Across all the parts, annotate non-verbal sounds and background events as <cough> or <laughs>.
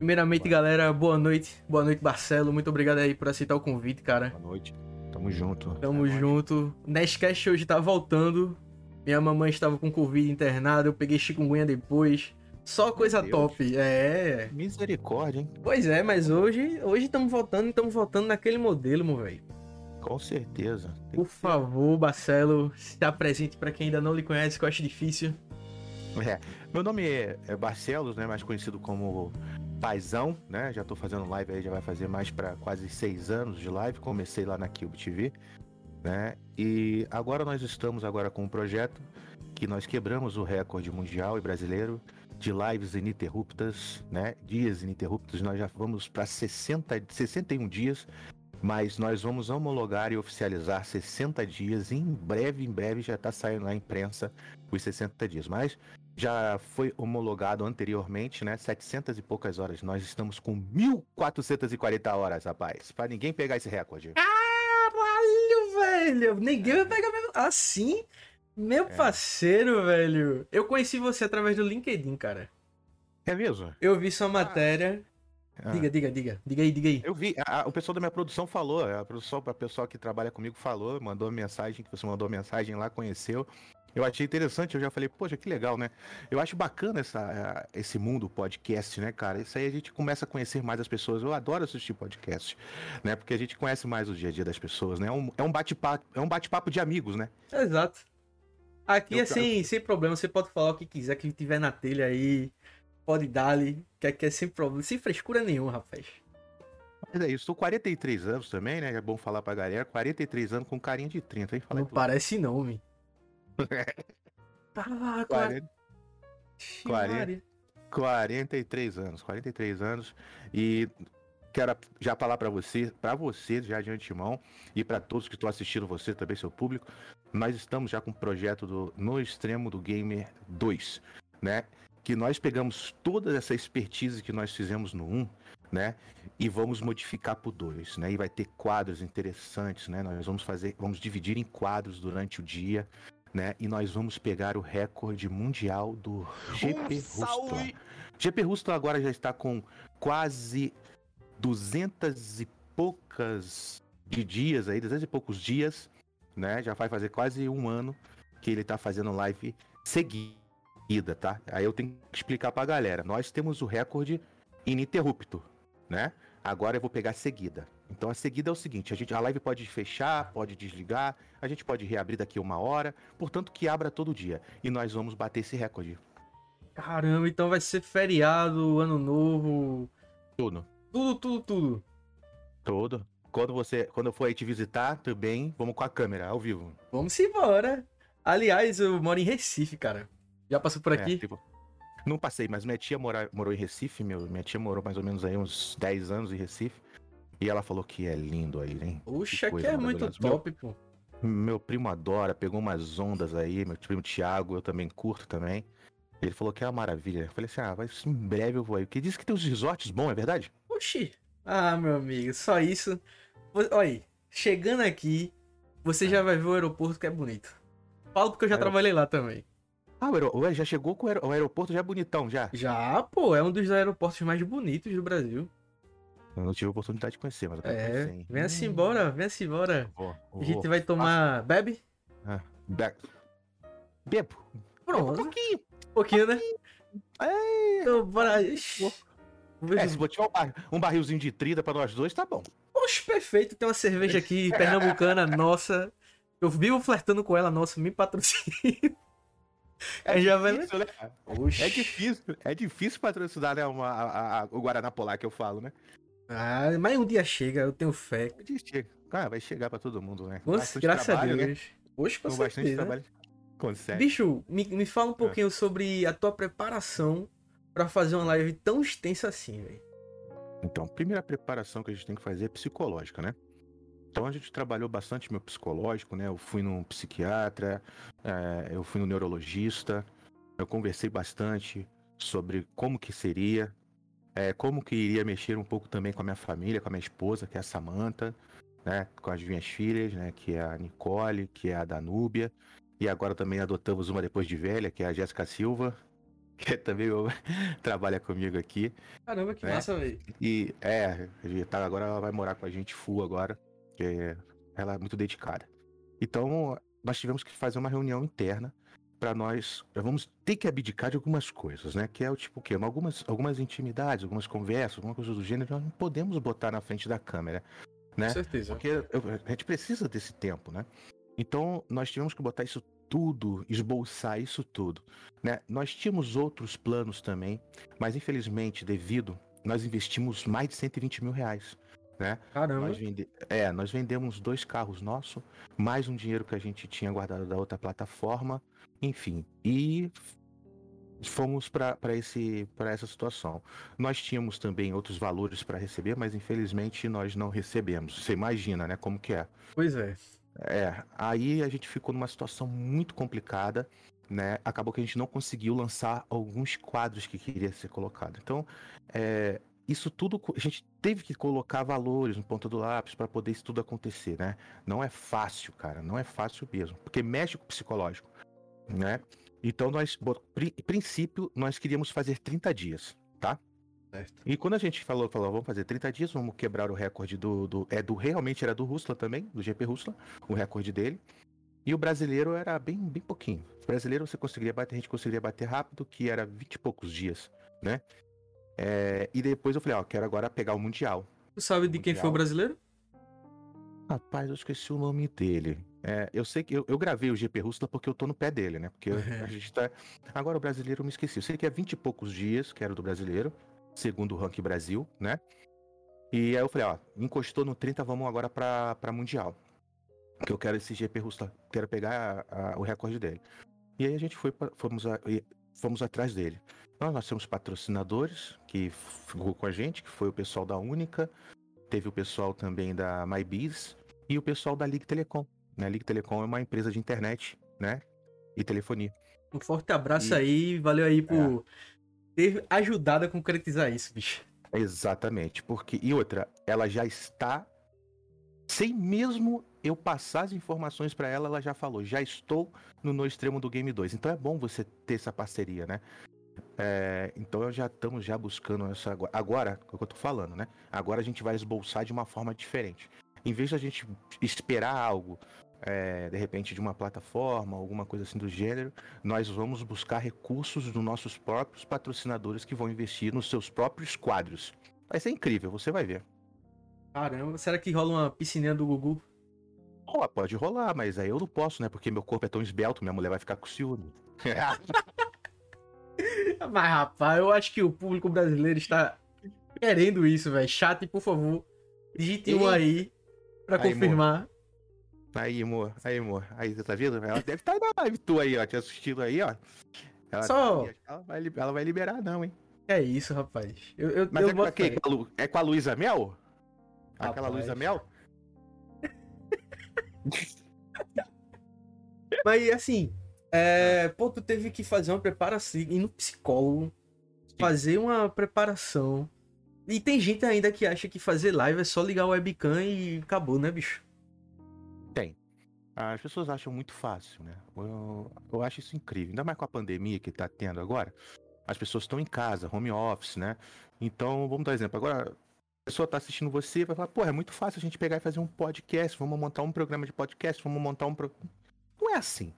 Primeiramente, galera, boa noite. Boa noite, Marcelo. Muito obrigado aí por aceitar o convite, cara. Boa noite. Tamo junto. Tamo É nóis. junto. Nestcast hoje tá voltando. Minha mamãe estava com Covid internada, eu peguei chikungunya depois. Só coisa top. É. Misericórdia, hein? Pois é, mas hoje hoje estamos voltando e estamos voltando naquele modelo, meu velho. Com certeza. Tem Por favor, Marcelo, se apresente pra quem ainda não lhe conhece, que eu acho difícil. É. Meu nome é, é Barcelos, né? Mais conhecido como Paizão, né? Já tô fazendo live aí, já vai fazer mais pra quase seis anos de live. Comecei lá na Cube TV, né? E agora nós estamos agora com um projeto que nós quebramos o recorde mundial e brasileiro de lives ininterruptas, né? Dias ininterruptos. Nós já vamos para 60, 61 dias, mas nós vamos homologar e oficializar 60 dias. E em breve, em breve já tá saindo na imprensa os 60 dias. Mas já foi homologado anteriormente, né? 700 e poucas horas. Nós estamos com 1440 horas, rapaz. Pra ninguém pegar esse recorde. Caralho, velho! Ninguém vai pegar mesmo. Assim? Meu É. parceiro, velho. Eu conheci você através do LinkedIn, cara. É mesmo? Eu vi sua matéria. Ah. Diga, diga, diga. Diga aí, diga aí. Eu vi, a- a- o pessoal da minha produção falou, a produção, a pessoa que trabalha comigo falou, mandou mensagem, que você mandou mensagem lá, conheceu. Eu achei interessante, eu já falei, poxa, que legal, né? Eu acho bacana essa, esse mundo podcast, né, cara? Isso aí a gente começa a conhecer mais as pessoas. Eu adoro assistir podcast, né? Porque a gente conhece mais o dia a dia das pessoas, né? É um, é um bate-papo, é um bate-papo de amigos, né? Exato. Aqui Eu- é sem, sem problema, você pode falar o que quiser, que tiver na telha aí. Pode dar-lhe, que aqui é sem problema, sem frescura nenhuma, rapaz. Mas é isso, tô 43 anos também, né? É bom falar pra galera. 43 anos com carinha de 30, hein? Fala Não tudo. parece nome. Ah, 40, 40. 40. 43 anos, 43 anos e quero já falar pra você, para você já de antemão e pra todos que estão assistindo você também seu público, nós estamos já com o projeto do No Extremo do Gamer 2, né? Que nós pegamos toda essa expertise que nós fizemos no 1, né? E vamos modificar pro 2, né? E vai ter quadros interessantes, né? Nós vamos fazer, vamos dividir em quadros durante o dia, né? E nós vamos pegar o recorde mundial do GP Ruston. GP Ruston agora já está com quase 200 e poucas de dias aí, 200 e poucos dias, né? Já vai fazer quase um ano que ele tá fazendo live seguida, tá? Aí eu tenho que explicar pra galera. Nós temos o recorde ininterrupto, né? Agora eu vou pegar a seguida. Então a seguida é o seguinte, a, gente, a live pode fechar, pode desligar, a gente pode reabrir daqui a uma hora, portanto que abra todo dia. E nós vamos bater esse recorde. Caramba, então vai ser feriado, ano novo. Tudo. Tudo, tudo, tudo. Todo. Quando você, quando eu for aí te visitar, também vamos com a câmera ao vivo. Vamos embora. Aliás, eu moro em Recife, cara. Já passou por É, aqui? tipo, não passei, mas minha tia mora, morou em Recife, meu, minha tia morou mais ou menos aí uns 10 anos em Recife. E ela falou que é lindo aí, hein? Puxa, que coisa é muito top, pô. Meu primo adora, pegou umas ondas aí, meu primo Thiago, eu também curto também. Ele falou que é uma maravilha. Eu falei assim, ah, mas em breve eu vou aí. Porque diz que tem uns resorts bons, é verdade? Oxi. Ah, meu amigo, só isso. Olha aí, chegando aqui, você já vai ver o aeroporto que é bonito. Falo porque eu já Aero- trabalhei lá também. Ah, o, ué, já chegou com o, aero- o aeroporto já é bonitão, já. Já, pô, é um dos aeroportos mais bonitos do Brasil. Eu não tive a oportunidade de conhecer, mas eu quero É, conhecer, hein? venha-se Hum, embora, venha-se embora. vou, A gente vou. vai tomar. Bebe? Ah, be- Bebo. Um Pronto. pouquinho. Um pouquinho, né? É, Então, bora. É, se botar um, bar- um barrilzinho de trida pra nós dois, tá bom. Oxe, perfeito. Tem uma cerveja aqui, <laughs> pernambucana, nossa. Eu vivo flertando com ela, nossa, me patrocina. <laughs> Aí já vai- difícil, né? É difícil, é difícil patrocinar né, uma, a- a- o Guaraná Polar que eu falo, né? Ah, mas um dia chega, eu tenho fé. Diz, chega. Ah, vai chegar pra todo mundo, né? Nossa, graças trabalho, a né? Deus. Oxe, com Com bastante trabalho. Consegue. Bicho, me, me fala um pouquinho sobre a tua preparação pra fazer uma live tão extensa assim, velho. Então, a primeira preparação que a gente tem que fazer é psicológica, né? Então a gente trabalhou bastante meu psicológico, né? Eu fui num psiquiatra, eh, eu fui no neurologista, eu conversei bastante sobre como que seria, eh, como que iria mexer um pouco também com a minha família, com a minha esposa, que é a Samantha, né? Com as minhas filhas, né? Que é a Nicole, que é a Danúbia, e agora também adotamos uma depois de velha, que é a Jéssica Silva, <laughs> que também <laughs> trabalha comigo aqui. Caramba, que né? massa, velho. E é, tá, agora ela vai morar com a gente full agora, porque ela é muito dedicada. Então, nós tivemos que fazer uma reunião interna para nós, vamos ter que abdicar de algumas coisas, né? Que é o tipo o quê? Algumas, algumas intimidades, algumas conversas, alguma coisa do gênero, nós não podemos botar na frente da câmera, né? Com certeza. Porque a gente precisa desse tempo, né? Então, nós tivemos que botar isso tudo, esboçar isso tudo, né? Nós tínhamos outros planos também, mas infelizmente, devido, nós investimos mais de 120 mil reais né? Caramba. Nós vende... É, nós vendemos dois carros nossos, mais um dinheiro que a gente tinha guardado da outra plataforma, enfim. E fomos para essa situação. Nós tínhamos também outros valores para receber, mas infelizmente nós não recebemos. Você imagina, né, como que é? Pois é. É, aí a gente ficou numa situação muito complicada, né? Acabou que a gente não conseguiu lançar alguns quadros que queria ser colocado. Então, é, isso tudo a gente teve que colocar valores no ponto do lápis para poder isso tudo acontecer, né? Não é fácil, cara, não é fácil mesmo, porque mexe com o psicológico, né? Então nós, princípio, nós queríamos fazer 30 dias, tá? Certo. E quando a gente falou, falou, vamos fazer 30 dias, vamos quebrar o recorde do, do é do realmente era do Rusla também, do GP Rusla, o recorde dele. E o brasileiro era bem, bem pouquinho. O brasileiro você conseguiria bater, a gente conseguiria bater rápido, que era 20 e poucos dias, né? É, e depois eu falei, ó, quero agora pegar o Mundial. Tu sabe de quem foi o brasileiro? Rapaz, eu esqueci o nome dele. É, eu sei que eu, eu, gravei o GP Rússula porque eu tô no pé dele, né? Porque <laughs> a gente tá. Agora o brasileiro eu me esqueci. Eu sei que é 20 e poucos dias, que era do brasileiro, segundo o Rank Brasil, né? E aí eu falei, ó, encostou no 30, vamos agora pra, pra Mundial. Que eu quero esse GP Rússula, quero pegar a, a, o recorde dele. E aí a gente foi, fomos, a, fomos atrás dele. Nós, nós temos patrocinadores que ficou com a gente, que foi o pessoal da Única, teve o pessoal também da MyBiz e o pessoal da Ligue Telecom. Né? A Ligue Telecom é uma empresa de internet, né? E telefonia. Um forte abraço e... aí, valeu aí por é. ter ajudado a concretizar isso, bicho. Exatamente, porque e outra, ela já está sem mesmo eu passar as informações para ela, ela já falou, já estou no No Extremo do Game 2. Então é bom você ter essa parceria, né? É, então já estamos já buscando essa agora, agora é o que eu tô falando, né? Agora a gente vai esboçar de uma forma diferente. Em vez de a gente esperar algo, é, de repente de uma plataforma, alguma coisa assim do gênero, nós vamos buscar recursos dos nossos próprios patrocinadores que vão investir nos seus próprios quadros. Vai ser incrível, você vai ver. Caramba, será que rola uma piscininha do Gugu? Oh, pode rolar, mas aí eu não posso, né? Porque meu corpo é tão esbelto, minha mulher vai ficar com ciúme. <laughs> <laughs> Mas, rapaz, eu acho que o público brasileiro está querendo isso, velho. Chat, por favor. Digite um aí pra aí, confirmar. Amor. Aí, amor. Aí, amor. Aí, você tá vendo? Ela deve estar tá na live tua aí, ó. Te assistindo aí, ó. Ela, Só... ela, vai, ela vai liberar, não, hein? É isso, rapaz. Eu, eu, Mas eu é, com a, é com a Luísa Mel? Aquela Luísa Mel? <laughs> Mas assim, é, pô, tu teve que fazer uma preparação, ir no psicólogo, Sim. fazer uma preparação. E tem gente ainda que acha que fazer live é só ligar o webcam e acabou, né, bicho? Tem. As pessoas acham muito fácil, né? Eu, eu acho isso incrível. Ainda mais com a pandemia que tá tendo agora. As pessoas estão em casa, home office, né? Então, vamos dar exemplo. Agora, a pessoa tá assistindo você vai falar, pô, é muito fácil a gente pegar e fazer um podcast, vamos montar um programa de podcast, vamos montar um programa. Não é assim.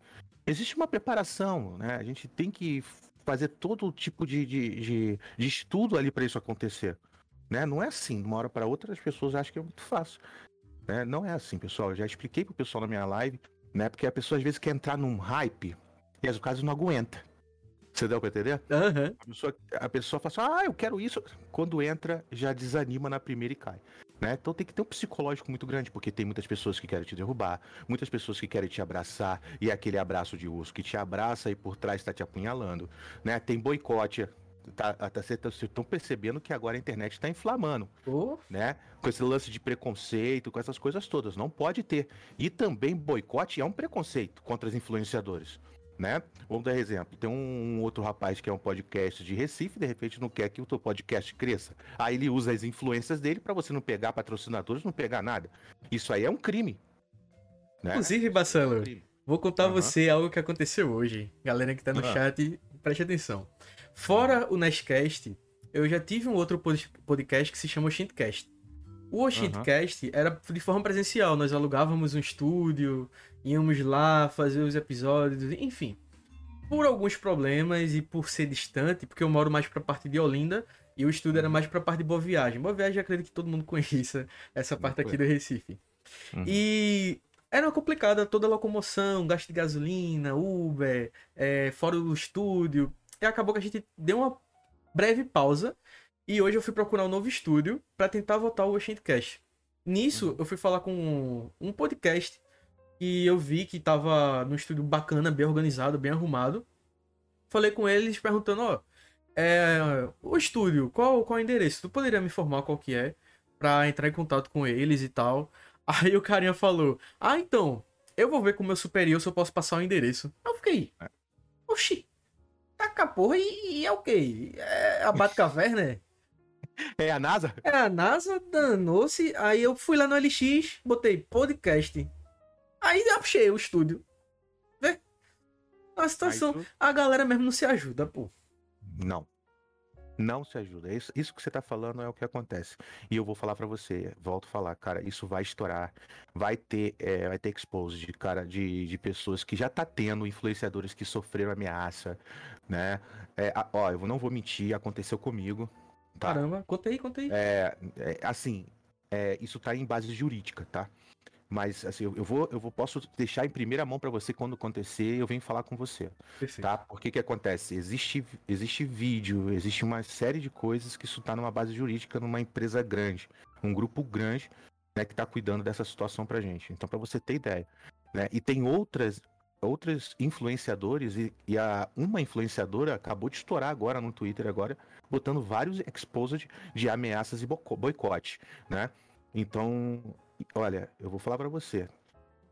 Existe uma preparação, né? A gente tem que fazer todo tipo de, de, de, de estudo ali para isso acontecer. Né? Não é assim, de uma hora para outra as pessoas acham que é muito fácil. Né? Não é assim, pessoal. Eu já expliquei pro pessoal na minha live, né? Porque a pessoa às vezes quer entrar num hype e às vezes não aguenta. Você deu pra entender? Uhum. A, pessoa, a pessoa fala assim, ah, eu quero isso. Quando entra, já desanima na primeira e cai. Né? Então tem que ter um psicológico muito grande, porque tem muitas pessoas que querem te derrubar, muitas pessoas que querem te abraçar, e é aquele abraço de urso que te abraça e por trás está te apunhalando. Né? Tem boicote. Tá, tá, vocês estão percebendo que agora a internet está inflamando, né? Com esse lance de preconceito, com essas coisas todas. Não pode ter. E também boicote é um preconceito contra os influenciadores né? Vamos dar exemplo. Tem um, outro rapaz que é um podcast de Recife, de repente não quer que o teu podcast cresça. Aí ele usa as influências dele para você não pegar patrocinadores, não pegar nada. Isso aí é um crime. Né? Inclusive, Bassalo, é um vou contar uhum. você algo que aconteceu hoje. Galera que tá no uhum. chat, preste atenção. Fora o Nestcast, eu já tive um outro pod- podcast que se chama Oshintcast. O Oshintcast era de forma presencial, nós alugávamos um estúdio, íamos lá fazer os episódios, enfim. Por alguns problemas e por ser distante, porque eu moro mais pra parte de Olinda e o estúdio era mais pra parte de Boa Viagem. Boa Viagem, acredito que todo mundo conheça essa parte aqui do Recife. Uhum. E era complicada toda a locomoção, gasto de gasolina, Uber, é, fora o estúdio. E acabou que a gente deu uma breve pausa. E hoje eu fui procurar um novo estúdio pra tentar voltar o Oshintcast. Nisso, eu fui falar com um podcast que eu vi que tava num estúdio bacana, bem organizado, bem arrumado. Falei com eles perguntando, ó, é, o estúdio, qual, qual é o endereço? Tu poderia me informar qual que é? Pra entrar em contato com eles e tal. <laughs> Aí o carinha falou, ah, então, eu vou ver com o meu superior se eu posso passar o endereço. Eu fiquei, oxi, taca porra e, e é o quê? É a Batcaverna, né? É a NASA? É, a NASA danou-se. Aí eu fui lá no LX, botei podcast. Aí eu achei o estúdio. Vê? A situação. Tu- A galera mesmo não se ajuda, pô. Não. Não se ajuda. Isso, isso que você tá falando é o que acontece. E eu vou falar pra você, volto a falar, cara, isso vai estourar. Vai ter, é, vai ter expose de cara de, de pessoas que já tá tendo influenciadores que sofreram ameaça, né? É, ó, eu não vou mentir, aconteceu comigo. Caramba, conta aí, conta aí. É, é, assim, é, isso tá em base jurídica, tá? Mas assim, eu, eu vou, eu vou, posso deixar em primeira mão pra você quando acontecer, eu venho falar com você Perfeito. tá? Porque que acontece? Existe, existe vídeo, existe uma série de coisas que isso tá numa base jurídica numa empresa grande, um grupo grande, né, que tá cuidando dessa situação pra gente. Então, pra você ter ideia, né? E tem outras outras influenciadores e, e a uma influenciadora acabou de estourar agora no Twitter agora, botando vários exposed de ameaças e boicote, né? Então, olha, eu vou falar pra você,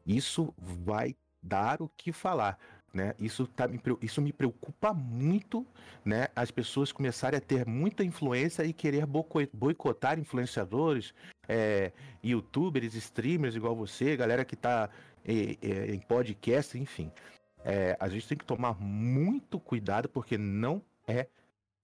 isso vai dar o que falar né? Isso, tá, isso me preocupa muito, né? As pessoas começarem a ter muita influência e querer boicotar influenciadores, é, youtubers, streamers igual você, galera que tá é, é, em podcast, enfim. É, a gente tem que tomar muito cuidado porque não é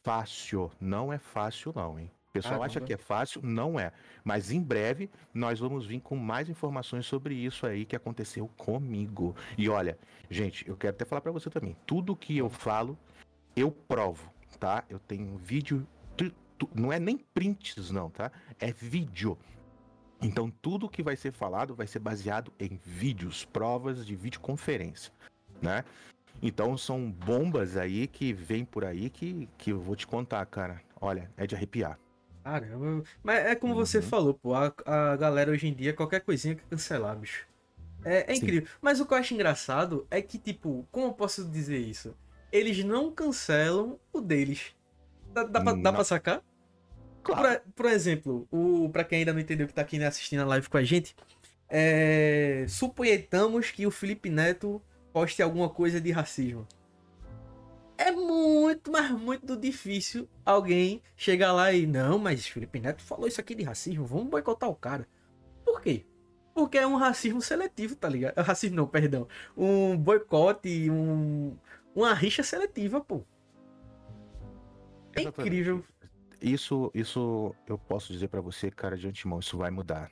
fácil, não é fácil não, hein? O pessoal acha que é fácil, não é. Mas em breve nós vamos vir com mais informações sobre isso aí que aconteceu comigo. E olha, Gente, eu quero até falar pra você também. Tudo que eu falo, eu provo, tá? Eu tenho vídeo, não é nem prints não, tá? É vídeo. Então tudo que vai ser falado vai ser baseado em vídeos, provas de videoconferência, né? Então são bombas aí que vem por aí que, que eu vou te contar, cara. Olha, é de arrepiar. Caramba. Mas é como você Uhum. falou, pô. A, a galera hoje em dia, qualquer coisinha quer cancelar, bicho. É, é incrível. Mas o que eu acho engraçado é que, tipo, como eu posso dizer isso? Eles não cancelam o deles. Dá, dá, pra, dá pra sacar? Por, Claro. por exemplo, o, pra quem ainda não entendeu que tá aqui assistindo a live com a gente, é, suponhamos que o Felipe Neto poste alguma coisa de racismo. É muito, mas muito difícil alguém chegar lá e não, mas Felipe Neto falou isso aqui de racismo, vamos boicotar o cara. Por quê? Porque é um racismo seletivo, tá ligado? <laughs> Racismo não, perdão. Um boicote, um, uma rixa seletiva, pô. É incrível. Isso, isso eu posso dizer pra você, cara, de antemão, isso vai mudar.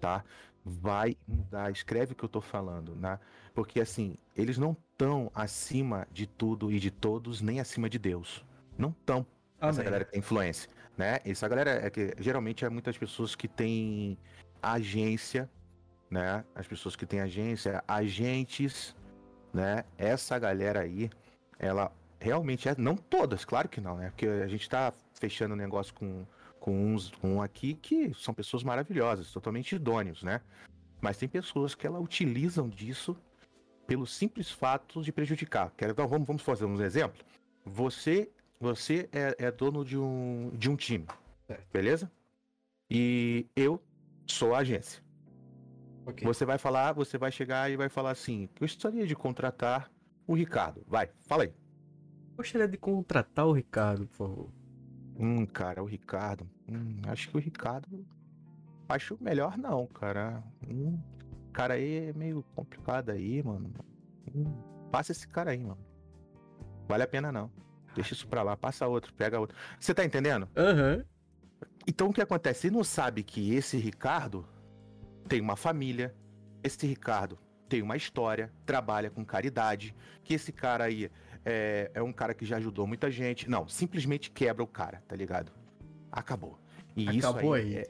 Tá? Vai mudar. Escreve o que eu tô falando, né? Porque assim, eles não estão acima de tudo e de todos, nem acima de Deus. Não estão. Essa galera que tem influência, né? Essa galera é que geralmente é muitas pessoas que têm agência, né? As pessoas que têm agência, agentes, né? Essa galera aí, ela realmente é, não todas, claro que não, né? Porque a gente tá fechando um negócio com, com uns com um aqui que são pessoas maravilhosas, totalmente idôneos, né? Mas tem pessoas que ela utilizam disso pelo simples fato de prejudicar. Quer- Então, vamos, vamos fazer um exemplo. Você, você é, é dono de um, de um time, beleza? E eu sou a agência. Ok. Você vai falar, você vai chegar e vai falar assim: gostaria de contratar o Ricardo. Vai, fala aí. Gostaria de contratar o Ricardo, por favor. Hum, cara, o Ricardo. Hum, acho que o Ricardo. Acho melhor não, cara. Hum, cara aí é meio complicado aí, mano. Hum, passa esse cara aí, mano. Vale a pena não. deixa isso pra lá, passa outro, pega outro. Você tá entendendo? Aham. Então o que acontece? Ele não sabe que esse Ricardo tem uma família, esse Ricardo tem uma história, trabalha com caridade, que esse cara aí é, é um cara que já ajudou muita gente. Não, simplesmente quebra o cara, tá ligado? Acabou. E Acabou isso aí. aí.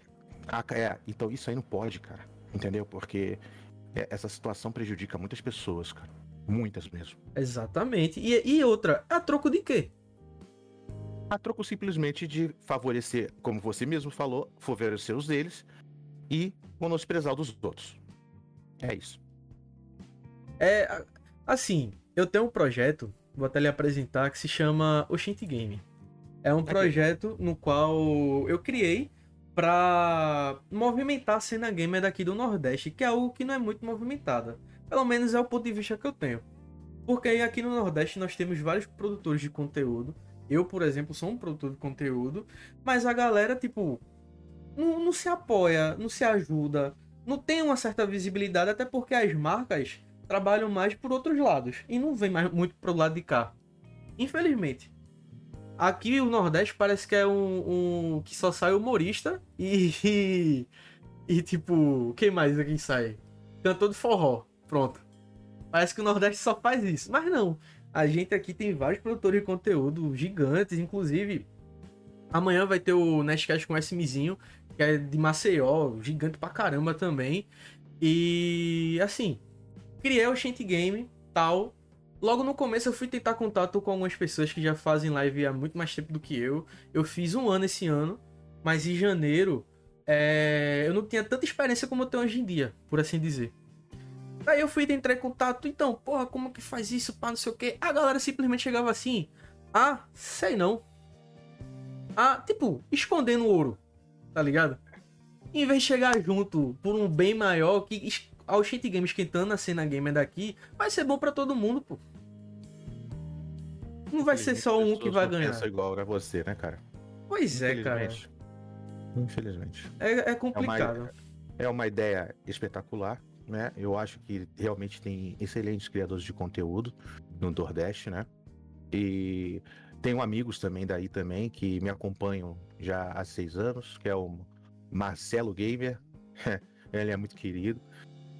É, é, então isso aí não pode, cara. Entendeu? Porque é, essa situação prejudica muitas pessoas, cara. Muitas mesmo. Exatamente. E, e outra, a troco de quê? A troco simplesmente de favorecer, como você mesmo falou, favorecer os deles e menosprezar dos outros. É isso. É, assim, eu tenho um projeto, vou até lhe apresentar, que se chama Oshint Game. É um projeto no qual eu criei pra movimentar a cena gamer daqui do Nordeste, que é algo que não é muito movimentada. Pelo menos é o ponto de vista que eu tenho. Porque aqui no Nordeste nós temos vários produtores de conteúdo. Eu, por exemplo, sou um produtor de conteúdo, mas a galera, tipo, não, não se apoia, não se ajuda, não tem uma certa visibilidade, até porque as marcas trabalham mais por outros lados e não vem mais muito pro lado de cá. Infelizmente. Aqui o Nordeste parece que é um, um- que só sai humorista e, e e, tipo, quem mais aqui sai? Cantor de forró. Pronto. Parece que o Nordeste só faz isso, mas não. A gente aqui tem vários produtores de conteúdo gigantes, inclusive amanhã vai ter o Nestcast com o SMzinho, que é de Maceió, gigante pra caramba também. E assim, criei o Shanty Game, tal. Logo no começo eu fui tentar contato com algumas pessoas que já fazem live há muito mais tempo do que eu. Eu fiz um ano esse ano, mas em janeiro é, eu não tinha tanta experiência como eu tenho hoje em dia, por assim dizer. Aí eu fui entrar em contato, então, porra, como que faz isso, pá, não sei o que. A galera simplesmente chegava assim, ah, sei não. Ah, tipo, escondendo ouro, tá ligado? Em vez de chegar junto por um bem maior, que ao Shit Game esquentando a cena gamer daqui, vai ser bom pra todo mundo, pô. Não vai ser só um que vai ganhar. pensam igual a você, né, cara? Pois é, cara. Infelizmente. É, é complicado. É uma ideia espetacular, né? Eu acho que realmente tem excelentes criadores de conteúdo no Nordeste, né? E tenho amigos também daí também que me acompanham já há seis anos, que é o Marcelo Gamer. <laughs> ele é muito querido,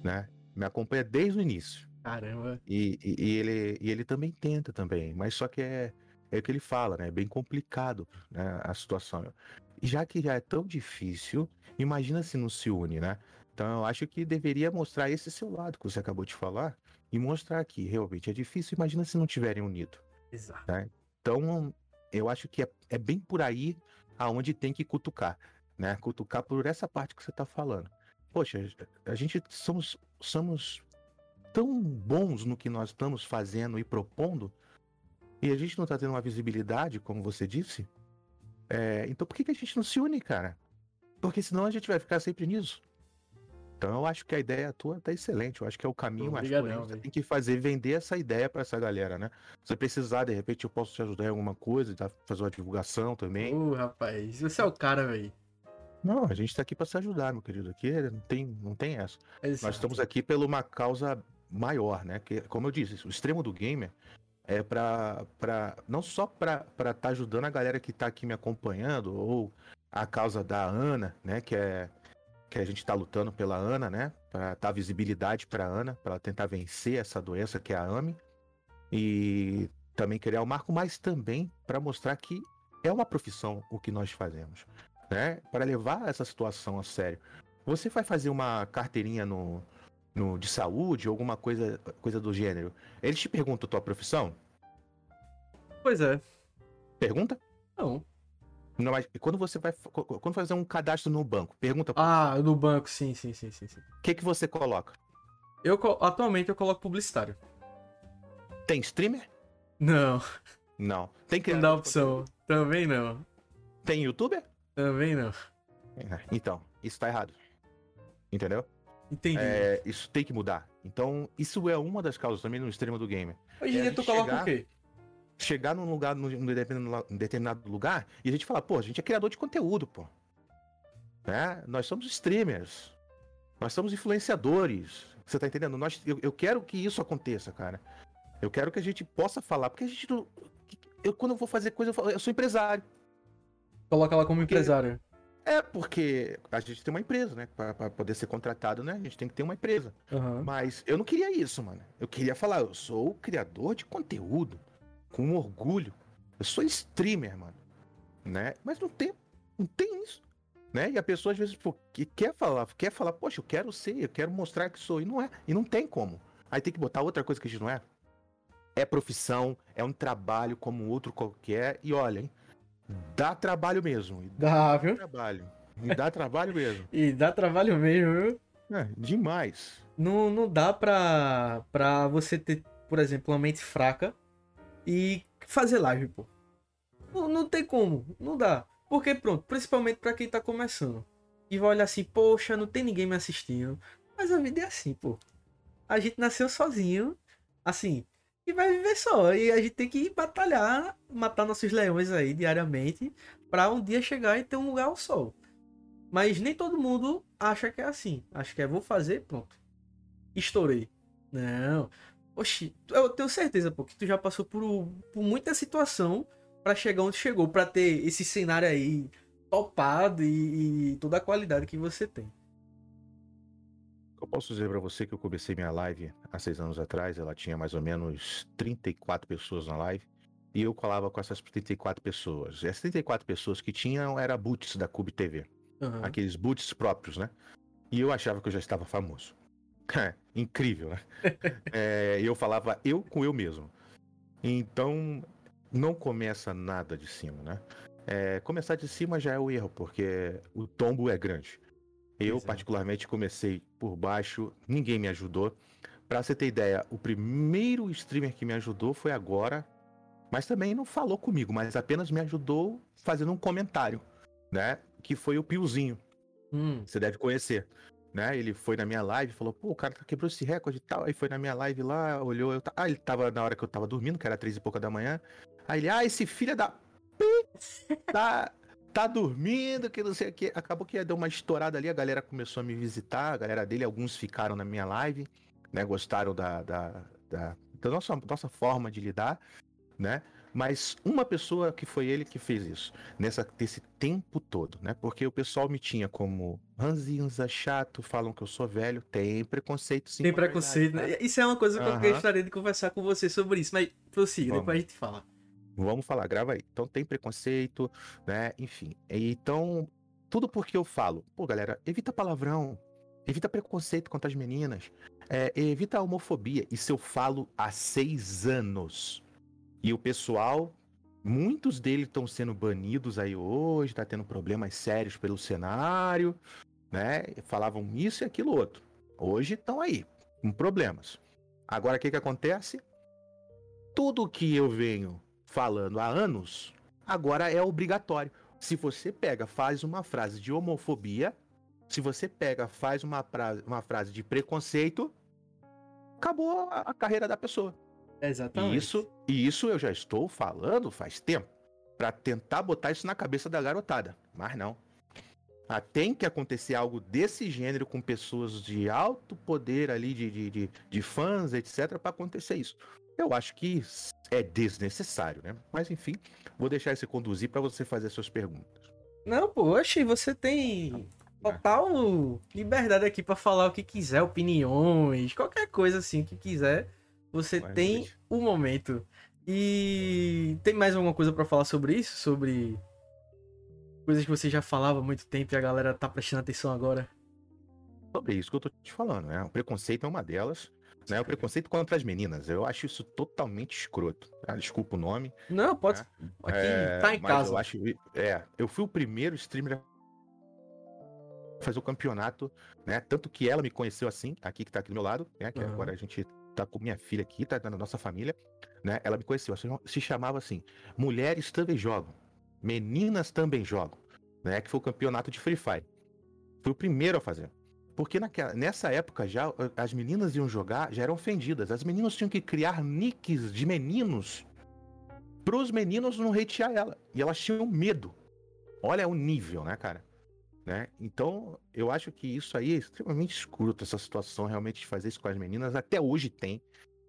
né? Me acompanha desde o início. Caramba. E, e- e ele, e ele também tenta também, mas só que é, é o que ele fala, né? É bem complicado né, a situação. E já que já é tão difícil, imagina se não se une, né? Então eu acho que deveria mostrar esse seu lado que você acabou de falar e mostrar que realmente é difícil. Imagina se não tiverem unido. Exato. Então eu acho que é, é bem por aí aonde tem que cutucar, né? Cutucar por essa parte que você tá falando. Poxa, a gente somos, somos tão bons no que nós estamos fazendo e propondo e a gente não tá tendo uma visibilidade, como você disse. É, então por que, que a gente não se une, cara? Porque senão a gente vai ficar sempre nisso. Então eu acho que a ideia tua tá excelente. Eu acho que é o caminho, Obrigadão, porém, você velho. tem que fazer vender essa ideia pra essa galera, né? Se você precisar, de repente, eu posso te ajudar em alguma coisa, tá? fazer uma divulgação também. Ô, rapaz, você é o cara, velho. Não, a gente tá aqui pra se ajudar, meu querido. Aqui não tem, não tem essa. Nós Exato. estamos aqui por uma causa maior, né? Que, como eu disse, o extremo do gamer é pra, pra não só pra estar tá ajudando a galera que tá aqui me acompanhando, ou a causa da Ana, né? Que é que a gente tá lutando pela Ana, né? Pra dar visibilidade pra Ana, pra ela tentar vencer essa doença que é a AME. E também criar o marco, mas também para mostrar que é uma profissão o que nós fazemos, né? Para levar essa situação a sério. Você vai fazer uma carteirinha no, no de saúde, alguma coisa, coisa do gênero. Eles te perguntam a tua profissão? Pois é. Pergunta? Não. Não, mas quando você vai quando fazer um cadastro no banco, pergunta Ah, no banco, sim, sim, sim, sim. o que que você coloca? Eu, atualmente eu coloco publicitário. Tem streamer? Não, Não. Tem não criador dá opção. Também não. Tem youtuber? Também não. É, Então, isso tá errado. Entendeu? Entendi. É, isso tem que mudar. Então, isso é uma das causas também no extremo do gamer. Hoje em é dia tu coloca chegar- o quê? chegar num lugar, num determinado, lugar, e a gente falar, pô, a gente é criador de conteúdo, pô. Né? Nós somos streamers. Nós somos influenciadores. Você tá entendendo? Nós, eu, eu quero que isso aconteça, cara. Eu quero que a gente possa falar, porque a gente eu quando eu vou fazer coisa, eu, falo, eu sou empresário. Coloca ela como Porque- empresária. É, porque a gente tem uma empresa, né? Pra, pra poder ser contratado, né? A gente tem que ter uma empresa. Aham. Mas eu não queria isso, mano. Eu queria falar, eu sou o criador de conteúdo. Com orgulho. Eu sou streamer, mano. Né? Mas não tem, não tem isso. Né? E a pessoa às vezes pô, que quer falar, quer falar, poxa, eu quero ser, eu quero mostrar que sou. E não é. E não tem como. Aí tem que botar outra coisa que a gente não é. É profissão, é um trabalho como outro qualquer. E olha, hein? Dá trabalho mesmo. E dá Dá, viu? trabalho. E dá trabalho mesmo. <laughs> E dá trabalho mesmo, viu? É, demais. Não, não dá pra, pra você ter, por exemplo, uma mente fraca e fazer live, pô. Não, não tem como, não dá. Porque, pronto, principalmente pra quem tá começando. E vai olhar assim, poxa, não tem ninguém me assistindo. Mas a vida é assim, pô. A gente nasceu sozinho, assim, e vai viver só. E a gente tem que batalhar, matar nossos leões aí diariamente, pra um dia chegar e ter um lugar ao sol. Mas nem todo mundo acha que é assim. Acha que é vou fazer, pronto. Estourei. Não. Oxi, eu tenho certeza, pô, que tu já passou por, por muita situação pra chegar onde chegou, pra ter esse cenário aí topado e, e toda a qualidade que você tem. Posso dizer pra você que eu comecei minha live há seis anos atrás, ela tinha mais ou menos 34 pessoas na live, e eu colava com essas 34 pessoas. E as 34 pessoas que tinham era boots da Cube TV, Aham. aqueles boots próprios, né? E eu achava que eu já estava famoso. <laughs> Incrível, né? <laughs> É, E eu falava eu com eu mesmo. Então, não começa nada de cima, né? É, começar de cima já é o erro, porque o tombo é grande. Eu, é. particularmente, comecei por baixo, ninguém me ajudou. Pra você ter ideia, o primeiro streamer que me ajudou foi agora, mas também não falou comigo, mas apenas me ajudou fazendo um comentário, né? Que foi o Piozinho, Hum, você deve conhecer. Né? Ele foi na minha live e falou, pô, o cara quebrou esse recorde e tal. Aí foi na minha live lá, olhou, eu ta- ah, ele tava na hora que eu tava dormindo, que era três e pouca da manhã. Aí ele, ah, esse filho da tá, <laughs> tá dormindo, que não sei o que. Acabou que deu uma estourada ali, a galera começou a me visitar, a galera dele, alguns ficaram na minha live, né? Gostaram da, da, da, da nossa, nossa forma de lidar, né? Mas uma pessoa que foi ele que fez isso, nessa, nesse tempo todo, né? Porque o pessoal me tinha como ranzinza, chato, falam que eu sou velho, tem preconceito sim. tem preconceito, verdade, né? Isso é uma coisa que eu gostaria de conversar com você sobre isso, mas prossiga, Vamos. depois a gente fala. Vamos falar, grava aí. Então tem preconceito, né? Enfim. Então, tudo porque eu falo, pô, galera, evita palavrão, evita preconceito contra as meninas, é, evita a homofobia. Isso eu falo há seis anos. E o pessoal, muitos deles estão sendo banidos aí hoje, tá tendo problemas sérios pelo cenário, né? Falavam isso e aquilo outro. Hoje estão aí, com problemas. Agora o que que acontece? Tudo que eu venho falando há anos, agora é obrigatório. Se você pega, faz uma frase de homofobia, se você pega, faz uma, pra- uma frase de preconceito, acabou a, a carreira da pessoa. Exatamente. E isso, e isso eu já estou falando faz tempo para tentar botar isso na cabeça da garotada, mas não. Ah, tem que acontecer algo desse gênero com pessoas de alto poder ali, de, de, de, de fãs, etc, para acontecer isso. Eu acho que é desnecessário, né? Mas enfim, vou deixar você conduzir para você fazer suas perguntas. Não, pô, oxe, você tem total liberdade aqui pra falar o que quiser, opiniões, qualquer coisa assim que quiser. Você Vai, tem o momento. E tem mais alguma coisa pra falar sobre isso? Sobre coisas que você já falava há muito tempo e a galera tá prestando atenção agora? Sobre isso que eu tô te falando, né? O preconceito é uma delas. Né? O preconceito contra as meninas. Eu acho isso totalmente escroto. tá? Desculpa o nome. Não, pode. É. Aqui É, tá em casa. Eu acho, é, eu fui o primeiro streamer a fazer o campeonato, né? Tanto que ela me conheceu assim, aqui que tá aqui do meu lado, né? Que Aham. agora a gente tá com minha filha aqui, tá na nossa família, né? Ela me conheceu, se- se chamava assim: Mulheres também jogam, meninas também jogam, né? Que foi o campeonato de Free Fire. Fui o primeiro a fazer. Porque naquela, nessa época já as meninas iam jogar, já eram ofendidas. As meninas tinham que criar nicks de meninos pros meninos não hatear ela. E elas tinham medo. Olha o nível, né, cara? Né? Então, eu acho que isso aí é extremamente escroto, essa situação realmente de fazer isso com as meninas. Até hoje tem,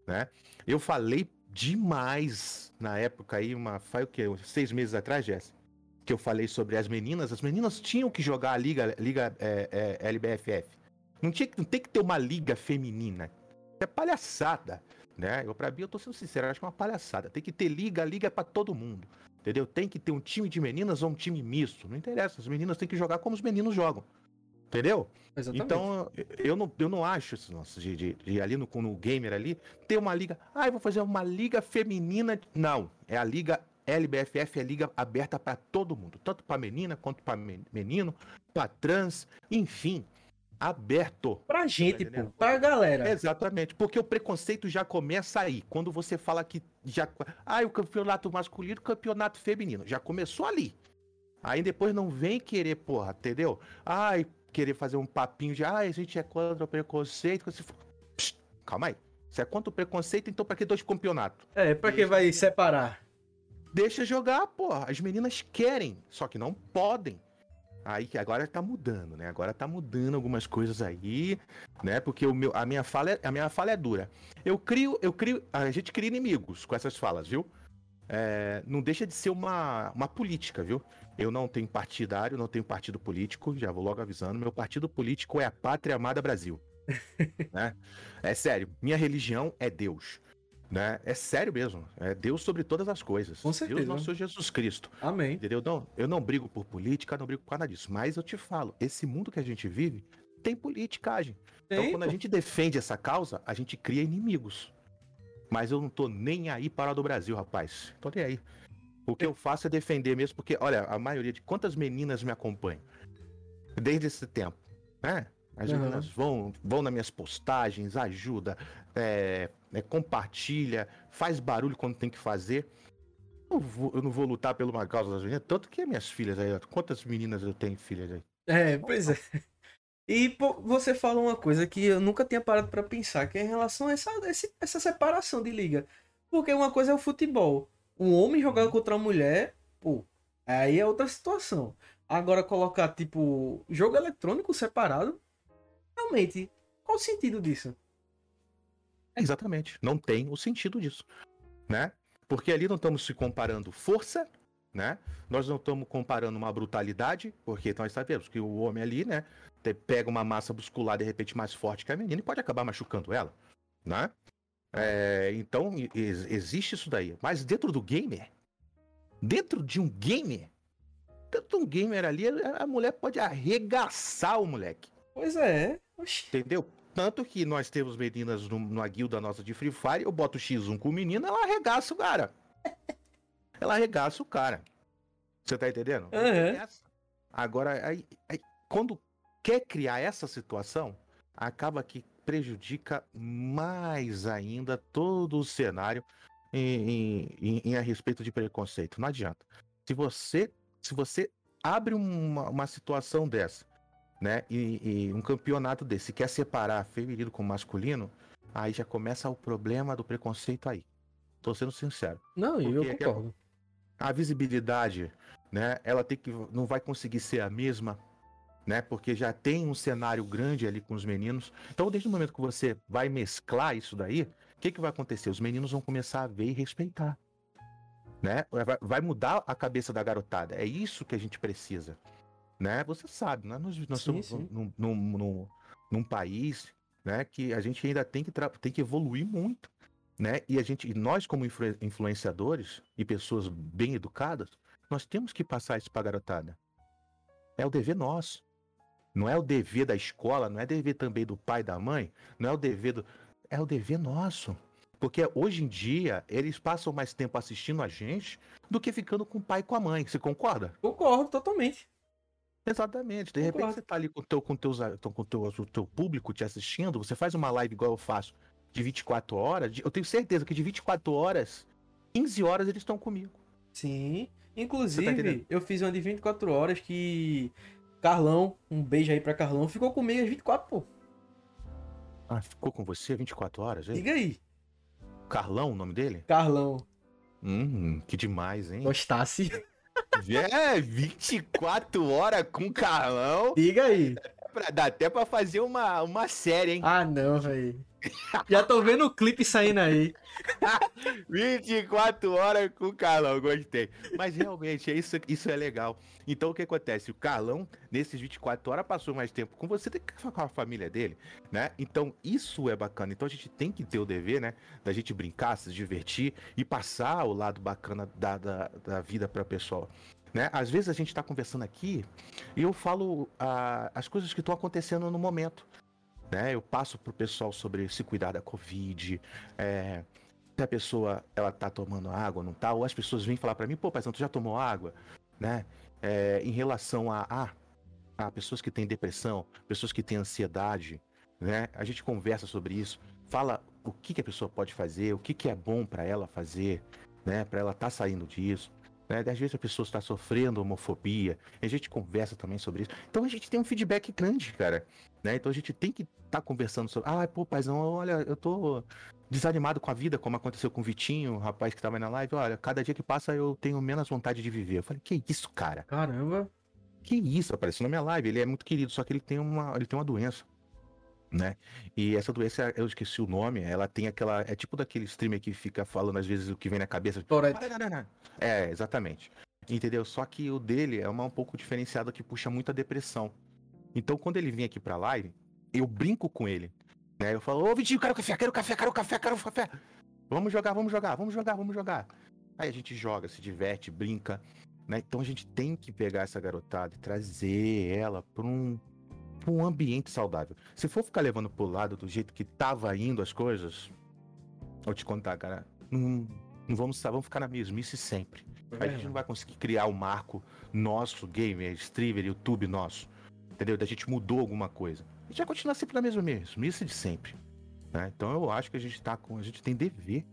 né? Eu falei demais na época aí, uma, faz o quê? Seis meses atrás, Jess? Que eu falei sobre as meninas. As meninas tinham que jogar a liga, liga é, é, LBFF. Não, tinha, não tem que ter uma liga feminina. É palhaçada, né? Eu, pra mim, eu tô sendo sincero, acho que é uma palhaçada. Tem que ter liga, liga é pra todo mundo. Entendeu? Tem que ter um time de meninas ou um time misto. Não interessa, as meninas têm que jogar como os meninos jogam. Entendeu? Exatamente. Então, eu não, eu não acho isso, nossa, de, de, de, ali no, no gamer ali, ter uma liga. Ah, eu vou fazer uma liga feminina. Não, é a liga LBFF, é a liga aberta para todo mundo, tanto para menina quanto para menino, para trans, enfim, aberto. Pra gente, tá pô, pra galera. Exatamente, porque o preconceito já começa aí, quando você fala que já. Ah, o campeonato masculino, o campeonato feminino, já começou ali. Aí depois não vem querer, porra, entendeu? Ai, querer fazer um papinho de, ah, a gente é contra o preconceito. Você... Psst, calma aí. Você é contra o preconceito, então pra que dois campeonatos? É, pra que vai separar? Deixa jogar, porra. As meninas querem, só que não podem. Aí que agora tá mudando, né? Agora tá mudando algumas coisas aí, né? Porque o meu, a minha fala é, a minha fala é dura. Eu crio, eu crio, a gente cria inimigos com essas falas, viu? É, não deixa de ser uma, uma política, viu? Eu não tenho partidário, não tenho partido político, já vou logo avisando. Meu partido político é a Pátria Amada Brasil. <laughs> né? É sério, minha religião é Deus. Né? É sério mesmo. É Deus sobre todas as coisas. Com certeza. Deus nosso Jesus Cristo. Amém. Entendeu? Não, eu não brigo por política, não brigo por nada disso. Mas eu te falo, esse mundo que a gente vive tem politicagem. Tem, então, quando a gente defende essa causa, a gente cria inimigos. Mas eu não tô nem aí para o do Brasil, rapaz. Tô nem aí. O que eu faço é defender mesmo, porque, olha, a maioria de quantas meninas me acompanham desde esse tempo, né? As uhum. meninas vão, vão nas minhas postagens, ajuda, é, é, compartilha, faz barulho quando tem que fazer. Eu, vou, eu, não vou lutar por uma causa das meninas, tanto que minhas filhas aí, quantas meninas eu tenho filhas aí? É, pois é. E pô, você falou uma coisa que eu nunca tinha parado para pensar, que é em relação a essa, essa separação de liga. Porque uma coisa é o futebol, um homem jogar uhum. contra uma mulher, pô, aí é outra situação. Agora colocar, tipo, jogo eletrônico separado, realmente, qual o sentido disso? Exatamente, não tem o sentido disso, né? Porque ali não estamos se comparando força, né? Nós não estamos comparando uma brutalidade, porque nós sabemos que o homem ali, né, pega uma massa muscular de repente mais forte que a menina e pode acabar machucando ela, né? É, então, existe isso daí. Mas dentro do gamer, dentro de um gamer, dentro de um gamer ali, a mulher pode arregaçar o moleque. Pois é. Oxi. Entendeu? Tanto que nós temos meninas no, numa guilda nossa de Free Fire, eu boto X1 com menina, ela arregaça o cara. <laughs> ela arregaça o cara. Você tá entendendo? Uhum. Agora, aí, aí, quando quer criar essa situação, acaba que prejudica mais ainda todo o cenário em, em, em, a respeito de preconceito. Não adianta. Se você, se você abre uma, uma situação dessa, né, e, e, um campeonato desse quer separar feminino com masculino, aí já começa o problema do preconceito aí. Tô sendo sincero. Não, eu concordo. A visibilidade, né, ela tem que não vai conseguir ser a mesma né? Porque já tem um cenário grande ali com os meninos. Então, desde o momento que você vai mesclar isso daí, o que, que vai acontecer? Os meninos vão começar a ver e respeitar. Né? Vai mudar a cabeça da garotada. É isso que a gente precisa. Né? Você sabe, né? nós, nós sim, estamos Num, num, num, num, país né, que a gente ainda tem que, tem que evoluir muito. Né? E a gente, e nós, como influ influenciadores e pessoas bem educadas, nós temos que passar isso para a garotada. É o dever nosso. Não é o dever da escola, não é dever também do pai e da mãe, não é o dever do. É o dever nosso. Porque hoje em dia, eles passam mais tempo assistindo a gente do que ficando com o pai e com a mãe. Você concorda? Concordo, totalmente. Exatamente. De Concordo. repente você tá ali com, teu, com, teus, com teu, o teu público te assistindo, você faz uma live igual eu faço, de 24 horas. Eu tenho certeza que de 24 horas, 15 horas eles estão comigo. Sim. Tá Inclusive, tá eu fiz uma de 24 horas que Carlão, um beijo aí pra Carlão. Ficou comigo às 24, pô. Ah, ficou com você 24 horas, hein? Diga aí. Carlão, o nome dele? Carlão. Hum, que demais, hein? Gostasse. É, 24 horas com Carlão. Diga aí. Pra, dá até pra fazer uma, uma série, hein? Ah, não, velho. Já tô vendo o clipe saindo aí. <laughs> 24 horas com o Carlão, gostei. Mas realmente, é isso, isso é legal. Então o que acontece? O Carlão, nesses 24 horas, passou mais tempo com você do que com a família dele, né? Então isso é bacana. Então a gente tem que ter o dever, né? Da gente brincar, se divertir e passar o lado bacana da, da, da vida pra pessoa. Né? Às vezes a gente está conversando aqui e eu falo ah, as coisas que estão acontecendo no momento. Né? Eu passo pro pessoal sobre se cuidar da Covid, é, se a pessoa ela tá tomando água, não tá, ou as pessoas vêm falar para mim, pô, paizão, tu já tomou água? Né? É, em relação a, a, a pessoas que têm depressão, pessoas que têm ansiedade, né? A gente conversa sobre isso, fala o que, que a pessoa pode fazer, o que, que é bom para ela fazer, né? Para ela estar tá saindo disso. Né? Às vezes a pessoa está sofrendo homofobia, a gente conversa também sobre isso. Então a gente tem um feedback grande, cara. Né? Então a gente tem que estar tá conversando sobre. Ah, pô, paizão, olha, eu tô desanimado com a vida, como aconteceu com o Vitinho, o rapaz que tava na live. Olha, cada dia que passa eu tenho menos vontade de viver. Eu falei, que isso, cara? Caramba. Que isso, apareceu na minha live. Ele é muito querido, só que ele tem uma, ele tem uma doença né? E essa doença, eu esqueci o nome, ela tem aquela. É tipo daquele streamer que fica falando às vezes o que vem na cabeça. É, exatamente. Entendeu? Só que o dele é uma um pouco diferenciado que puxa muita depressão. Então, quando ele vem aqui pra live, eu brinco com ele. Né? Eu falo, ô Vitinho, quero café, quero café, quero café, quero café. Vamos jogar, vamos jogar, vamos jogar, vamos jogar. Aí a gente joga, se diverte, brinca. Né? Então a gente tem que pegar essa garotada e trazer ela para um, um ambiente saudável. Se for ficar levando pro lado do jeito que tava indo as coisas, vou te contar, cara, não, não vamos, vamos ficar na mesmice sempre. É. A gente não vai conseguir criar o um marco nosso, gamer, streamer, YouTube nosso. Entendeu? Da gente mudou alguma coisa. A gente vai continuar sempre na mesma mesmice de sempre. Né? Então eu acho que a gente tá com. A gente tem dever,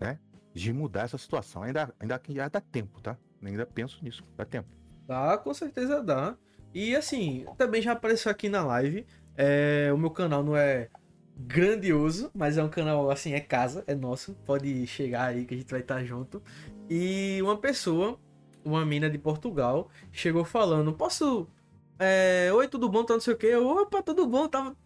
né? De mudar essa situação. Ainda, ainda, ainda dá tempo, tá? Ainda penso nisso. Dá tempo. Dá, com certeza dá. E assim, também já apareceu aqui na live. É, o meu canal não é grandioso, mas é um canal assim, é casa, é nosso. Pode chegar aí que a gente vai estar junto. E uma pessoa, uma mina de Portugal, chegou falando: Posso. É, Oi, tudo bom? Tá não sei o que. Opa, tudo bom? Tava.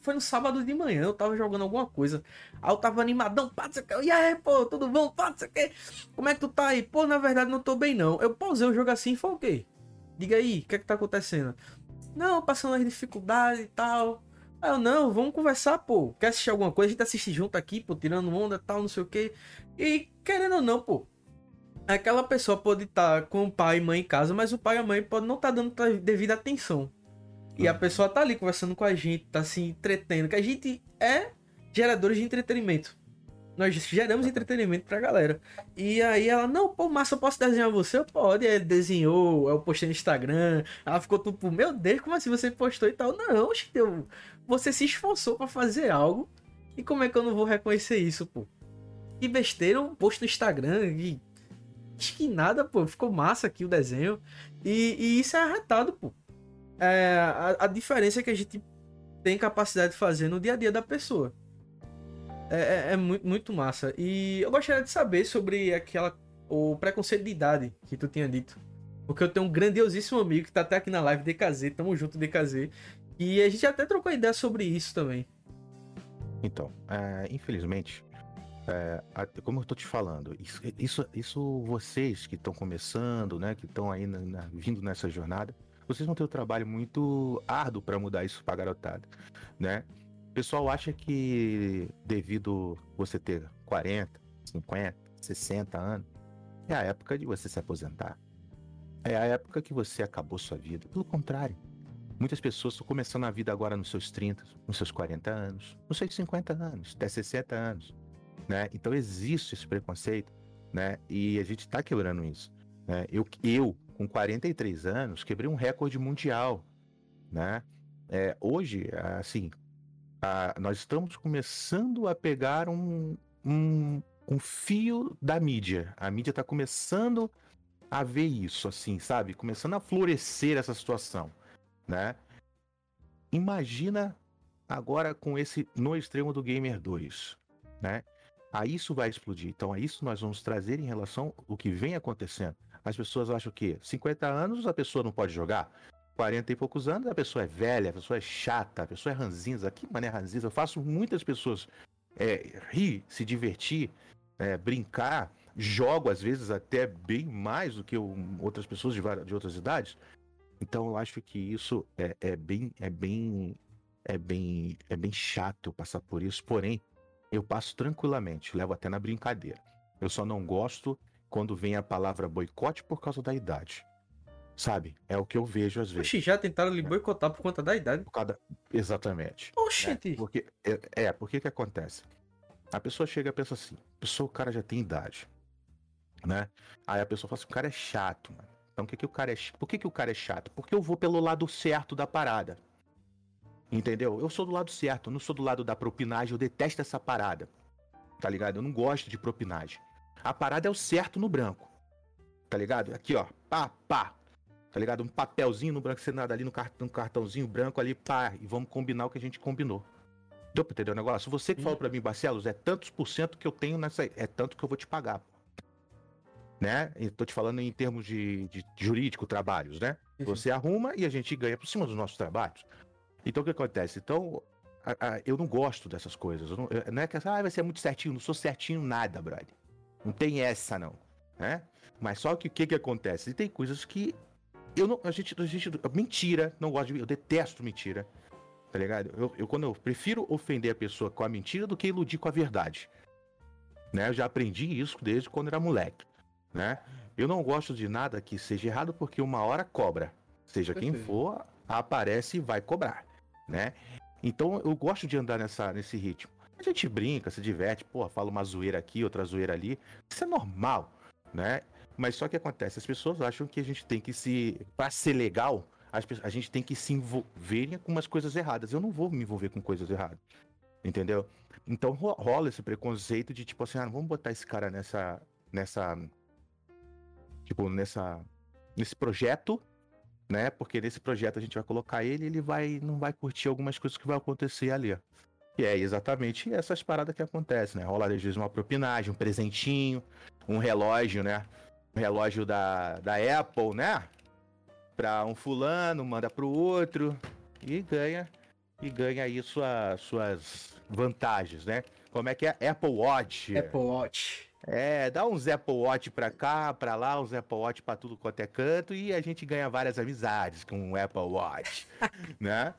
Foi no sábado de manhã, eu tava jogando alguma coisa. Aí eu tava animadão, pá, não sei o que. E aí, pô, tudo bom? Pá, não sei o que. Como é que tu tá aí? Pô, na verdade não tô bem não. Eu pausei o jogo assim e falei? Diga aí, o que é que tá acontecendo? Não, passando as dificuldades e tal. Aí eu, não, vamos conversar, pô. Quer assistir alguma coisa? A gente assiste junto aqui, pô, tirando onda e tal, não sei o quê. E querendo ou não, pô. Aquela pessoa pode estar tá com o pai e mãe em casa, mas o pai e a mãe pode não estar tá dando devida atenção. E a uhum. pessoa tá ali conversando com a gente, tá se entretendo. Que a gente é geradores de entretenimento. Nós geramos entretenimento pra galera. E aí ela, não, pô, massa, eu posso desenhar você? Pode. Aí desenhou, eu postei no Instagram. Ela ficou tipo, meu Deus, como assim você postou e tal? Não, eu, você se esforçou para fazer algo. E como é que eu não vou reconhecer isso, pô? Que besteira, um post no Instagram e. Acho que nada, pô. Ficou massa aqui o desenho. E, e isso é arretado, pô. É, a, a diferença é que a gente tem capacidade de fazer no dia a dia da pessoa. É, é, é muito, muito massa. E eu gostaria de saber sobre aquela. O preconceito de idade que tu tinha dito. Porque eu tenho um grandiosíssimo amigo que tá até aqui na live, DKZ, tamo junto, DKZ. E a gente até trocou ideia sobre isso também. Então, é, infelizmente, é, como eu tô te falando, isso, isso, isso vocês que estão começando, né, que estão aí na, na, vindo nessa jornada, vocês vão ter um trabalho muito árduo para mudar isso pra garotada, né? O pessoal acha que devido você ter 40, 50, 60 anos, é a época de você se aposentar. É a época que você acabou sua vida. Pelo contrário, muitas pessoas estão começando a vida agora nos seus 30, nos seus 40 anos, nos seus 50 anos, até 60 anos. Né? Então existe esse preconceito, né? E a gente está quebrando isso. Né? Eu, eu, com 43 anos, quebrei um recorde mundial, né? É, hoje, assim, a, nós estamos começando a pegar um, um, um fio da mídia. A mídia está começando a ver isso, assim, sabe? Começando a florescer essa situação, né? Imagina agora com esse no extremo do Gamer 2, né? Aí isso vai explodir. Então, é isso nós vamos trazer em relação ao que vem acontecendo. As pessoas acham que 50 anos a pessoa não pode jogar. 40 e poucos anos, a pessoa é velha, a pessoa é chata, a pessoa é ranzinza. Que mané ranzinza? Eu faço muitas pessoas é, rir, se divertir, é, brincar, jogo às vezes até bem mais do que outras pessoas de, várias, de outras idades. Então eu acho que isso é, é bem, é bem, é bem, é bem chato passar por isso. Porém, eu passo tranquilamente, levo até na brincadeira. Eu só não gosto quando vem a palavra boicote por causa da idade. Sabe? É o que eu vejo às vezes. Oxi, já tentaram lhe boicotar por conta da idade? Exatamente. Oxi. É, porque, é, é, porque que acontece? A pessoa chega e pensa assim, a pessoa, o cara já tem idade, né? Aí a pessoa fala assim, o cara é chato, mano. Então, que que o cara é, por que, que o cara é chato? Porque eu vou pelo lado certo da parada. Entendeu? Eu sou do lado certo, eu não sou do lado da propinagem, eu detesto essa parada. Tá ligado? Eu não gosto de propinagem. A parada é o certo no branco. Tá ligado? Aqui, ó. Pá, pá. Tá ligado? Um papelzinho no branco, nada ali no, cartãozinho branco ali, pá. E vamos combinar o que a gente combinou. Deu pra entender o negócio? Você que hum. falou pra mim, Barcelos, é tantos por cento que eu tenho nessa. É tanto que eu vou te pagar né? Estou te falando em termos de, de jurídico, trabalhos, né? Uhum. Você arruma e a gente ganha por cima dos nossos trabalhos. Então o que acontece? Então, a, a, eu não gosto dessas coisas. Não, não, é que ah, vai ser muito certinho, não sou certinho nada, brother. Não tem essa, não. Né? Mas só que o que, que acontece? E tem coisas que eu não. A gente, a gente. Mentira, não gosto de. Eu detesto mentira. Tá ligado? Eu, eu, quando eu prefiro ofender a pessoa com a mentira do que iludir com a verdade. Né? Eu já aprendi isso desde quando era moleque né? Eu não gosto de nada que seja errado porque uma hora cobra. Seja quem for, aparece e vai cobrar, né? Então eu gosto de andar nessa, nesse ritmo. A gente brinca, se diverte, pô, fala uma zoeira aqui, outra zoeira ali. Isso é normal, né? Mas só que acontece, as pessoas acham que a gente tem que se. Pra ser legal, a gente tem que se envolver com umas coisas erradas. Eu não vou me envolver com coisas erradas. Entendeu? Então rola esse preconceito de tipo assim, ah, vamos botar esse cara nessa. nessa tipo, nessa, nesse projeto, né? Porque nesse projeto a gente vai colocar ele, ele vai não vai curtir algumas coisas que vai acontecer ali. E é exatamente essas paradas que acontecem, né? Rola às vezes uma propinagem, um presentinho, um relógio, né? Relógio da, da Apple, né? Pra um fulano, manda pro outro e ganha e ganha aí sua, suas vantagens, né? Como é que é? Apple Watch. Apple Watch. É, dá uns Apple Watch pra cá, pra lá, uns Apple Watch pra tudo quanto é canto e a gente ganha várias amizades com o Apple Watch, <laughs> né?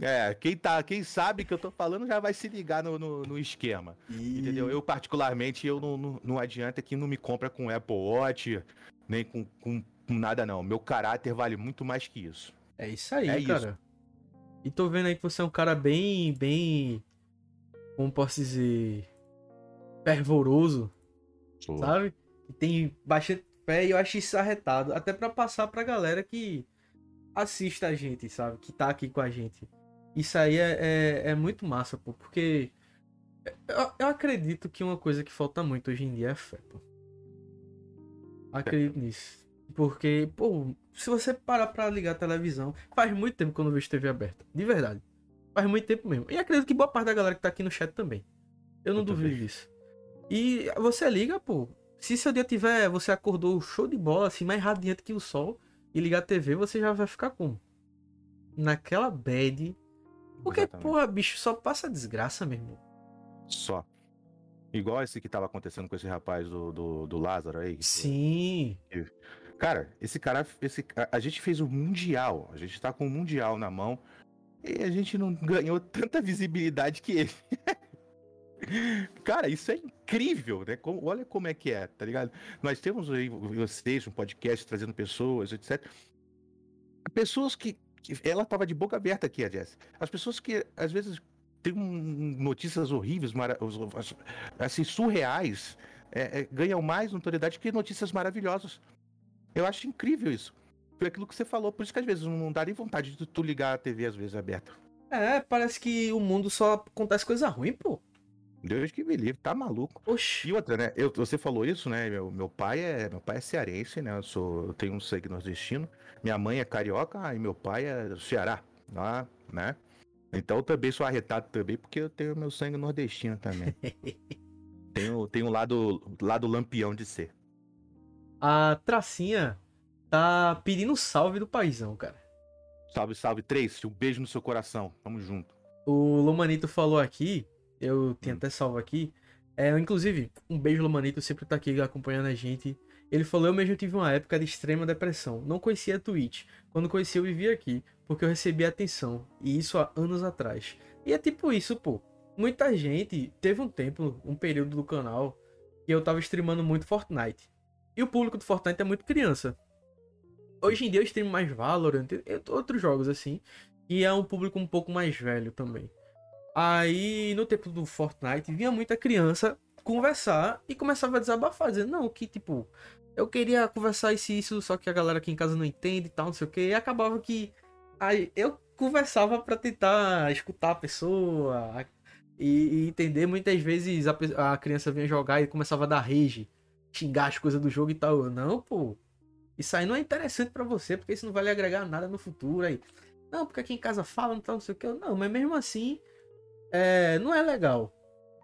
É, quem, tá, quem sabe que eu tô falando já vai se ligar no, no, no esquema, e... entendeu? Eu, particularmente, eu não, não, não, adianta que não me compra com Apple Watch, nem com, com, com, nada não. Meu caráter vale muito mais que isso. É isso aí, é cara. Isso. E tô vendo aí que você é um cara bem, bem... Como posso dizer... Fervoroso Pô. sabe? E tem bastante fé e eu acho isso arretado. Até para passar pra galera que assista a gente, sabe? Que tá aqui com a gente. Isso aí é, é, é muito massa, pô. Porque eu, eu, acredito que uma coisa que falta muito hoje em dia é fé, pô. Acredito é. nisso. Porque, pô, se você parar pra ligar a televisão, faz muito tempo que eu não vejo TV aberta. De verdade. Faz muito tempo mesmo. E acredito que boa parte da galera que tá aqui no chat também. Eu não eu duvido disso. E você liga, pô. Se seu dia tiver, você acordou show de bola, assim, mais radiante que o sol, e ligar a TV, você já vai ficar como? Naquela bad. Porque, Exatamente. porra, bicho, só passa desgraça mesmo. Só. Igual esse que tava acontecendo com esse rapaz do, do, do Lázaro aí. Sim. Cara, esse cara. Esse, a, a gente fez o Mundial. A gente tá com o Mundial na mão. E a gente não ganhou tanta visibilidade que ele. <laughs> Cara, isso é incrível, né? Como, olha como é que é, tá ligado? Nós temos aí vocês, um podcast trazendo pessoas, etc. Pessoas que. Que ela tava de boca aberta aqui, a Jess. As pessoas que às vezes têm notícias horríveis, assim, surreais, é, é, ganham mais notoriedade que notícias maravilhosas. Eu acho incrível isso. Foi aquilo que você falou, por isso que às vezes não dá nem vontade de tu ligar a TV às vezes aberta. É, parece que o mundo só acontece coisa ruim, pô. Deus que me livre, tá maluco. Oxi. E outra, né? Eu, você falou isso, né? Meu, meu pai é meu pai é cearense, né? Eu, sou, eu tenho um sangue nordestino. Minha mãe é carioca e meu pai é do Ceará, lá, né? Então eu também sou arretado também, porque eu tenho meu sangue nordestino também. <laughs> tenho, tenho um lado, lado lampião de ser. A Tracinha tá pedindo salve do paizão, cara. Salve, salve, Trace. Um beijo no seu coração. Tamo junto. O Lomanito falou aqui, eu tinha Hum. até salvo aqui. É, inclusive, um beijo, Lomanito, sempre tá aqui acompanhando a gente. Ele falou: Eu mesmo tive uma época de extrema depressão. Não conhecia a Twitch. Quando conheci, eu vivia aqui, porque eu recebi atenção. E isso há anos atrás. E é tipo isso, pô. Muita gente teve um tempo, um período do canal, que eu tava streamando muito Fortnite. E o público do Fortnite é muito criança. Hoje em dia eu streamo mais Valorant, outros jogos assim. E é um público um pouco mais velho também. Aí, no tempo do Fortnite, vinha muita criança conversar e começava a desabafar, dizendo, não, que tipo, eu queria conversar isso e isso, só que a galera aqui em casa não entende e tal, não sei o que. E acabava que aí eu conversava pra tentar escutar a pessoa e, e entender. Muitas vezes a, a criança vinha jogar e começava a dar rage, xingar as coisas do jogo e tal. Eu, não, pô, isso aí não é interessante pra você, porque isso não vai lhe agregar nada no futuro aí. Não, porque aqui em casa fala, não, tal, não sei o que. Eu, não, mas mesmo assim, é, não é legal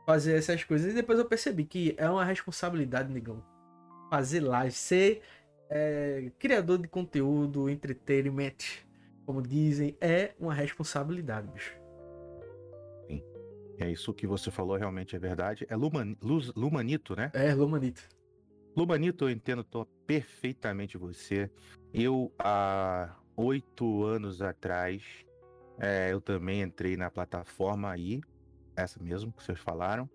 fazer essas coisas. E depois eu percebi que é uma responsabilidade, negão. Fazer live, ser é, criador de conteúdo, entretenimento, como dizem, é uma responsabilidade, bicho. É isso que você falou, realmente é verdade. É Luman, Luz- Lumanito, né? É, Lomanito. Lumanito, eu entendo tô perfeitamente você. Eu, há oito anos atrás, é, eu também entrei na plataforma aí, essa mesmo que vocês falaram.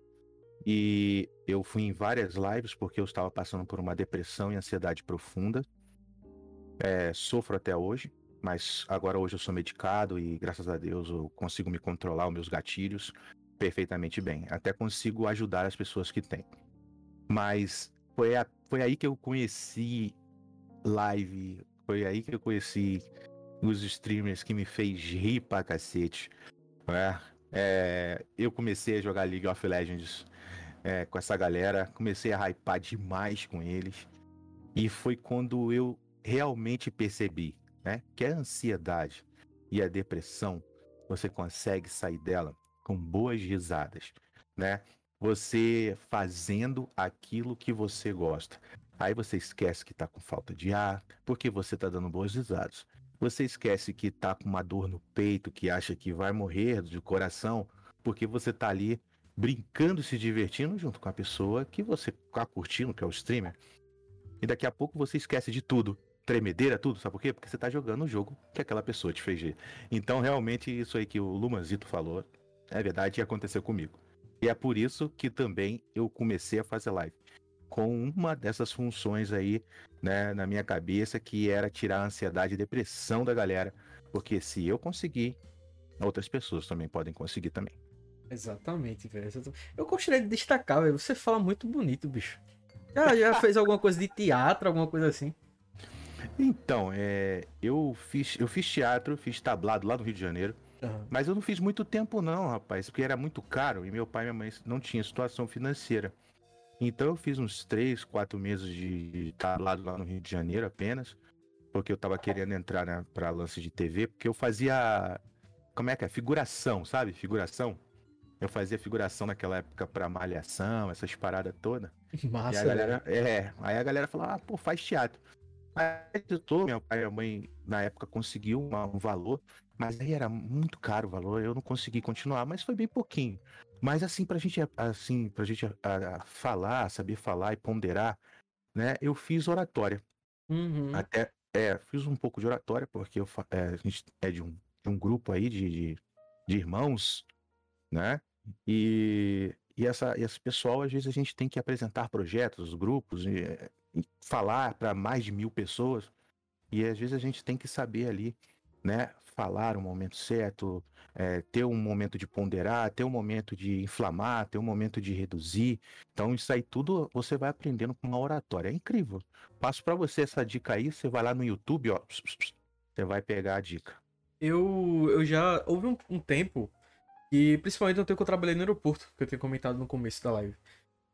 E eu fui em várias lives porque eu estava passando por uma depressão e ansiedade profunda. É, sofro até hoje, mas agora hoje eu sou medicado e graças a Deus eu consigo me controlar os meus gatilhos perfeitamente bem. Até consigo ajudar as pessoas que têm. Mas foi, a- foi aí que eu conheci live, foi aí que eu conheci os streamers que me fez rir pra cacete. né? É, eu comecei a jogar League of Legends é, com essa galera, comecei a hypar demais com eles. E foi quando eu realmente percebi né, que a ansiedade e a depressão, você consegue sair dela com boas risadas, né? Você fazendo aquilo que você gosta. Aí você esquece que tá com falta de ar, porque você tá dando boas risadas. Você esquece que tá com uma dor no peito, que acha que vai morrer de coração, porque você tá ali brincando se divertindo junto com a pessoa que você tá curtindo, que é o streamer. E daqui a pouco você esquece de tudo. Tremedeira, tudo, sabe por quê? Porque você tá jogando o jogo que aquela pessoa te fez. Então, realmente, isso aí que o Lumanzito falou é verdade e aconteceu comigo. E é por isso que também eu comecei a fazer live. Com uma dessas funções aí, né, na minha cabeça, que era tirar a ansiedade e depressão da galera. Porque se eu conseguir, outras pessoas também podem conseguir também. Exatamente, velho. Eu gostaria de destacar, velho. Você fala muito bonito, bicho. Já, já fez alguma coisa de teatro, alguma coisa assim? Então, é, eu fiz, eu fiz teatro, fiz tablado lá no Rio de Janeiro. Aham. Mas eu não fiz muito tempo não, rapaz, porque era muito caro e meu pai e minha mãe não tinham situação financeira. Então eu fiz uns três, quatro meses de tablado lá no Rio de Janeiro apenas, porque eu tava querendo entrar né, pra lance de TV, porque eu fazia, como é que é, figuração, sabe? Figuração. Eu fazia figuração naquela época pra malhação, essas paradas todas. <laughs> E Massa, a galera, é, aí a galera falou, ah, pô, faz teatro. Aí eu tô, meu pai e minha mãe, na época, conseguiu uma- um valor, mas aí era muito caro o valor, eu não consegui continuar, mas foi bem pouquinho. Mas assim, pra gente, assim, pra gente ah, ah, falar, saber falar e ponderar, né, eu fiz oratória. Uhum. Até, é, fiz um pouco de oratória, porque eu, é, a gente é de um, de um grupo aí de, de, de irmãos, né? E, e, essa, e esse pessoal, às vezes, a gente tem que apresentar projetos, grupos, e, é, e falar para mais de mil pessoas. E às vezes a gente tem que saber ali, né? Falar o momento certo, é, ter um momento de ponderar, ter um momento de inflamar, ter um momento de reduzir. Então, isso aí tudo você vai aprendendo com uma oratória. É incrível. Passo para você essa dica aí, você vai lá no YouTube, ó. <sniffs> Você vai pegar a dica. Eu, eu já. Houve um, um tempo. E principalmente no tempo que eu trabalhei no aeroporto, que eu tinha comentado no começo da live.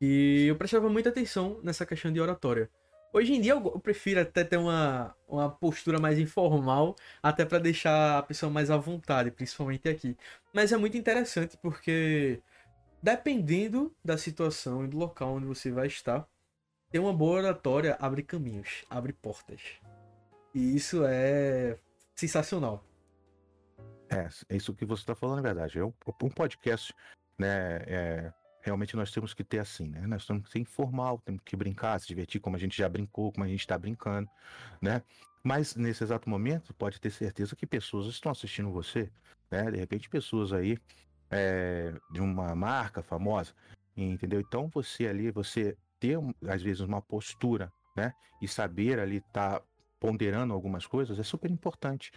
E eu prestava muita atenção nessa questão de oratória. Hoje em dia eu, prefiro até ter uma, uma postura mais informal, até pra deixar a pessoa mais à vontade, principalmente aqui. Mas é muito interessante porque, dependendo da situação e do local onde você vai estar, ter uma boa oratória abre caminhos, abre portas. E isso é sensacional. É, é isso que você está falando, é verdade. É um, um podcast, né? É, realmente nós temos que ter assim, né? Nós temos que ser informal, temos que brincar, se divertir como a gente já brincou, como a gente está brincando, né? Mas nesse exato momento, pode ter certeza que pessoas estão assistindo você, né? De repente, pessoas aí é, de uma marca famosa, entendeu? Então você ali, você ter às vezes uma postura, né? E saber ali estar tá ponderando algumas coisas é super importante,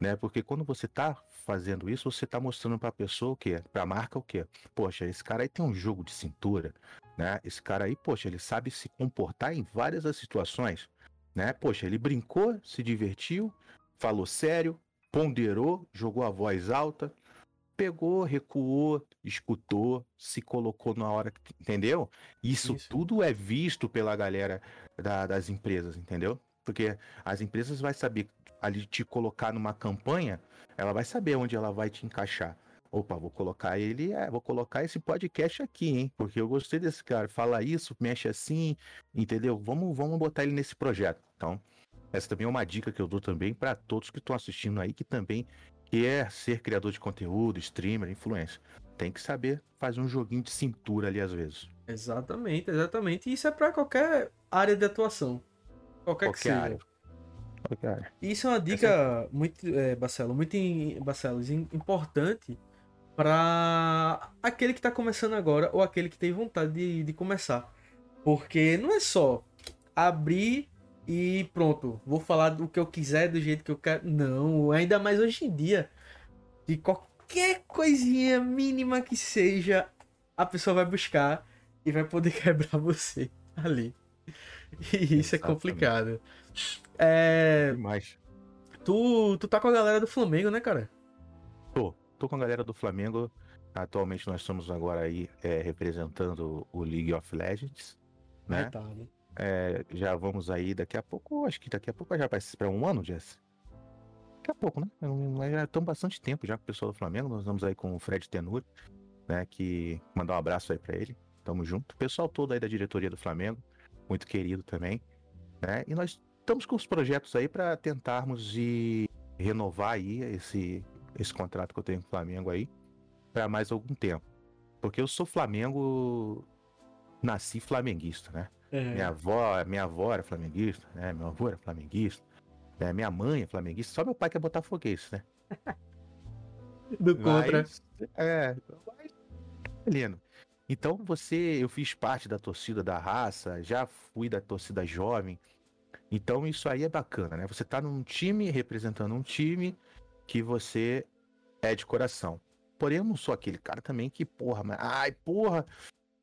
né? Porque quando você está fazendo isso, você está mostrando para a pessoa o quê? Para a marca o quê? Poxa, esse cara aí tem um jogo de cintura, né? Esse cara aí, poxa, ele sabe se comportar em várias situações, né? Poxa, ele brincou, se divertiu, falou sério, ponderou, jogou a voz alta, pegou, recuou, escutou, se colocou na hora, entendeu? Isso, Isso. tudo é visto pela galera da, das empresas, entendeu? Porque as empresas vai saber ali te colocar numa campanha, ela vai saber onde ela vai te encaixar. Opa, vou colocar ele, é, vou colocar esse podcast aqui, hein? Porque eu gostei desse cara. Fala isso, mexe assim, entendeu? Vamos, vamos botar ele nesse projeto. Então, essa também é uma dica que eu dou também para todos que estão assistindo aí, que também quer ser criador de conteúdo, streamer, influencer. Tem que saber fazer um joguinho de cintura ali às vezes. Exatamente, exatamente. Isso é para qualquer área de atuação. Qualquer, Qualquer que seja. Área. Qualquer área. Isso é uma dica Essa... muito, é, Barcelo, muito Barcelos, importante para aquele que está começando agora ou aquele que tem vontade de, de começar. Porque não é só abrir e pronto, vou falar do que eu quiser, do jeito que eu quero. Não, ainda mais hoje em dia. De qualquer coisinha mínima que seja, a pessoa vai buscar e vai poder <laughs> quebrar você ali. <laughs> E isso é complicado. É. Demais. Tu, tu tá com a galera do Flamengo, né, cara? Tô. Tô com a galera do Flamengo. Atualmente nós estamos agora aí é, representando o League of Legends. Né? É, tá, né? É, já vamos aí daqui a pouco, acho que daqui a pouco já vai para um ano, Jess. Daqui a pouco, né? Já estamos bastante tempo já com o pessoal do Flamengo. Nós estamos aí com o Fred Tenur, né? Que mandar um abraço aí para ele. Tamo junto. O pessoal todo aí da diretoria do Flamengo muito querido também, né? E nós estamos com os projetos aí para tentarmos de renovar aí esse, esse contrato que eu tenho com o Flamengo aí para mais algum tempo. Porque eu sou Flamengo, nasci flamenguista, né? É. Minha avó, minha avó era flamenguista, né? Meu avô era flamenguista, né? minha mãe é flamenguista, só meu pai que é botafoguense, né? <laughs> Do contra. Mas, é, mas, Heleno, então você, eu fiz parte da torcida da raça, já fui da torcida jovem. Então isso aí é bacana, né? Você tá num time representando um time que você é de coração. Porém, eu não sou aquele cara também que, porra, mas, ai, porra,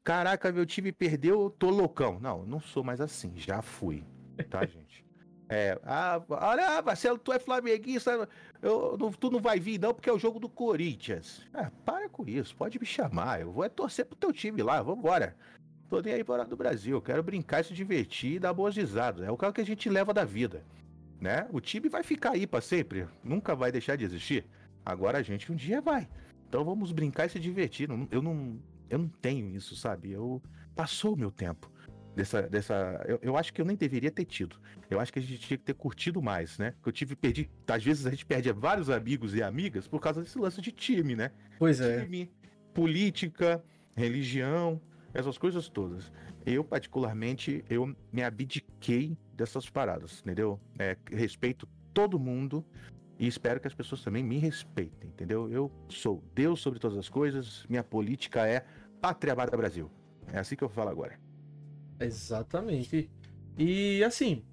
caraca, meu time perdeu, tô loucão. Não, não sou mais assim, já fui, tá, <laughs> gente? É, ah, olha, Marcelo, tu é flamenguista, eu, não, tu não vai vir não porque é o jogo do Corinthians. Ah, para com isso, pode me chamar, eu vou é torcer pro teu time lá, vambora. Tô nem aí fora do Brasil, quero brincar, se divertir e dar boas risadas. É o carro que a gente leva da vida, né? O time vai ficar aí para sempre, nunca vai deixar de existir. Agora a gente um dia vai. Então vamos brincar e se divertir. Eu não, eu não tenho isso, sabe? Eu passou o meu tempo dessa. dessa eu, eu, acho que eu nem deveria ter tido. Eu acho que a gente tinha que ter curtido mais, né? Porque eu tive, perdi. Às vezes a gente perde vários amigos e amigas por causa desse lance de time, né? Pois é. Time, política, religião, essas coisas todas. Eu, particularmente, eu me abdiquei dessas paradas, entendeu? É, respeito todo mundo e espero que as pessoas também me respeitem, entendeu? Eu sou Deus sobre todas as coisas, minha política é Pátria Amada Brasil. É assim que eu falo agora. Exatamente. E assim,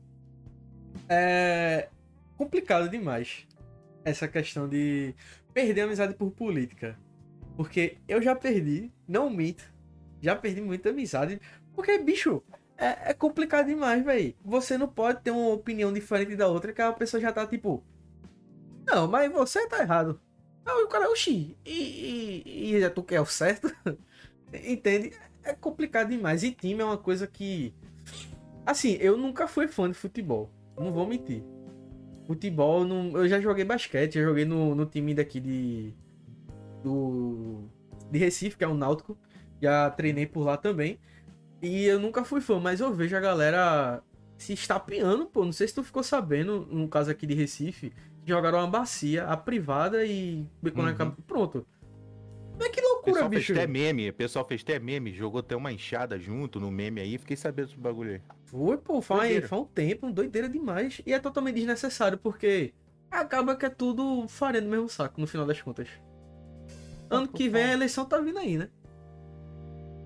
é complicado demais essa questão de perder a amizade por política. Porque eu já perdi, não minto, já perdi muita amizade. Porque, bicho, é, é complicado demais, velho. Você não pode ter uma opinião diferente da outra que a pessoa já tá tipo. Não, mas você tá errado. Não, o cara, oxi, e, e, e tu quer o certo? <laughs> Entende? É complicado demais. E time é uma coisa que. Assim, eu nunca fui fã de futebol. Não vou mentir. Futebol, não... eu já joguei basquete, já joguei no, no time daqui de. Do. De Recife, que é o Náutico. Já treinei por lá também. E eu nunca fui fã, mas eu vejo a galera se estapeando, pô. Não sei se tu ficou sabendo, no caso aqui de Recife, jogaram uma bacia, a privada e Uhum. Pronto. Mas que loucura, pessoal bicho. fez até meme, o pessoal fez até meme, jogou até uma enxada junto no meme aí, fiquei sabendo desse bagulho aí. Foi, pô, faz, faz um tempo, doideira demais. E é totalmente desnecessário, porque acaba que é tudo farinha do mesmo saco, no final das contas. Ano que vem a eleição tá vindo aí, né?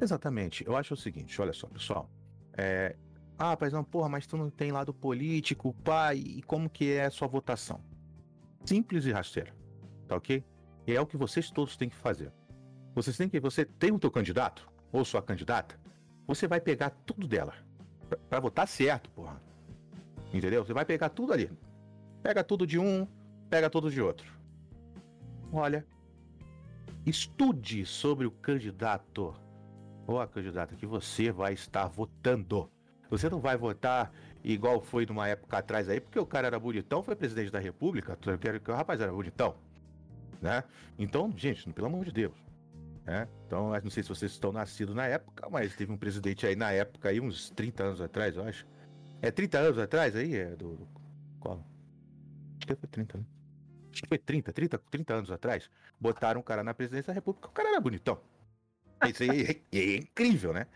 Exatamente. Eu acho o seguinte, olha só, pessoal. É... Ah, paizão, porra, mas tu não tem lado político, pai, e como que é a sua votação? Simples e rasteira, tá ok? E é o que vocês todos têm que fazer. Vocês têm que, você tem o teu candidato, ou sua candidata, você vai pegar tudo dela. Pra votar certo, porra. Entendeu? Você vai pegar tudo ali. Pega tudo de um, pega tudo de outro. Olha, estude sobre o candidato ou a candidata que você vai estar votando. Você não vai votar igual foi numa época atrás aí, porque o cara era bonitão, foi presidente da república, que o rapaz era bonitão, né? Então, gente, pelo amor de Deus, né? Então, não sei se vocês estão nascidos na época, mas teve um presidente aí na época aí, uns 30 anos atrás, eu acho. É 30 anos atrás aí? É do... do- Qual? Acho que foi 30, né? Acho que foi 30, 30, 30 anos atrás. Botaram o cara na presidência da república, o cara era bonitão. Isso aí é, é incrível, né?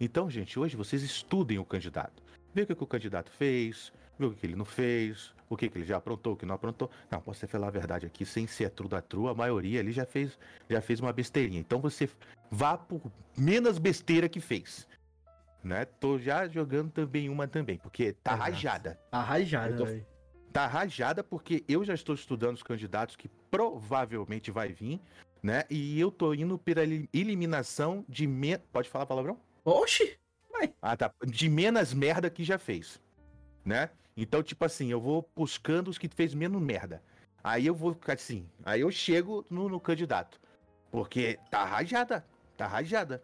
Então, gente, hoje vocês estudem o candidato. Vê o que, que o candidato fez, vê o que, que ele não fez, o que, que ele já aprontou, o que não aprontou. Não, posso falar a verdade aqui, sem ser true da true, a maioria ali já fez, já fez uma besteirinha. Então você vá por menos besteira que fez. Né? Tô já jogando também uma também, porque tá Exato. rajada. Arrajada, Eu tô-. Tá rajada porque eu já estou estudando os candidatos que provavelmente vai vir, né? E eu tô indo pela eli- eliminação de... Me... Pode falar palavrão? Oxi! Ah, tá. De menos merda que já fez. Né? Então, tipo assim, eu vou buscando os que fez menos merda. Aí eu vou ficar assim. Aí eu chego no, no candidato. Porque tá rajada. Tá rajada.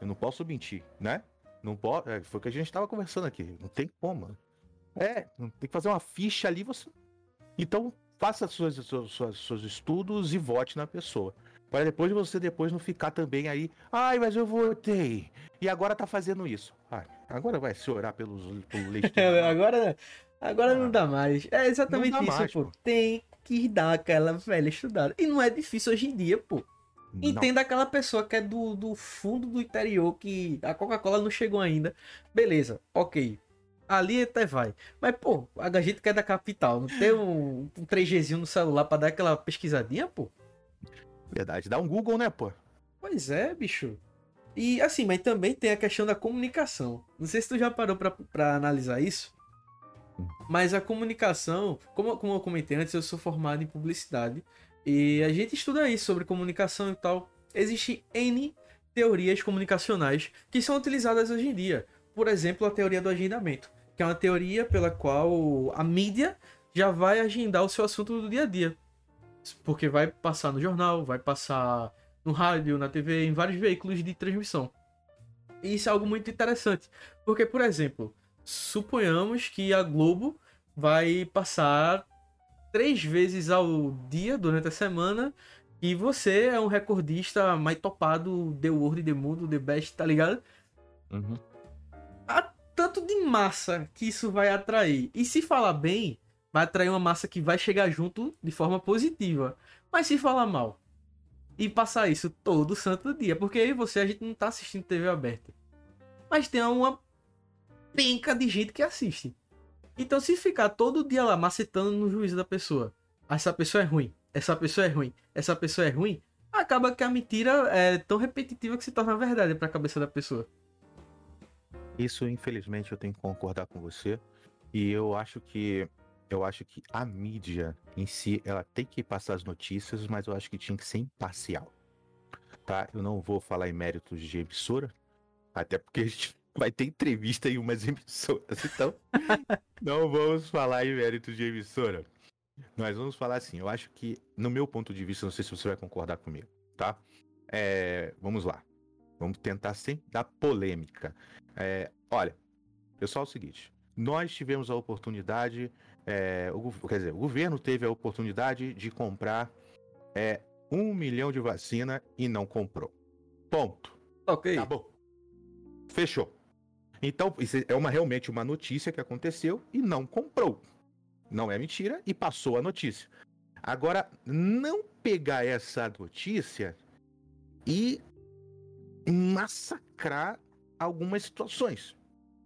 Eu não posso mentir, né? Não pode. É, foi o que a gente tava conversando aqui. Não tem como. É, tem que fazer uma ficha ali. Você. Então, faça suas, seus, seus, seus estudos e vote na pessoa. Para depois você depois não ficar também aí. Ai, mas eu votei. E agora tá fazendo isso. Ai, agora vai se orar pelos, pelo <laughs> leite. É, mamão. Agora agora não Ah. dá mais. É exatamente isso, mais, pô. pô. Tem que dar aquela velha estudada. E não é difícil hoje em dia, pô. Não. Entenda aquela pessoa que é do, do fundo do interior, que a Coca-Cola não chegou ainda. Beleza, ok. Ali até vai. Mas, pô, a gente que é da capital, não tem um, um 3Gzinho no celular pra dar aquela pesquisadinha, pô? Verdade. Dá um Google, né, pô? Pois é, bicho. E assim, mas também tem a questão da comunicação. Não sei se tu já parou pra, pra analisar isso. Mas a comunicação, como, como eu comentei antes, eu sou formado em publicidade. E a gente estuda isso sobre comunicação e tal. Existem N teorias comunicacionais que são utilizadas hoje em dia. Por exemplo, a teoria do agendamento, que é uma teoria pela qual a mídia já vai agendar o seu assunto do dia a dia. Porque vai passar no jornal, vai passar no rádio, na TV, em vários veículos de transmissão. E isso é algo muito interessante. Porque, por exemplo, suponhamos que a Globo vai passar três vezes ao dia durante a semana e você é um recordista mais topado The World, The Mundo, The Best, tá ligado? Uhum. Há tanto de massa que isso vai atrair. E se falar bem, vai atrair uma massa que vai chegar junto de forma positiva. Mas se falar mal e passar isso todo santo dia, porque eu e você a gente não tá assistindo TV aberta. Mas tem uma penca de gente que assiste. Então se ficar todo dia lá macetando no juízo da pessoa, essa pessoa é ruim, essa pessoa é ruim, essa pessoa é ruim, acaba que a mentira é tão repetitiva que se torna verdade pra cabeça da pessoa. Isso, infelizmente, eu tenho que concordar com você. E eu acho que eu acho que a mídia em si, ela tem que passar as notícias, mas eu acho que tinha que ser imparcial. Tá? Eu não vou falar em méritos de emissora, até porque a gente vai ter entrevista em umas <laughs> emissoras, então não vamos falar em méritos de emissora. Nós vamos falar assim, eu acho que, no meu ponto de vista, não sei se você vai concordar comigo, tá? É, vamos lá. Vamos tentar sem dar polêmica. É, olha, pessoal, é o seguinte: nós tivemos a oportunidade, é, o, quer dizer, o governo teve a oportunidade de comprar é, um milhão de vacina e não comprou. Ponto. Ok. Acabou. Fechou. Então, isso é uma, realmente uma notícia que aconteceu e não comprou. não é mentira e passou a notícia. Agora, não pegar essa notícia e massacrar algumas situações.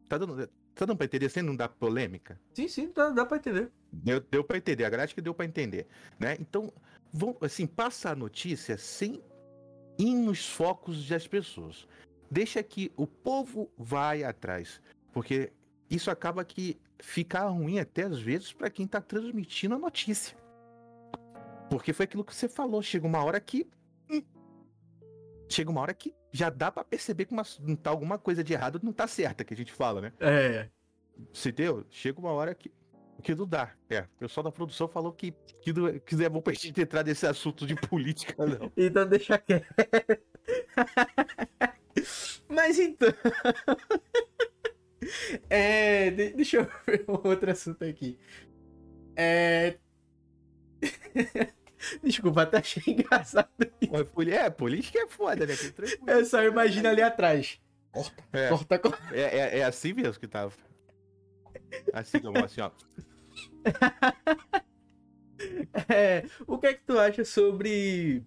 Tá dando, tá dando pra entender sem não dar polêmica? Sim, sim, dá, dá pra entender. Deu, deu pra entender, a grade que deu pra entender, né? Então, vão, assim, passa a notícia sem ir nos focos das pessoas. Deixa que o povo vai atrás, porque isso acaba que fica ruim até às vezes para quem tá transmitindo a notícia. Porque foi aquilo que você falou, chega uma hora que hum, chega uma hora que já dá para perceber que uma, tá alguma coisa de errado não tá certa que a gente fala, né? É. Se deu, chega uma hora que que não dá. É, o pessoal da produção falou que, que, não, que não é bom pra gente entrar nesse assunto de <laughs> política, não. então deixa quieto. <laughs> Mas então. <laughs> é, deixa eu ver um outro assunto aqui. É. <laughs> Desculpa, até achei engraçado. É, política é foda, né? Eu só imagino ali atrás. Corta, é. corta, corta. É, é, é, assim mesmo que tava. Assim, como assim, ó. <laughs> é, o que é que tu acha sobre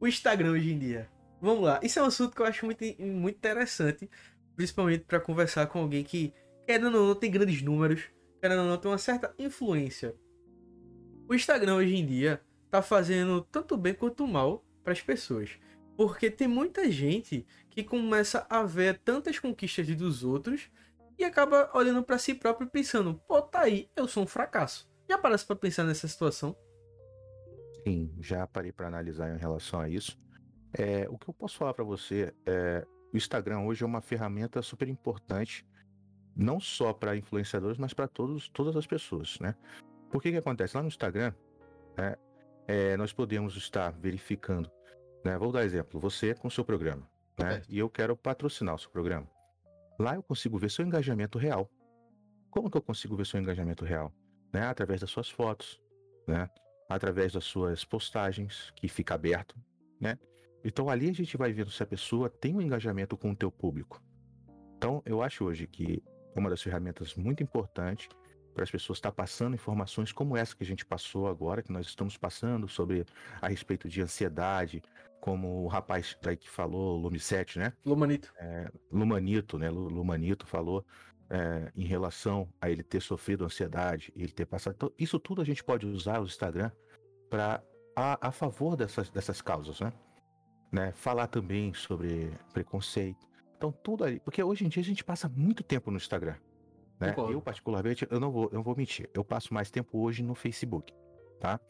o Instagram hoje em dia? Vamos lá. Isso é um assunto que eu acho muito, muito interessante, principalmente para conversar com alguém que, querendo ou não, tem grandes números, querendo ou não, tem uma certa influência. O Instagram hoje em dia tá fazendo tanto bem quanto mal para as pessoas. Porque tem muita gente que começa a ver tantas conquistas dos outros e acaba olhando para si próprio e pensando: pô, tá aí, eu sou um fracasso. Já parece para pensar nessa situação? Sim, já parei para analisar em relação a isso. É, o que eu posso falar para você é o Instagram hoje é uma ferramenta super importante, não só para influenciadores, mas para todos todas as pessoas, né? Por que que acontece lá no Instagram? Né, é, nós podemos estar verificando, né? Vou dar exemplo, você com seu programa, né? E eu quero patrocinar o seu programa. Lá eu consigo ver seu engajamento real. Como que eu consigo ver seu engajamento real? Né? Através das suas fotos, né? Através das suas postagens, que fica aberto, né? Então ali a gente vai vendo se a pessoa tem um engajamento com o teu público. Então eu acho hoje que uma das ferramentas muito importantes para as pessoas estar passando informações como essa que a gente passou agora, que nós estamos passando sobre a respeito de ansiedade, como o rapaz daí que falou, Lumisete, né? Lumanito. É, Lumanito, né? Lumanito falou é, em relação a ele ter sofrido ansiedade, ele ter passado. Então, isso tudo a gente pode usar o Instagram para a, a, favor dessas, dessas causas, né? Né? Falar também sobre preconceito. Então, tudo aí. Porque hoje em dia a gente passa muito tempo no Instagram. Né? Eu, particularmente, eu não vou, eu não vou mentir. Eu passo mais tempo hoje no Facebook, tá?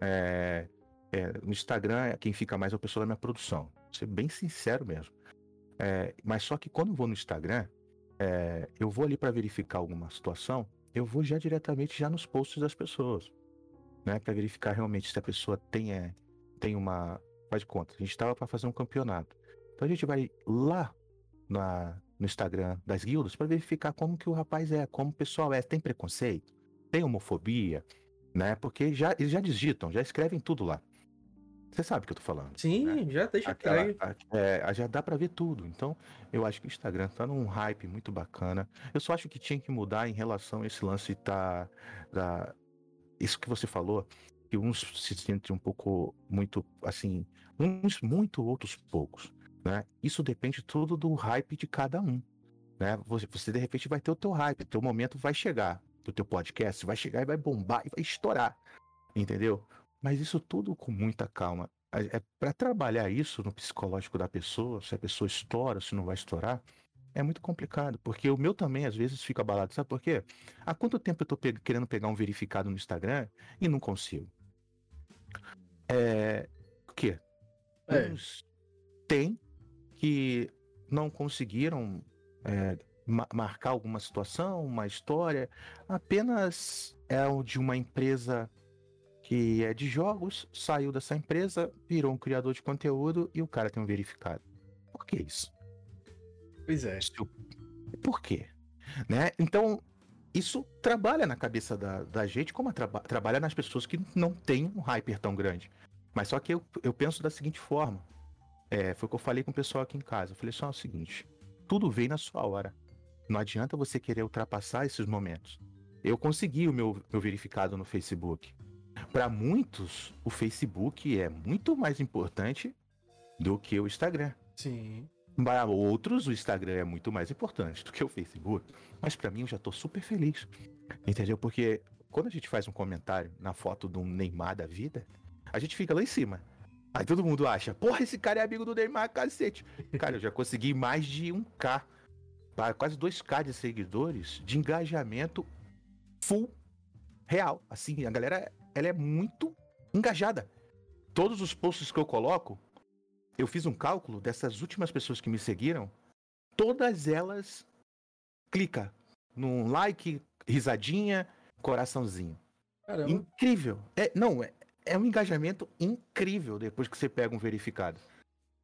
É, é, no Instagram, quem fica mais é o pessoal da minha produção. Vou ser bem sincero mesmo. É, mas só que quando eu vou no Instagram, é, eu vou ali para verificar alguma situação, eu vou já diretamente já nos posts das pessoas, né? Para verificar realmente se a pessoa tem, é, tem uma. Faz de conta, a gente estava para fazer um campeonato. Então a gente vai lá na, no Instagram das guildas para verificar como que o rapaz é, como o pessoal é. Tem preconceito? Tem homofobia? Né? Porque já, eles já digitam, já escrevem tudo lá. Você sabe o que eu tô falando. Sim, né? já deixa Aquela, é, já dá para ver tudo. Então, eu acho que o Instagram tá num hype muito bacana. Eu só acho que tinha que mudar em relação a esse lance tá, da. Isso que você falou, que uns se sentem um pouco muito assim, uns muito, outros poucos. Né? Isso depende tudo do hype de cada um. Né? Você, você de repente vai ter o teu hype, teu momento vai chegar. O teu podcast vai chegar e vai bombar e vai estourar. Entendeu? Mas isso tudo com muita calma. É para trabalhar isso no psicológico da pessoa, se a pessoa estoura, se não vai estourar, é muito complicado, porque o meu também às vezes fica abalado, sabe por quê? Há quanto tempo eu tô pe querendo pegar um verificado no Instagram e não consigo? É, o quê? É. Tem que não conseguiram é, ma marcar alguma situação, uma história, apenas é de uma empresa que é de jogos, saiu dessa empresa, virou um criador de conteúdo e o cara tem um verificado. Por que isso? Pois é. Por quê? Né? Então, isso trabalha na cabeça da, da gente, como traba trabalha nas pessoas que não têm um hyper tão grande. Mas só que eu, eu penso da seguinte forma. É, foi o que eu falei com o pessoal aqui em casa. Eu falei só o seguinte: tudo vem na sua hora. Não adianta você querer ultrapassar esses momentos. eu consegui o meu, meu verificado no Facebook. Para muitos, o Facebook é muito mais importante do que o Instagram. Sim. Para outros, o Instagram é muito mais importante do que o Facebook. Mas para mim, eu já tô super feliz. Entendeu? Porque quando a gente faz um comentário na foto de um Neymar da vida, a gente fica lá em cima. Aí todo mundo acha, porra, esse cara é amigo do Neymar, cacete. Cara, eu já consegui mais de 1K, quase 2K de seguidores de engajamento full real. Assim, a galera, ela é muito engajada. Todos os posts que eu coloco, eu fiz um cálculo dessas últimas pessoas que me seguiram, todas elas clica num like, risadinha, coraçãozinho. Caramba. Incrível. É, não, é, é um engajamento incrível depois que você pega um verificado,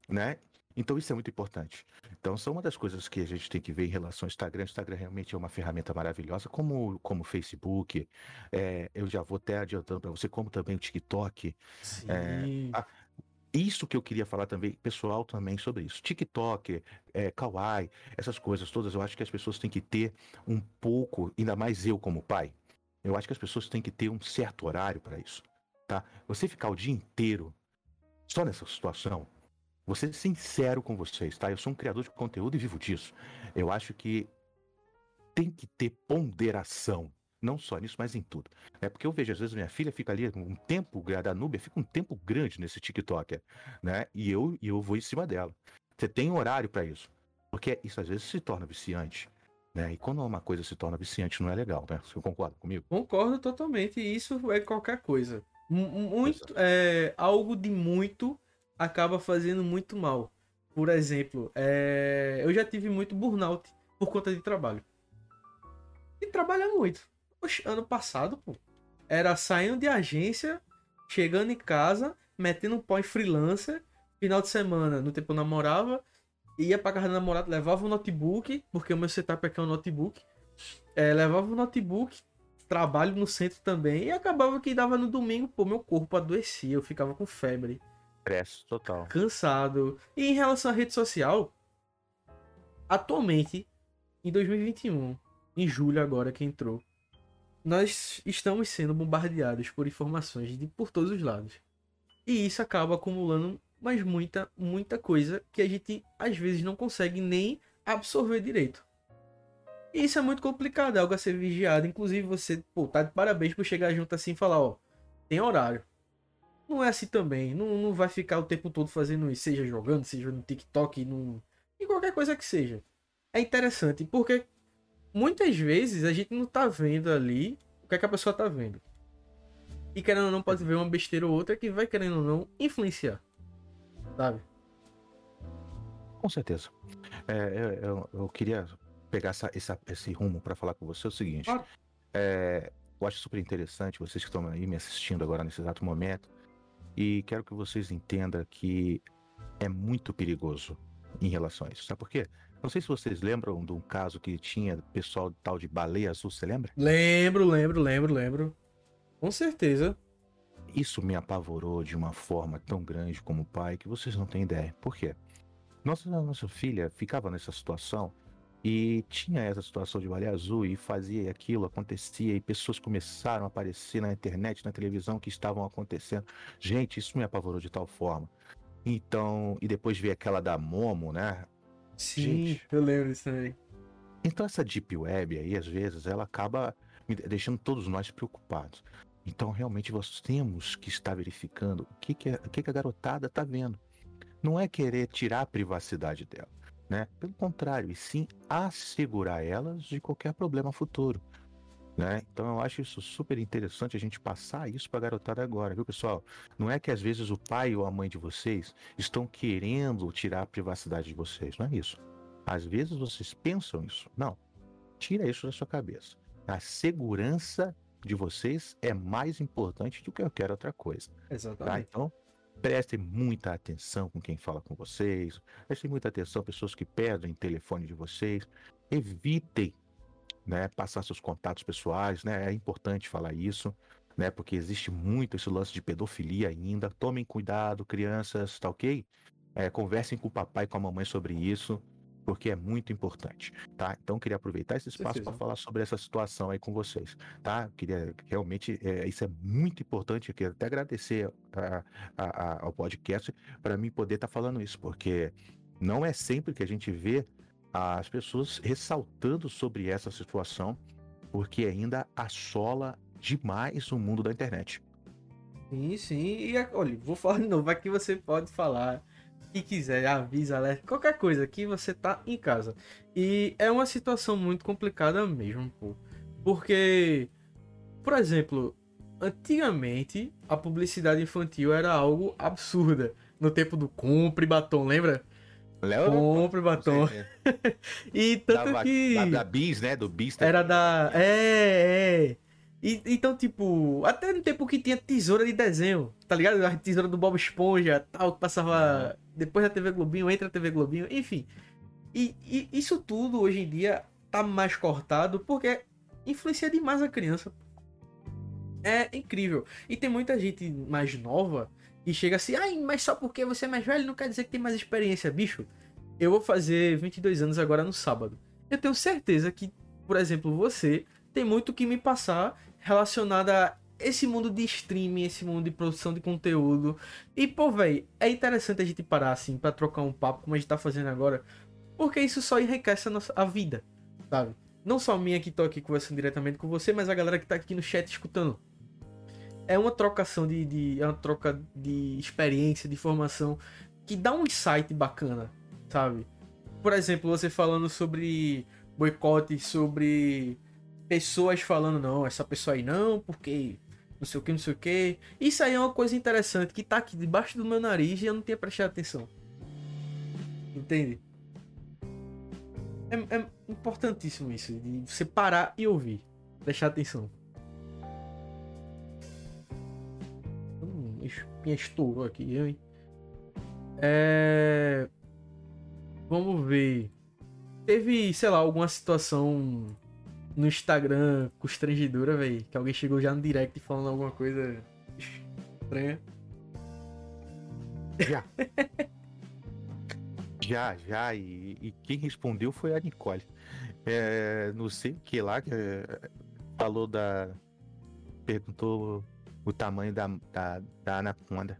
né? Então isso é muito importante. Então são uma das coisas que a gente tem que ver em relação ao Instagram. O Instagram realmente é uma ferramenta maravilhosa, como como o Facebook. É, eu já vou até adiantando para você, como também o TikTok. Sim. É, a, isso que eu queria falar também, pessoal, também sobre isso. TikTok, é, Kawaii, essas coisas todas, eu acho que as pessoas têm que ter um pouco, ainda mais eu como pai, eu acho que as pessoas têm que ter um certo horário para isso tá? Você ficar o dia inteiro só nessa situação, vou ser sincero com vocês, tá? Eu sou um criador de conteúdo e vivo disso. Eu acho que tem que ter ponderação. Não só nisso, mas em tudo. É porque eu vejo, às vezes, minha filha fica ali um tempo, da Núbia fica um tempo grande nesse TikTok, né? E eu, e eu vou em cima dela. Você tem horário para isso. Porque isso às vezes se torna viciante. Né? E quando uma coisa se torna viciante, não é legal, né? Você concorda comigo? Concordo totalmente. E isso é qualquer coisa. Muito, é, algo de muito acaba fazendo muito mal. Por exemplo, é, eu já tive muito burnout por conta de trabalho. E trabalha muito. Ano passado, pô, era saindo de agência, chegando em casa, metendo um pó em freelancer. Final de semana, no tempo eu namorava, ia pra casa do namorado, levava o notebook, porque o meu setup aqui é um notebook. É, levava o notebook, trabalho no centro também. E acabava que dava no domingo, pô, meu corpo adoecia, eu ficava com febre. Total. Cansado. E em relação à rede social, atualmente, em 2021, em julho agora que entrou, nós estamos sendo bombardeados por informações de por todos os lados. E isso acaba acumulando mas muita, muita coisa que a gente às vezes não consegue nem absorver direito. E isso é muito complicado, é algo a ser vigiado. Inclusive, você, pô, tá de parabéns por chegar junto assim e falar, ó, tem horário. Não é assim também. Não, não vai ficar o tempo todo fazendo isso, seja jogando, seja no TikTok, no... em qualquer coisa que seja. É interessante, porque muitas vezes a gente não tá vendo ali o que, é que a pessoa tá vendo. E querendo ou não, pode ver uma besteira ou outra que vai, querendo ou não, influenciar. Sabe? Com certeza. É, eu, eu, queria pegar essa, essa, esse rumo para falar com você é o seguinte. Ah. É, eu acho super interessante vocês que estão aí me assistindo agora nesse exato momento. E quero que vocês entendam que é muito perigoso em relação a isso. Sabe por quê? Não sei se vocês lembram de um caso que tinha pessoal tal de baleia azul, você lembra? Lembro, lembro, lembro, lembro. Com certeza. Isso me apavorou de uma forma tão grande como pai que vocês não têm ideia. Por quê? Nossa, nossa filha ficava nessa situação e tinha essa situação de baleia azul e fazia aquilo, acontecia, e pessoas começaram a aparecer na internet, na televisão que estavam acontecendo. Gente, isso me apavorou de tal forma. Então, e depois veio aquela da Momo, né? Sim, Gente, eu lembro disso aí. Então essa Deep Web aí, às vezes, ela acaba deixando todos nós preocupados. Então, realmente, nós temos que estar verificando o que, que, a, o que, que a garotada está vendo. Não é querer tirar a privacidade dela né? Pelo contrário, e sim assegurar elas de qualquer problema futuro. Né? Então eu acho isso super interessante a gente passar isso para a garotada agora, viu pessoal? Não é que às vezes o pai ou a mãe de vocês estão querendo tirar a privacidade de vocês, não é isso. Às vezes vocês pensam isso. Não. Tira isso da sua cabeça. A segurança de vocês é mais importante do que qualquer outra coisa. Tá? Exatamente. Tá? Então, Prestem muita atenção com quem fala com vocês. Prestem muita atenção pessoas que perdem o telefone de vocês. Evitem né, passar seus contatos pessoais, né? É importante falar isso, né? Porque existe muito esse lance de pedofilia ainda. Tomem cuidado, crianças, tá ok? É, conversem com o papai e com a mamãe sobre isso. porque é muito importante, tá? Então queria aproveitar esse espaço para falar sobre essa situação aí com vocês, tá? Queria realmente é, isso é muito importante, eu quero até agradecer a, a, a, ao podcast para mim poder estar tá falando isso, porque não é sempre que a gente vê as pessoas ressaltando sobre essa situação, porque ainda assola demais o mundo da internet. Sim, sim. E olha, vou falar de novo, aqui você pode falar que quiser, avisa, alerta, qualquer coisa que você tá em casa. E é uma situação muito complicada mesmo, pô. Porque, por exemplo, antigamente a publicidade infantil era algo absurda. No tempo do compre batom, lembra? Léo, compre batom. <laughs> e tanto da, que. Da, da Bis, né? Do Bis. Era da. É, é. E, então, tipo, até no tempo que tinha tesoura de desenho, tá ligado? A tesoura do Bob Esponja, tal, que passava depois da TV Globinho, entra a TV Globinho, enfim. E, e, isso tudo hoje em dia tá mais cortado porque influencia demais a criança. É incrível. E tem muita gente mais nova que chega assim, ai, mas só porque você é mais velho não quer dizer que tem mais experiência, bicho. Eu vou fazer 22 anos agora no sábado. Eu tenho certeza que, por exemplo, você tem muito que me passar relacionada a esse mundo de streaming, esse mundo de produção de conteúdo. E, pô, velho, é interessante a gente parar assim para trocar um papo, como a gente tá fazendo agora, porque isso só enriquece a, nossa, a vida, sabe? Não só minha que tô aqui conversando diretamente com você, mas a galera que tá aqui no chat escutando. É uma trocação de, de é uma troca de experiência, de informação que dá um insight bacana, sabe? Por exemplo, você falando sobre boicote, sobre pessoas falando, não, essa pessoa aí não, porque não sei o que, não sei o que. Isso aí é uma coisa interessante que tá aqui debaixo do meu nariz e eu não tinha prestado atenção. Entende? É, é importantíssimo isso, de você parar e ouvir. Prestar atenção. Estourou aqui, hein? É... Vamos ver. Teve, sei lá, alguma situação no Instagram constrangedora, velho. Que alguém chegou já no direct falando alguma coisa estranha. Já. <laughs> já, já. E, e, quem respondeu foi a Nicole. É, não sei o que lá, que é, falou da. Perguntou o tamanho da, da, da anaconda.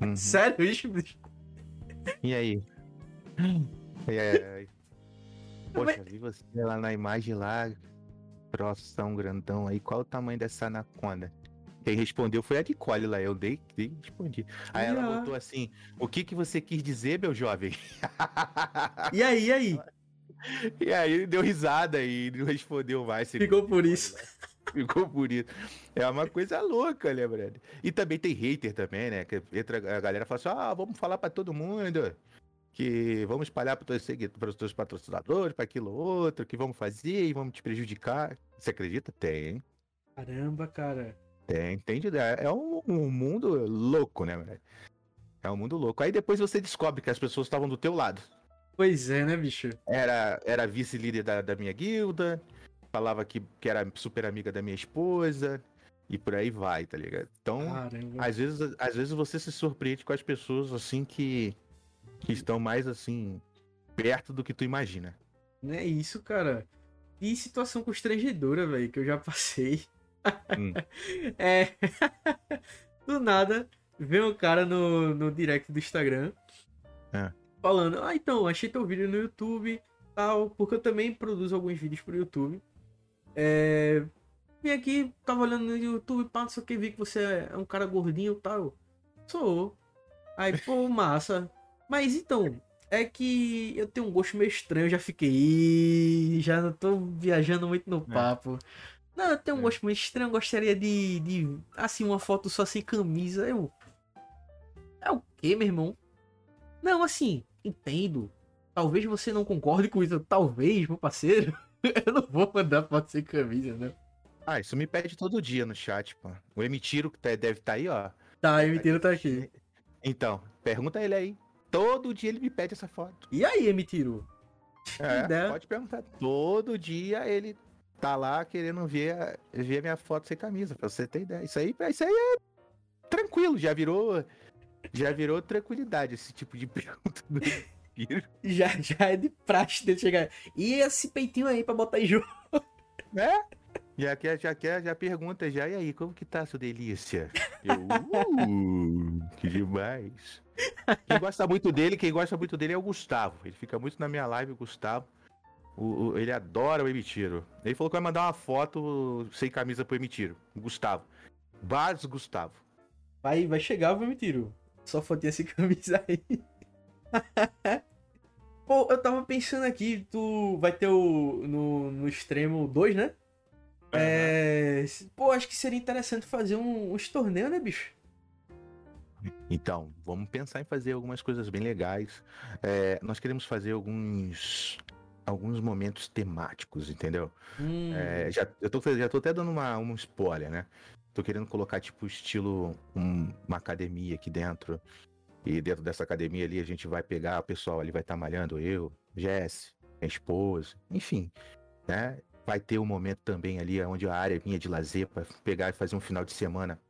Uhum. Sério isso, bicho? E aí? <laughs> É, Poxa, vi você lá na imagem lá, grossão, grandão aí, qual o tamanho dessa anaconda? Quem respondeu foi a Nicole lá, eu dei, dei respondi. Aí ela ah. botou assim, o que que você quis dizer, meu jovem? <laughs> E aí, e aí? E aí deu risada e não respondeu mais. Ficou por isso. <laughs> Ficou isso. É uma coisa louca, né, Brad? E também tem hater também, né? Que entra a galera fala assim: ah, vamos falar para todo mundo que vamos espalhar para os os teus patrocinadores, para aquilo outro, que vamos fazer e vamos te prejudicar. Você acredita? Tem. Caramba, cara. Tem, entende? É, é um, um mundo louco, né, velho? É um mundo louco. Aí depois você descobre que as pessoas estavam do teu lado. Pois é, né, bicho? Era, era vice-líder da, da minha guilda, falava que, que era super amiga da minha esposa, e por aí vai, tá ligado? Então, às vezes, às vezes você se surpreende com as pessoas assim que que estão mais assim perto do que tu imagina. É isso, cara. E situação constrangedora, velho, que eu já passei. Hum. <laughs> é. <laughs> do nada, vem um cara no, no direct do Instagram é. falando: Ah, então, achei teu vídeo no YouTube, tal, porque eu também produzo alguns vídeos pro YouTube. É. Vim aqui, tava olhando no YouTube, pá, não sei o que, vi que você é um cara gordinho e tal. Sou. Aí, pô, <laughs> massa. Mas então, é que eu tenho um gosto meio estranho, já fiquei. Já não tô viajando muito no é. papo. É. Não, eu tenho um é. gosto meio estranho, eu gostaria de, de. Assim, uma foto só sem camisa. Eu. É o quê, meu irmão? Não, assim, entendo. Talvez você não concorde com isso. Talvez, meu parceiro. <laughs> eu não vou mandar foto sem camisa, né? Ah, isso me pede todo dia no chat, pô. O Emitiro que tá, deve estar tá aí, ó. Tá, o Emitiro tá aqui. <laughs> Então, pergunta ele aí. Todo dia ele me pede essa foto. E aí, Emitiru? É, pode perguntar. Todo dia ele tá lá querendo ver, ver minha foto sem camisa, pra você ter ideia. Isso aí, isso aí é tranquilo, já virou. Já virou tranquilidade esse tipo de <laughs> pergunta. Vampiro. Já, já é de praxe dele chegar. E esse peitinho aí pra botar em jogo. É? Já quer, já quer, já pergunta já, e aí, como que tá, sua delícia? Eu, uh, que demais. Quem gosta muito dele, quem gosta muito dele é o Gustavo. Ele fica muito na minha live, o Gustavo. O, o, ele adora o Emitiro. Ele falou que vai mandar uma foto sem camisa pro Emitiro. O Gustavo. Bas Gustavo. Vai, vai chegar o Emitiro. Só fotinha sem camisa aí. <laughs> Pô, eu tava pensando aqui, tu vai ter o. No, no extremo 2, né? Uhum. É. Pô, acho que seria interessante fazer um, uns torneios, né, bicho? Então, vamos pensar em fazer algumas coisas bem legais. É, nós queremos fazer alguns alguns momentos temáticos, entendeu? Hum. É, já, eu tô, já tô até dando uma, um spoiler, né? Tô querendo colocar, tipo, estilo um, uma academia aqui dentro. E dentro dessa academia ali a gente vai pegar o pessoal ali, vai estar tá malhando eu, Jess, minha esposa, enfim, né? Vai ter um momento também ali onde a área vinha de lazer para pegar e fazer um final de semana.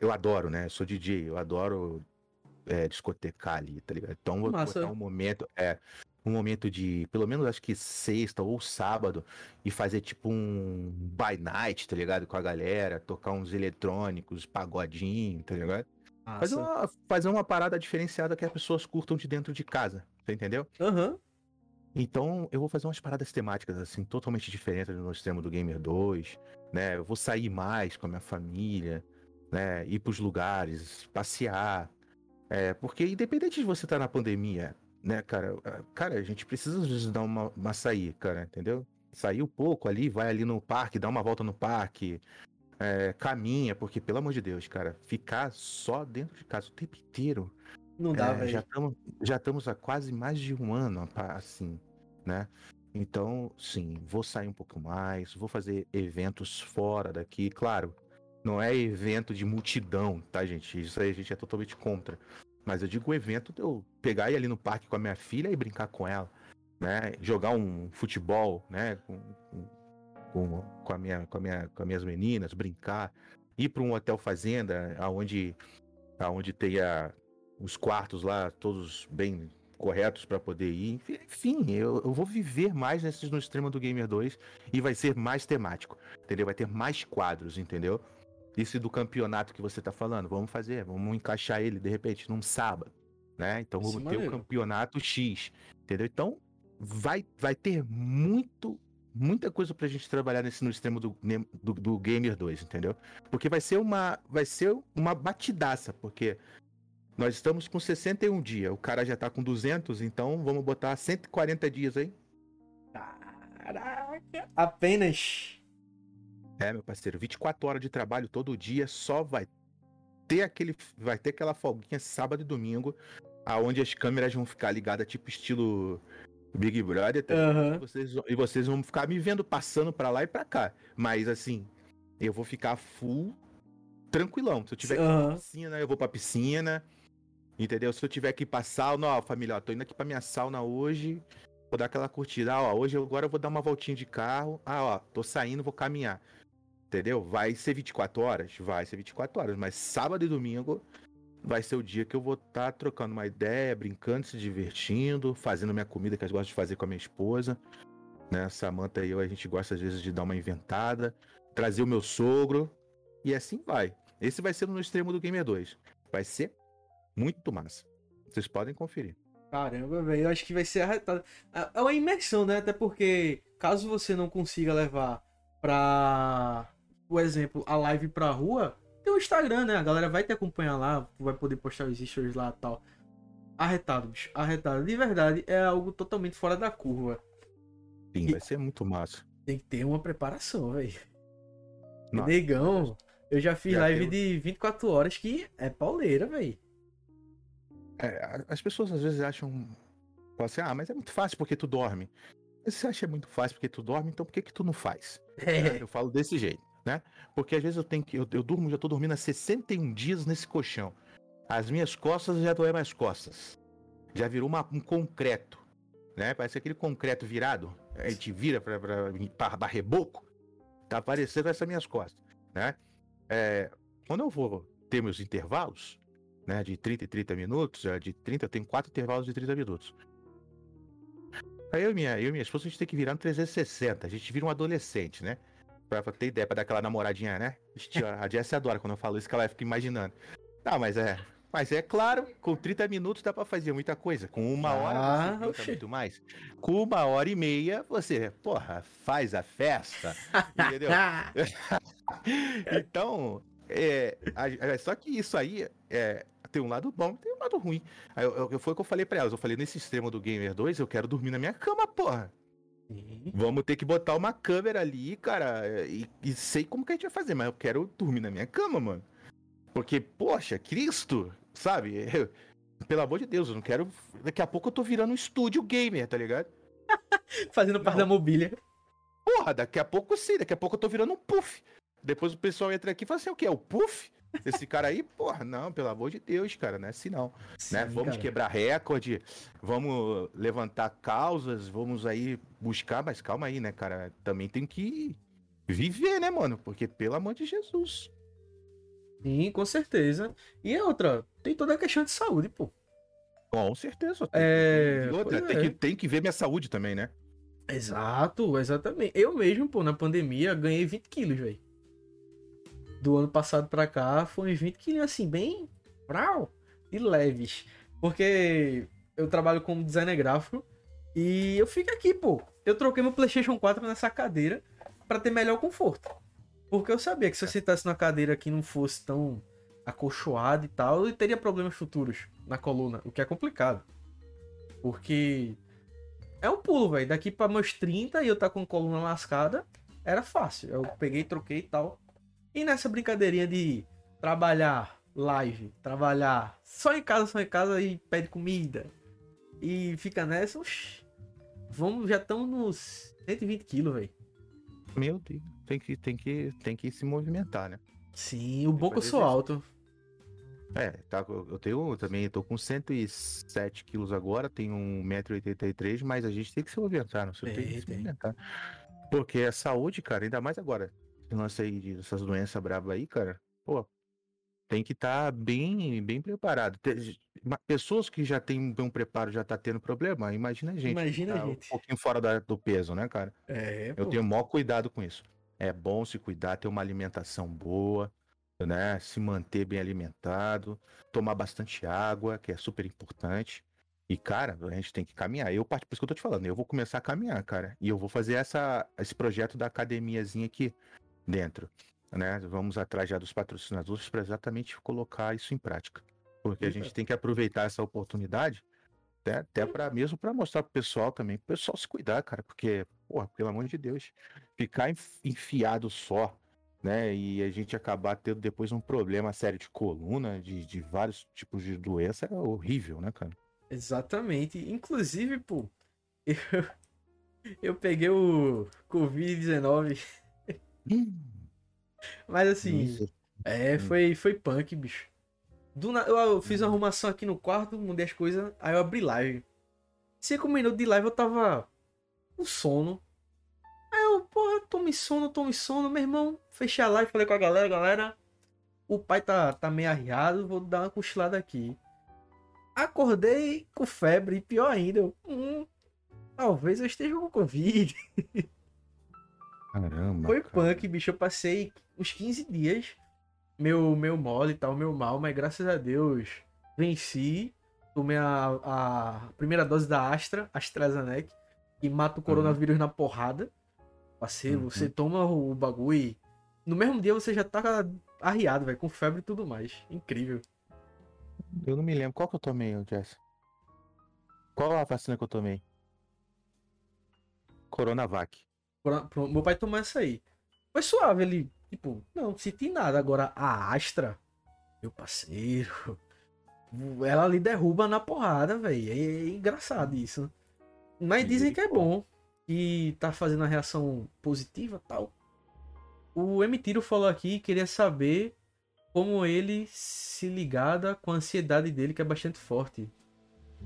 Eu adoro, né? Eu sou DJ, eu adoro é, discotecar ali, tá ligado? Então vou Massa. botar um momento, é, um momento de, pelo menos acho que sexta ou sábado, e fazer tipo um by night, tá ligado? Com a galera, tocar uns eletrônicos, pagodinho, tá ligado? Fazer uma, fazer uma parada diferenciada que as pessoas curtam de dentro de casa, você entendeu? Aham. Uhum. Então, eu vou fazer umas paradas temáticas, assim, totalmente diferentes do extremo do Gamer 2, né? Eu vou sair mais com a minha família, né? Ir pros lugares, passear. É, porque independente de você estar tá na pandemia, né, cara? Cara, a gente precisa às vezes dar uma, uma sair, cara, entendeu? Sair um pouco ali, vai ali no parque, dá uma volta no parque, é, caminha, porque, pelo amor de Deus, cara, ficar só dentro de casa o tempo inteiro. Não dá, é, Já estamos já há quase mais de um ano, assim, né? Então, sim, vou sair um pouco mais, vou fazer eventos fora daqui, claro. Não é evento de multidão, tá, gente? Isso aí a gente é totalmente contra. Mas eu digo o evento de eu pegar e ir ali no parque com a minha filha e brincar com ela, né? Jogar um futebol, né? Com, com com, com, a minha, com, a minha, com as minhas meninas, brincar, ir para um hotel fazenda, aonde, aonde tenha os quartos lá todos bem corretos para poder ir. Enfim, eu, eu vou viver mais nesses no extremo do Gamer 2 e vai ser mais temático, entendeu? Vai ter mais quadros, entendeu? Esse do campeonato que você tá falando, vamos fazer, vamos encaixar ele de repente num sábado, né? Então vamos ter o campeonato X, entendeu? Então vai, vai ter muito muita coisa pra gente trabalhar nesse no extremo do, do, do, Gamer 2, entendeu? Porque vai ser uma vai ser uma batidaça, porque nós estamos com 61 dias, o cara já tá com 200, então vamos botar 140 dias aí. Caraca, apenas. É, meu parceiro, 24 horas de trabalho todo dia, só vai ter aquele vai ter aquela folguinha sábado e domingo, aonde as câmeras vão ficar ligadas tipo estilo Big Brother, tá? uhum. e, vocês, e vocês vão ficar me vendo passando para lá e para cá. Mas assim, eu vou ficar full tranquilão. Se eu tiver que ir pra piscina, eu vou pra piscina. Entendeu? Se eu tiver que ir pra sauna, ó, família, ó, tô indo aqui pra minha sauna hoje. Vou dar aquela curtida. Ah, ó, hoje agora eu vou dar uma voltinha de carro. Ah, ó, tô saindo, vou caminhar. Entendeu? Vai ser 24 horas? Vai ser 24 horas. Mas sábado e domingo vai ser o dia que eu vou estar tá trocando uma ideia, brincando, se divertindo, fazendo minha comida que eu gosto de fazer com a minha esposa. Né? Samanta e eu, a gente gosta às vezes de dar uma inventada, trazer o meu sogro, e assim vai. Esse vai ser no extremo do Gamer 2. Vai ser muito massa. Vocês podem conferir. Caramba, velho, eu acho que vai ser. É uma imersão, né? Até porque, caso você não consiga levar pra, por exemplo, a live pra rua, tem o Instagram, né? A galera vai te acompanhar lá, vai poder postar os stories lá e tal. Arretado, bicho. Arretado. De verdade, é algo totalmente fora da curva. Sim, e vai ser muito massa. Tem que ter uma preparação, velho. Negão, eu já fiz já live de 24 horas que é pauleira, velho. É, as pessoas às vezes acham. Assim, ah, mas é muito fácil porque tu dorme. Você acha muito fácil porque tu dorme, então por que, que tu não faz? É. Eu falo desse jeito né? Porque às vezes eu tenho que. Eu, eu durmo, já tô dormindo há 61 dias nesse colchão. As minhas costas já doem mais costas. Já virou uma, um concreto. Né? Parece aquele concreto virado. A gente vira para reboco. Tá aparecendo essas minhas costas. Né? É, quando eu vou ter meus intervalos, né? De 30 e 30 minutos, é, de 30, tem quatro intervalos de 30 minutos. Aí eu e minha, eu e minha esposa, a gente tem que virar no 360, a gente vira um adolescente, né? Pra, ter ideia, pra dar aquela namoradinha, né? A Jess adora quando eu falo isso, que ela fica imaginando. Não, mas é. Mas é claro, com 30 minutos dá pra fazer muita coisa. Com uma hora Ah, você oxê. muito mais. Com uma hora e meia, você, porra, faz a festa. <laughs> entendeu? <laughs> Então, é, a- só que isso aí é, tem um lado bom tem um lado ruim. Aí, eu- eu- foi o que eu falei pra elas. Eu falei, nesse extremo do Gamer 2, eu quero dormir na minha cama, porra. Sim. Vamos ter que botar uma câmera ali, cara, e, e sei como que a gente vai fazer, mas eu quero dormir na minha cama, mano. Porque, poxa, Cristo, sabe? Eu- <laughs> pelo amor de Deus, eu não quero. Daqui a pouco eu tô virando um estúdio gamer, tá ligado? <laughs> Fazendo parte da mobília. Porra, daqui a pouco sim, daqui a pouco eu tô virando um puff. Depois o pessoal entra aqui e fala assim: o que? É o puff? Esse cara aí, porra, não, pelo amor de Deus, cara, não é assim não. né? Sim, Vamos cara. quebrar recorde, vamos levantar causas, vamos aí buscar, mas calma aí, né, cara? Também tem que viver, né, mano? Porque pelo amor de Jesus. Sim, com certeza. E outra, tem toda a questão de saúde, pô. Com certeza. É, E outra, tem, é. que, tem que ver minha saúde também, né? Exato, exatamente. Eu mesmo, pô, na pandemia, ganhei 20 quilos, velho. Do ano passado pra cá, uns 20 quilos, assim, bem. Brau, e leves. Porque eu trabalho como designer gráfico e eu fico aqui, pô. Eu troquei meu PlayStation 4 nessa cadeira pra ter melhor conforto. Porque eu sabia que se eu sentasse na cadeira que não fosse tão acolchoado e tal, eu teria problemas futuros na coluna, o que é complicado. Porque é um pulo, velho. Daqui pra meus 30 e eu tá com coluna lascada, era fácil. Eu peguei, troquei e tal. E nessa brincadeirinha de trabalhar live, trabalhar só em casa, só em casa e pede comida. E fica nessa, oxi, vamos, já estamos nos 120 quilos, velho. Meu Deus. Tem que, tem, que, tem que se movimentar, né? Sim, o bom que eu sou alto. É, tá, eu eu tenho também, eu tô com 107 quilos agora, tenho 1,83m, mas a gente tem que se movimentar, não sei, tem Tem, que se movimentar. Porque a saúde, cara, ainda mais agora, esse lance aí dessas doenças brabas aí, cara, pô, tem que estar bem, bem preparado. Te- ma- Pessoas que já têm um preparo já tá tendo problema, imagina a gente. Imagina a tá gente. Um pouquinho fora da- do peso, né, cara? É, Eu pô. tenho o maior cuidado com isso. É bom se cuidar, ter uma alimentação boa, né? Se manter bem alimentado, tomar bastante água, que é super importante. E, cara, a gente tem que caminhar. Eu, por isso que eu tô te falando, eu vou começar a caminhar, cara. E eu vou fazer essa, esse projeto da academiazinha aqui dentro, né? Vamos atrás já dos patrocinadores para exatamente colocar isso em prática. Porque a gente tem que aproveitar essa oportunidade até, até para mesmo para mostrar pro pessoal também, pro pessoal se cuidar, cara, porque, porra, pelo amor de Deus, ficar enf- enfiado só, né, e a gente acabar tendo depois um problema sério de coluna, de, de vários tipos de doença, é horrível, né, cara? Exatamente. Inclusive, pô, <laughs> eu, eu peguei o Covid-19, mas assim, Isso. é, foi, foi punk, bicho. Do na... eu, eu fiz uma arrumação aqui no quarto, mudei as coisas, aí eu abri live. Cinco minutos de live eu tava com sono. Aí eu, porra, tome sono, tome sono, meu irmão. Fechei a live, falei com a galera, galera. O pai tá, tá meio arriado, vou dar uma cochilada aqui. Acordei com febre, pior ainda. Eu, hum, talvez eu esteja com Covid. <laughs> Caramba. Foi cara. punk, bicho. Eu passei uns 15 dias meu, meu mole e tal, meu mal, mas graças a Deus venci. Tomei a, a primeira dose da Astra, AstraZeneca, que mata o coronavírus na porrada. Passei, Uhum. você toma o bagulho e no mesmo dia você já tá arriado, velho, com febre e tudo mais. Incrível. Eu não me lembro. Qual que eu tomei, Jess? Qual a vacina que eu tomei? Coronavac. Meu pai tomou essa aí. Foi suave, ele, tipo, não senti nada. Agora a Astra, meu parceiro, <laughs> ela ali derruba na porrada, velho. É, engraçado isso. Mas dizem que é bom, que tá fazendo a reação positiva tal. O M. Tiro falou aqui que queria saber como ele se ligada com a ansiedade dele, que é bastante forte.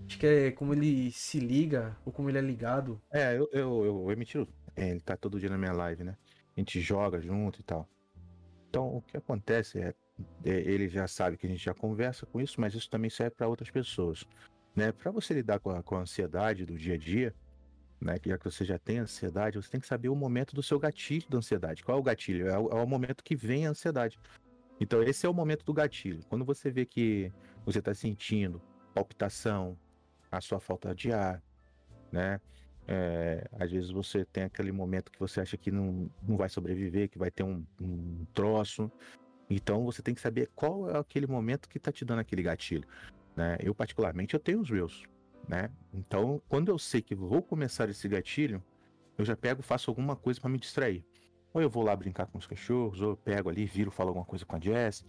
Acho que é como ele se liga, ou como ele é ligado. É, eu, eu, eu, eu emiti. É, ele tá todo dia na minha live, né? A gente joga junto e tal. Então, o que acontece é, é, ele já sabe que a gente já conversa com isso, mas isso também serve para outras pessoas. Né? Para você lidar com a, com a ansiedade do dia a dia, né? Já que você já tem ansiedade, você tem que saber o momento do seu gatilho da ansiedade. Qual é o gatilho? É o, é o momento que vem a ansiedade. Então, esse é o momento do gatilho. Quando você vê que você está sentindo palpitação, a sua falta de ar, né? É, às vezes você tem aquele momento que você acha que não, não vai sobreviver, que vai ter um, um troço. Então você tem que saber qual é aquele momento que está te dando aquele gatilho. Né? Eu, particularmente, eu tenho os meus. Né? Então, quando eu sei que vou começar esse gatilho, eu já pego faço alguma coisa para me distrair. Ou eu vou lá brincar com os cachorros, ou eu pego ali, viro, falo alguma coisa com a Jess.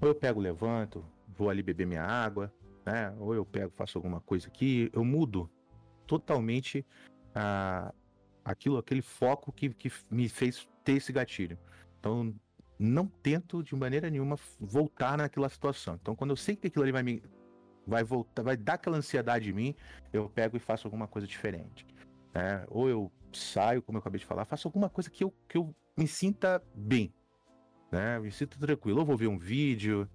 Ou eu pego, levanto, vou ali beber minha água, né? Ou eu pego, faço alguma coisa aqui, eu mudo totalmente ah, aquilo, aquele foco que, que me fez ter esse gatilho. Então, não tento de maneira nenhuma voltar naquela situação. Então, quando eu sei que aquilo ali vai me vai voltar, vai dar aquela ansiedade em mim, eu pego e faço alguma coisa diferente. Né? Ou eu saio, como eu acabei de falar, faço alguma coisa que eu, que eu me sinta bem, né? Me sinta tranquilo. Ou vou ver um vídeo,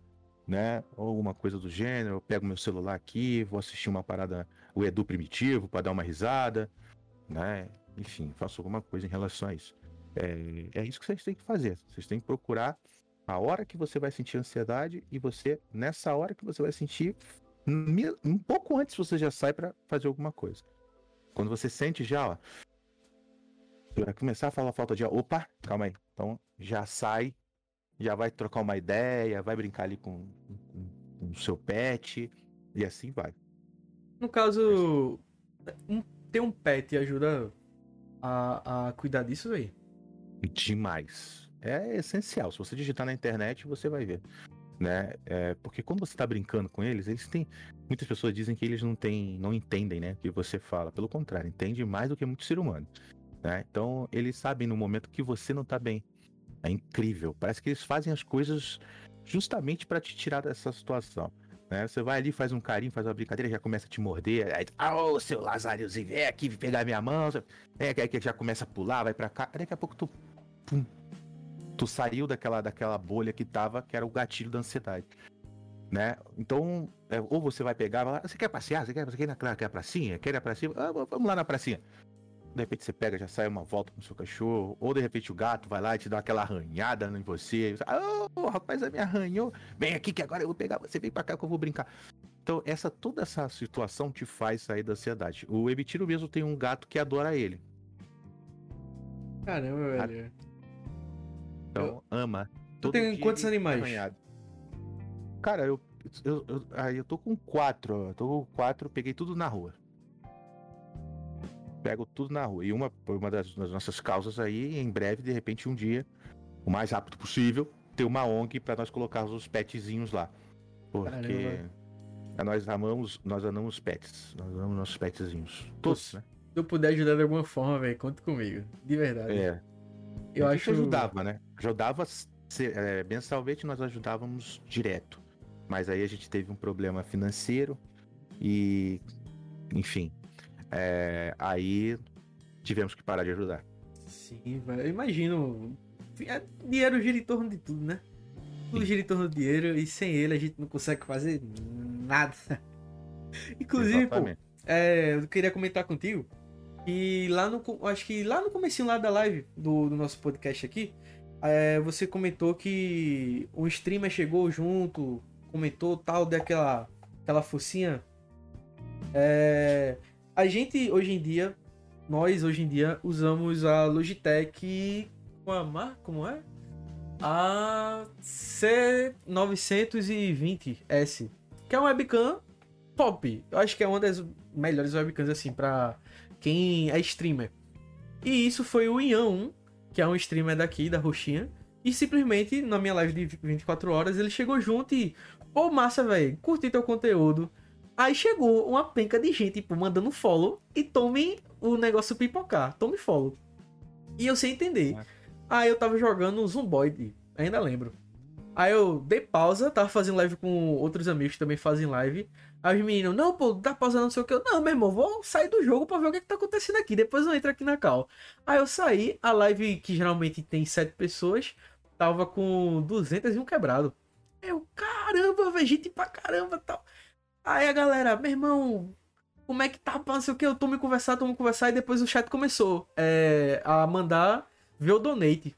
né? Ou alguma coisa do gênero. Eu pego meu celular aqui, vou assistir uma parada, o Edu Primitivo, para dar uma risada, né? Enfim, faço alguma coisa em relação a isso. É, é isso que vocês têm que fazer. Vocês têm que procurar a hora que você vai sentir ansiedade e você, nessa hora que você vai sentir, um pouco antes você já sai para fazer alguma coisa. Quando você sente já, ó, para começar a falar falta de opa, calma aí. Então já sai, já vai trocar uma ideia, vai brincar ali com, o seu pet e assim vai. No caso, um, ter um pet ajuda a, a cuidar disso aí? Demais. É essencial. Se você digitar na internet, você vai ver. Né? É, porque quando você está brincando com eles, eles têm. Muitas pessoas dizem que eles não têm, não entendem, né? O que você fala. Pelo contrário, entende mais do que muito ser humano. Né? Então, eles sabem no momento que você não está bem. É incrível. Parece que eles fazem as coisas justamente para te tirar dessa situação. Né? Você vai ali, faz um carinho, faz uma brincadeira, já começa a te morder. Aí, ah, ô, seu Lazariozinho, vem aqui pegar minha mão. É, aí já começa a pular, vai para cá. Daqui a pouco tu. Pum, tu saiu daquela, daquela bolha que tava, que era o gatilho da ansiedade. Né? Então, é, ou você vai pegar, vai lá, você quer passear? Você quer, você quer ir na, quer pracinha? Quer ir na pracinha? Ah, vamos lá na pracinha. De repente você pega, já sai uma volta com o seu cachorro, ou de repente o gato vai lá e te dá aquela arranhada em você. você oh, rapaz, me arranhou. Vem aqui que agora eu vou pegar você, vem pra cá que eu vou brincar. Então, essa toda essa situação te faz sair da ansiedade. O Ebitiro mesmo tem um gato que adora ele. Caramba, velho. Então, eu... ama. Tu tem quantos animais? Arranhado. Cara, eu, eu, eu, aí eu tô com quatro. Tô com quatro, peguei tudo na rua. Pego tudo na rua. E uma, uma das, das nossas causas aí, em breve, de repente, um dia, o mais rápido possível, ter uma ONG para nós colocarmos os petzinhos lá. Porque Caramba. nós amamos, nós amamos pets. Nós amamos nossos petzinhos. Todos, né? Se eu puder ajudar de alguma forma, velho, conta comigo. De verdade. É. Eu a acho. ajudava, né? Ajudava. É, mensalmente nós ajudávamos direto. Mas aí a gente teve um problema financeiro e. Enfim. É, aí tivemos que parar de ajudar. Sim, velho. Eu imagino. É, dinheiro gira em torno de tudo, né? Tudo gira em torno do dinheiro e sem ele a gente não consegue fazer nada. <laughs> Inclusive, pô, é, eu queria comentar contigo e lá no. Acho que lá no comecinho lá da live do, do nosso podcast aqui, é, você comentou que um streamer chegou junto, comentou tal, daquela aquela focinha. É, a gente hoje em dia, nós hoje em dia usamos a Logitech como é? A C920S, que é uma webcam top. Eu acho que é uma das melhores webcams assim para quem é streamer. E isso foi o Ian 1, que é um streamer daqui, da Roxinha. E simplesmente, na minha live de 24 horas, ele chegou junto e. Pô, massa, velho, curti teu conteúdo. Aí chegou uma penca de gente, tipo, mandando follow e tome o negócio pipocar. Tome follow. E eu sem entender. Aí eu tava jogando Zomboid, ainda lembro. Aí eu dei pausa, tava fazendo live com outros amigos que também fazem live. Aí os meninos, não, pô, tá pausando não sei o que. Eu, não, meu irmão, vou sair do jogo pra ver o que, é que tá acontecendo aqui. Depois eu entro aqui na cal. Aí eu saí, a live que geralmente tem sete pessoas, tava com 201 quebrado. Eu, caramba, velho, gente pra caramba tal. Aí a galera, meu irmão, como é que tá? Não sei o que, eu tô me conversar, tô me conversar, e depois o chat começou é, a mandar ver o donate.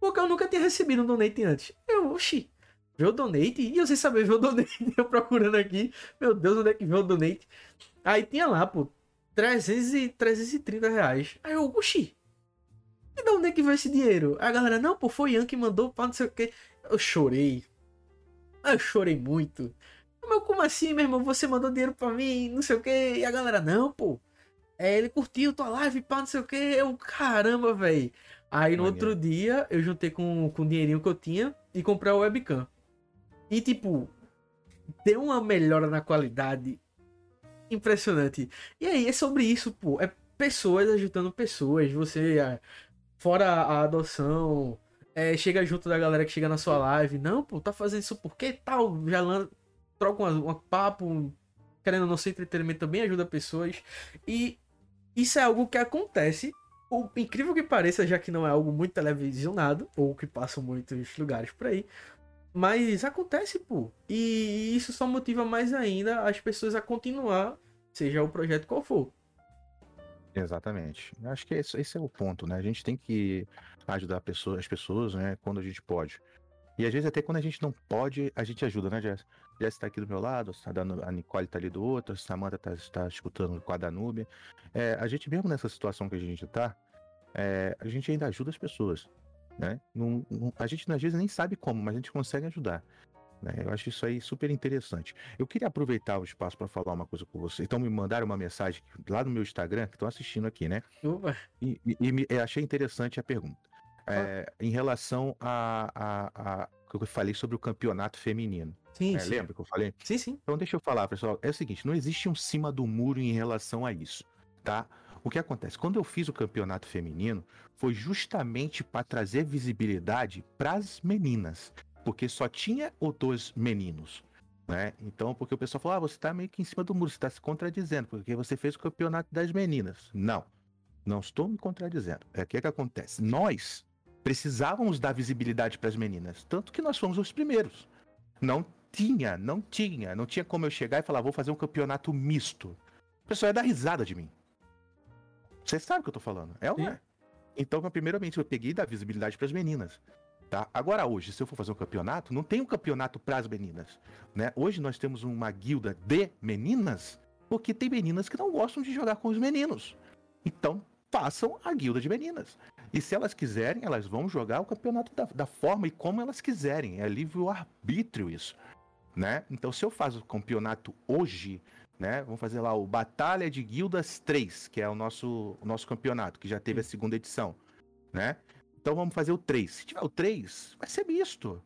Porque eu nunca tinha recebido um donate antes. Eu, oxi, ver o donate? E eu sem saber ver o donate, <laughs> eu procurando aqui, meu Deus, onde é que vê o donate? Aí tinha lá, pô, 300 e 330 reais. Aí eu, oxi, e de onde é que veio esse dinheiro? A galera, não, pô, foi Ian que mandou pra não sei o que. Eu chorei. Eu chorei muito. Mas como assim, meu irmão? Você mandou dinheiro pra mim, não sei o que. E a galera, não, pô. É, ele curtiu tua live, pá, não sei o que. Eu, caramba, velho. Aí no outro dia, eu juntei com, com o dinheirinho que eu tinha e comprei a webcam. E, tipo, deu uma melhora na qualidade impressionante. E aí, é sobre isso, pô. É pessoas ajudando pessoas. Você, fora a adoção, é, chega junto da galera que chega na sua live. Não, pô, tá fazendo isso por quê? Tal, já troca um, um papo, querendo ou não ser entretenimento também ajuda pessoas. E isso é algo que acontece. O incrível que pareça, já que não é algo muito televisionado, ou que passa muitos lugares por aí. Mas acontece, pô. E isso só motiva mais ainda as pessoas a continuar, seja o projeto qual for. Exatamente. Acho que esse, esse, é o ponto, né? A gente tem que ajudar pessoa, as pessoas, né? Quando a gente pode. E às vezes até quando a gente não pode, a gente ajuda, né, Jess? Jess tá aqui do meu lado, tá dando, a Nicole tá ali do outro, a Samantha tá, tá escutando com a Danúbia. É, a gente mesmo nessa situação que a gente tá, é, a gente ainda ajuda as pessoas, né? Não, não, a gente às vezes nem sabe como, mas a gente consegue ajudar. Né? Eu acho isso aí super interessante. Eu queria aproveitar o espaço para falar uma coisa com você. Então me mandaram uma mensagem lá no meu Instagram, que estão assistindo aqui, né? E, e, e me, achei interessante a pergunta. É, em relação a, a, a, que eu falei sobre o campeonato feminino. Sim, é, sim. Lembra que eu falei? Sim, sim. Então deixa eu falar, pessoal. É o seguinte, não existe um cima do muro em relação a isso, tá? O que acontece? Quando eu fiz o campeonato feminino, foi justamente para trazer visibilidade para as meninas, porque só tinha ou dois meninos. Né? Então, porque o pessoal falou, ah, você está meio que em cima do muro, você está se contradizendo, porque você fez o campeonato das meninas. Não, não estou me contradizendo. É o que, que acontece? Nós precisávamos dar visibilidade para as meninas, tanto que nós fomos os primeiros. Não tinha, não tinha, não tinha como eu chegar e falar, vou fazer um campeonato misto. O pessoal ia dar risada de mim. Você sabe o que eu tô falando, é ou não é? Então, primeiramente, eu peguei da visibilidade para as meninas. Tá? Agora, hoje, se eu for fazer um campeonato, não tem um campeonato para as meninas. Né? Hoje nós temos uma guilda de meninas, porque tem meninas que não gostam de jogar com os meninos. Então, façam a guilda de meninas. E se elas quiserem, elas vão jogar o campeonato da, da forma e como elas quiserem. É livre-arbítrio isso. Né? Então, se eu faço o campeonato hoje, né? Vamos fazer lá o Batalha de Guildas 3, que é o nosso, o nosso campeonato, que já teve a segunda edição, né? Então vamos fazer o 3. Se tiver o 3, vai ser misto.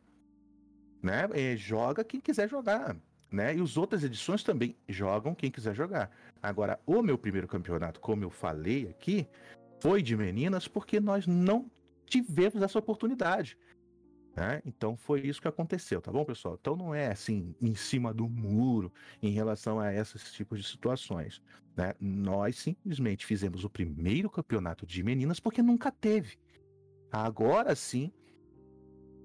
Né? É, joga quem quiser jogar. Né? E as outras edições também jogam quem quiser jogar. Agora, o meu primeiro campeonato, como eu falei aqui, foi de meninas porque nós não tivemos essa oportunidade. Né? Então foi isso que aconteceu, tá bom, pessoal? Então não é assim em cima do muro em relação a esses tipos de situações. Né? Nós simplesmente fizemos o primeiro campeonato de meninas porque nunca teve. Agora sim,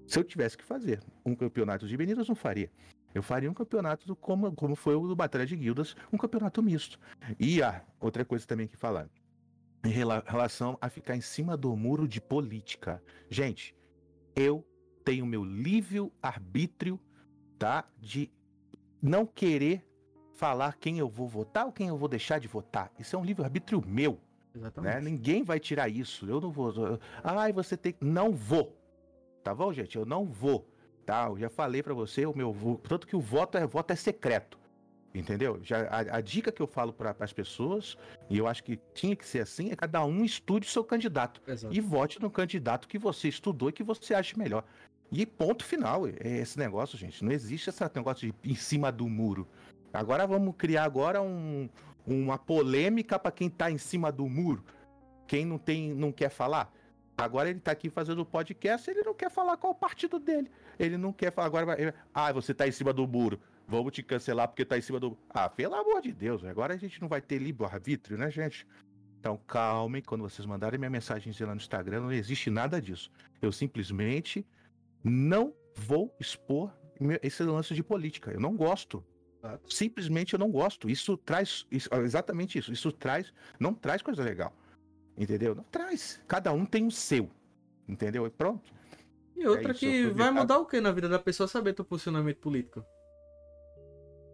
se eu tivesse que fazer um campeonato de meninas, não faria. Eu faria um campeonato do, como, como foi o do Batalha de Guildas, um campeonato misto. E ah, outra coisa também que falar. Em relação a ficar em cima do muro de política. Gente, eu tenho meu livre arbítrio, tá? De não querer falar quem eu vou votar ou quem eu vou deixar de votar. Isso é um livre arbítrio meu. Exatamente. Né? Ninguém vai tirar isso. Eu não vou. Ai, você tem. Não vou. Tá bom, gente? Eu não vou. Tá? Eu já falei para você o meu tanto que o voto é voto é secreto. Entendeu? Já, a, a dica que eu falo para as pessoas, e eu acho que tinha que ser assim, é cada um estude o seu candidato. Exato. E vote no candidato que você estudou e que você acha melhor. E ponto final. É esse negócio, gente. Não existe esse negócio de em cima do muro. Agora vamos criar agora um, uma polêmica para quem tá em cima do muro. Quem não tem, não quer falar. Agora ele tá aqui fazendo o podcast, ele não quer falar qual o partido dele. Ele não quer falar agora, ah, você tá em cima do muro. Vamos te cancelar porque tá em cima do. Ah, pelo amor de Deus, agora a gente não vai ter livre-arbítrio, né, gente? Então calmem, quando vocês mandarem minha mensagem lá no Instagram, não existe nada disso. Eu simplesmente não vou expor esse lance de política. Eu não gosto. Simplesmente eu não gosto. Isso traz. Isso, exatamente isso. Isso traz. Não traz coisa legal. Entendeu? Não traz. Cada um tem o seu. Entendeu? E pronto. E outra é isso, que vai mudar o que na vida da pessoa saber teu posicionamento político?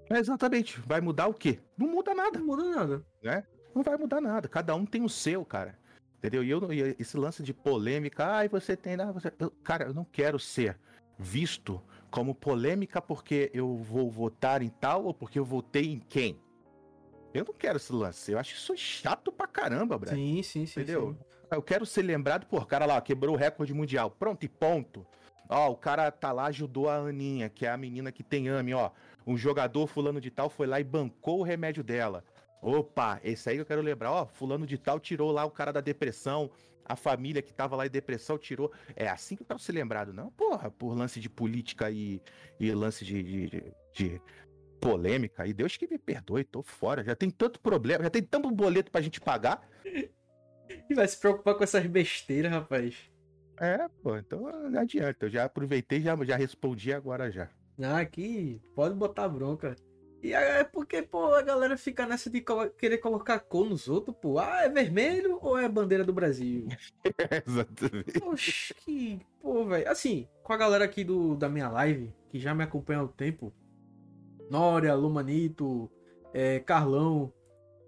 É exatamente. Vai mudar o quê? Não muda nada. Não muda nada. Né? Não vai mudar nada. Cada um tem o seu, cara. Entendeu? E eu, e esse lance de polêmica, ai, você tem. Ah, você... Eu, cara, eu não quero ser visto como polêmica porque eu vou votar em tal ou porque eu votei em quem. Eu não quero esse lance. Eu acho isso chato pra caramba, Brad. Sim, sim, sim. Entendeu? Sim. Eu quero ser lembrado por cara lá, quebrou o recorde mundial. Pronto e ponto. Ó, o cara tá lá, ajudou a Aninha, que é a menina que tem AME, ó. Um jogador fulano de tal foi lá e bancou o remédio dela. Opa, esse aí eu quero lembrar, ó, fulano de tal tirou lá o cara da depressão, a família que tava lá em depressão tirou. É assim que eu quero ser lembrado, não, porra, por lance de política e, e lance de, de, de polêmica. E Deus que me perdoe, tô fora. Já tem tanto problema, já tem tanto boleto pra gente pagar. E vai se preocupar com essas besteiras, rapaz. É, pô, então não adianta. Eu já aproveitei já, já respondi agora já. Ah, aqui, pode botar bronca. E é porque, pô, a galera fica nessa de querer colocar cor nos outros, pô. Ah, é vermelho ou é bandeira do Brasil? <laughs> Exatamente. Poxa, que, pô, velho. Assim, com a galera aqui do, da minha live, que já me acompanha há um tempo. Nória, Lumanito, é, Carlão,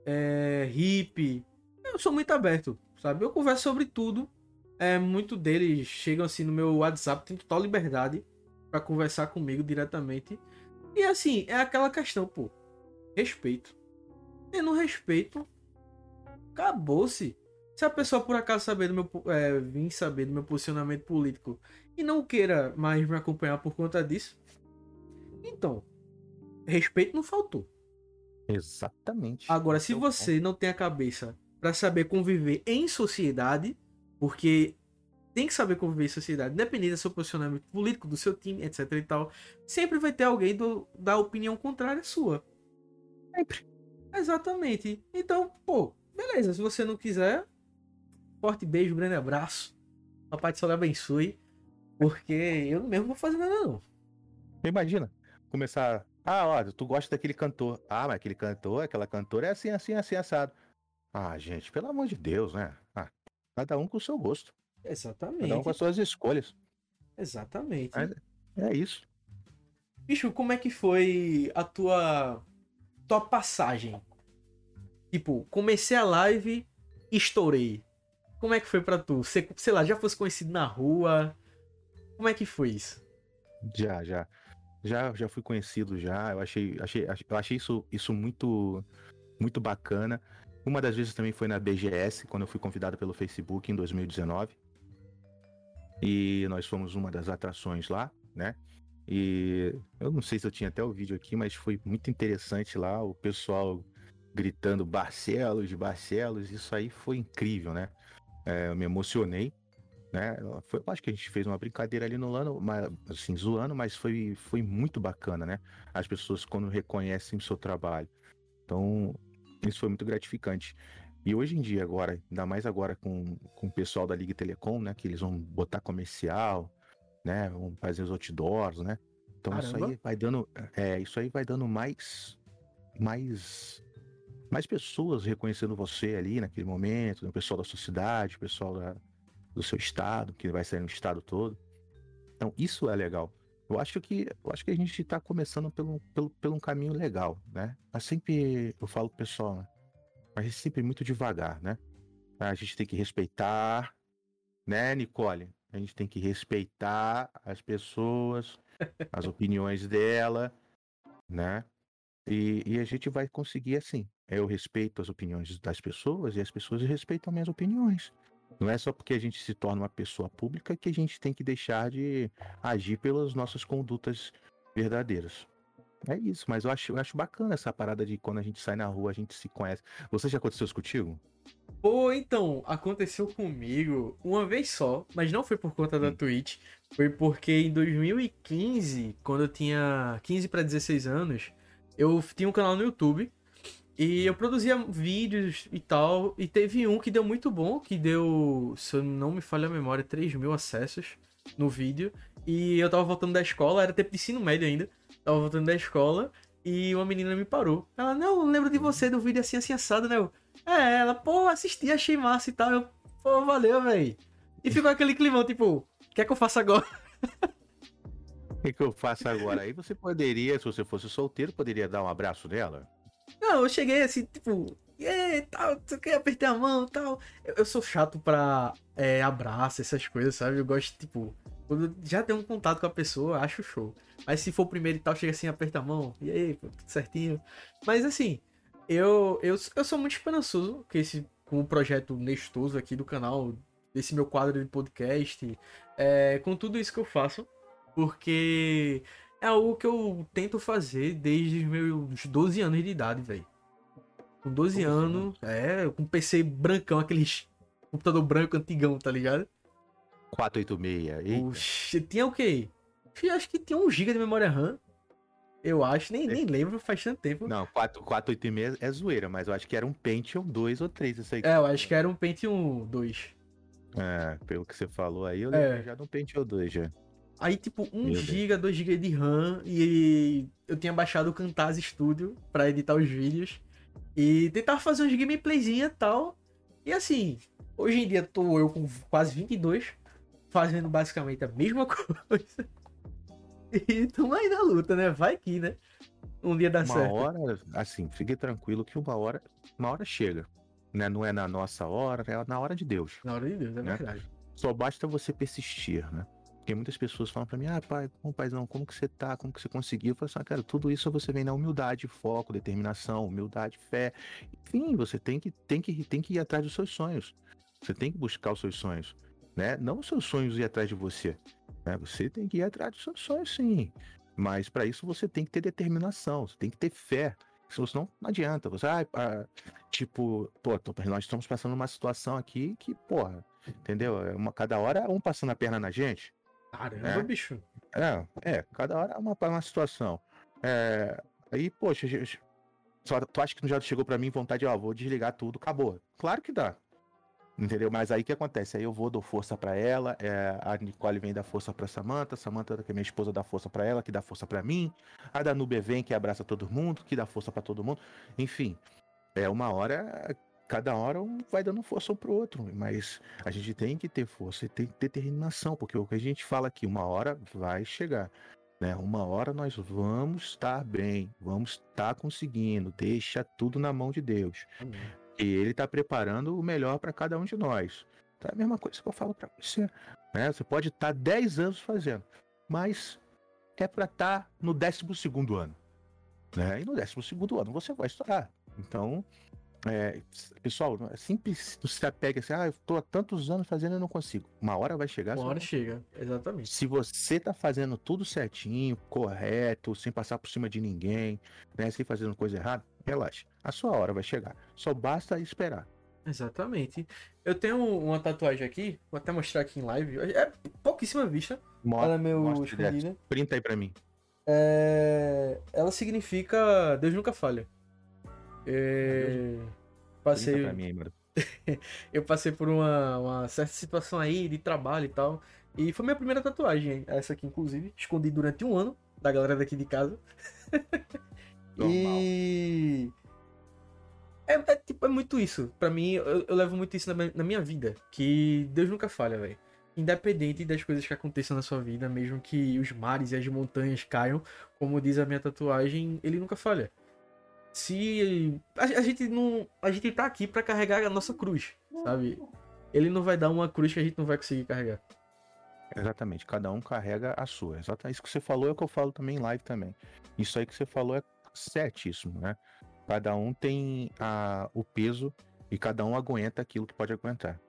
é, Hip. Eu sou muito aberto, sabe? Eu converso sobre tudo. É, muito deles chegam assim no meu WhatsApp, tem total liberdade para conversar comigo diretamente. E assim, é aquela questão, pô. Respeito. E no respeito, acabou-se. Se a pessoa por acaso saber do meu, é, vir saber do meu posicionamento político e não queira mais me acompanhar por conta disso, então, respeito não faltou. Exatamente. Agora, se você não tem a cabeça para saber conviver em sociedade, porque tem que saber conviver em sociedade, independente do seu posicionamento político, do seu time, etc e tal. Sempre vai ter alguém do, da opinião contrária sua. Sempre. Exatamente. Então, pô, beleza. Se você não quiser, forte beijo, grande abraço. Papai do Sol abençoe. Porque eu mesmo vou fazer nada, não. Imagina, começar. Ah, ó, tu gosta daquele cantor. Ah, mas aquele cantor, aquela cantora é assim, assim, assim, assado. Ah, gente, pelo amor de Deus, né? Ah, cada um com o seu gosto. Exatamente. Cada um com as suas escolhas. Exatamente. Mas é isso. Bicho, como é que foi a tua tua passagem? Tipo, comecei a live, estourei. Como é que foi para tu? Você, sei lá, já fosse conhecido na rua? Como é que foi isso? Já, já. Já, já fui conhecido já. Eu achei, achei, eu achei isso, isso muito muito bacana. Uma das vezes também foi na BGS, quando eu fui convidado pelo Facebook em 2019. E nós fomos uma das atrações lá, né? E eu não sei se eu tinha até o vídeo aqui, mas foi muito interessante lá, o pessoal gritando Barcelos, Barcelos, isso aí foi incrível, né? É, eu me emocionei, né? Foi, acho que a gente fez uma brincadeira ali no Lano, mas, assim, zoando, mas foi, foi muito bacana, né? As pessoas quando reconhecem o seu trabalho. Então, isso foi muito gratificante. E hoje em dia, agora, ainda mais agora com, com o pessoal da Liga Telecom, né? Que eles vão botar comercial, né? Vão fazer os outdoors, né? Então Caramba. isso aí vai dando. É, isso aí vai dando mais. Mais. Mais pessoas reconhecendo você ali naquele momento, né? o pessoal da sua cidade, o pessoal da, do seu estado, que vai sair no estado todo. Então, isso é legal. Eu acho que eu acho que a gente está começando pelo, pelo, pelo um caminho legal, né? Mas sempre eu falo pro pessoal, né? Mas é sempre muito devagar, né? A gente tem que respeitar, né, Nicole? A gente tem que respeitar as pessoas, <laughs> as opiniões dela, né? E, e, a gente vai conseguir assim. Eu respeito as opiniões das pessoas e as pessoas respeitam minhas opiniões. Não é só porque a gente se torna uma pessoa pública que a gente tem que deixar de agir pelas nossas condutas verdadeiras. É isso, mas eu acho, eu acho bacana essa parada de quando a gente sai na rua, a gente se conhece. Você já aconteceu isso contigo? Pô, então, aconteceu comigo uma vez só, mas não foi por conta da hum. Twitch. Foi porque em 2015, quando eu tinha 15 para 16 anos, eu tinha um canal no YouTube e eu produzia vídeos e tal. E teve um que deu muito bom, que deu, se eu não me falha a memória, 3 mil acessos. no vídeo. E eu tava voltando da escola, era tempo de ensino médio ainda. Tava voltando da escola e uma menina me parou. Ela, não, lembro de você do vídeo assim, assim, assado, né? Eu, é, ela, pô, assisti, achei massa e tal. Eu, pô, valeu, velho. E ficou aquele climão, tipo, o que é que eu faço agora? O que, que eu faço agora? Aí você poderia, se você fosse solteiro, poderia dar um abraço nela? Não, eu cheguei assim, tipo, e aí, tal, você quer apertar a mão tal. Eu, eu sou chato pra é, abraço, essas coisas, sabe? Eu gosto, tipo, quando já tenho um contato com a pessoa, acho show. Mas se for o primeiro e tal, chega assim, aperta a mão, e aí, pô, tudo certinho. Mas assim, eu, eu, eu sou muito esperançoso que esse, com o projeto Nestoso aqui do canal, desse meu quadro de podcast, é, com tudo isso que eu faço, porque é algo que eu tento fazer desde os meus 12 anos de idade, velho. Com 12 Como assim, anos, é, com PC brancão, aqueles computador branco antigão, tá ligado? 486. Eita. Oxi, tinha o quê? Acho que tinha 1 GB de memória RAM. Eu acho, nem, nem lembro, faz tanto tempo. Não, 4, 486 é zoeira, mas eu acho que era um Pentium 2 ou 3 isso aí. É, eu acho que era um Pentium 2. É, pelo que você falou aí, eu É. lembrei já de um Pentium 2 já. Aí, tipo, 1 Meu GB, 2 GB de RAM e eu tinha baixado o Camtasia Studio pra editar os vídeos e tentava fazer uns gameplayzinha e tal. E assim, hoje em dia tô eu com quase 22, fazendo basicamente a mesma <laughs> coisa. E tamo aí na luta, né? Vai que, né? Um dia dá Uma certo. hora, assim, fique tranquilo que uma hora, uma hora chega. Né? Não é na nossa hora, é na hora de Deus. Na hora de Deus, é Né? verdade. Só basta você persistir, né? Porque muitas pessoas falam pra mim, ah, pai, como paizão, como que você tá? Como que você conseguiu? Eu falo assim, ah, cara, tudo isso você vem na humildade, foco, determinação, humildade, fé. Enfim, você tem que, tem que, tem que ir atrás dos seus sonhos. Você tem que buscar os seus sonhos, né? Não os seus sonhos ir atrás de você, né? Você tem que ir atrás dos seus sonhos, sim. Mas para isso você tem que ter determinação, você tem que ter fé. Senão não adianta. Você, ah, ah, tipo, pô, nós estamos passando uma situação aqui que, porra, entendeu? É uma, cada hora um passando a perna na gente. Caramba, É. bicho. É, é, cada hora é uma, uma situação. É, aí, poxa, só, tu acha que já chegou pra mim vontade, ó, vou desligar tudo, acabou. Claro que dá. Entendeu? Mas aí o que acontece? Aí eu vou, dou força pra ela, é, a Nicole vem dar força pra Samantha, Samantha, que é minha esposa, dá força pra ela, que dá força pra mim. A Danube vem, que abraça todo mundo, que dá força pra todo mundo. Enfim, é uma hora, cada hora um vai dando força um pro outro, mas a gente tem que ter força e tem que ter determinação, porque o que a gente fala aqui, uma hora vai chegar. Né? Uma hora nós vamos estar bem, vamos estar conseguindo, deixa tudo na mão de Deus. Amém. E ele está preparando o melhor para cada um de nós. É a mesma coisa que eu falo para você. Né? Você pode estar 10 anos fazendo, mas é para estar no 12 ano. Né? E no 12 ano você vai estourar. Então, é, pessoal, é simples não se apega assim, ah, eu estou há tantos anos fazendo e não consigo. Uma hora vai chegar. Uma você hora vai chega, exatamente. se você tá fazendo tudo certinho, correto, sem passar por cima de ninguém, né, sem fazendo coisa errada, relaxa. A sua hora vai chegar. Só basta esperar. Exatamente. Eu tenho uma tatuagem aqui, vou até mostrar aqui em live. É pouquíssima vista, Mo ela é meio mostra escondida. Printa aí pra mim. É... Ela significa Deus nunca falha. É... Printa Passei, mim <laughs> eu passei por uma, uma certa situação aí de trabalho e tal. E foi minha primeira tatuagem, essa aqui, inclusive. Escondi durante um ano da galera daqui de casa. <laughs> E. É, é, tipo, é muito isso. Pra mim, eu, eu levo muito isso na, minha- na minha vida. Que Deus nunca falha, velho. Independente das coisas que aconteçam na sua vida, mesmo que os mares e as montanhas caiam, como diz a minha tatuagem, ele nunca falha. Se. A, a gente não. A gente tá aqui pra carregar a nossa cruz, sabe? Ele não vai dar uma cruz que a gente não vai conseguir carregar. Exatamente, cada um carrega a sua. Exatamente. Isso que você falou é o que eu falo também em live também. Isso aí que você falou é certíssimo, né? Cada um tem a, o peso e cada um aguenta aquilo que pode aguentar.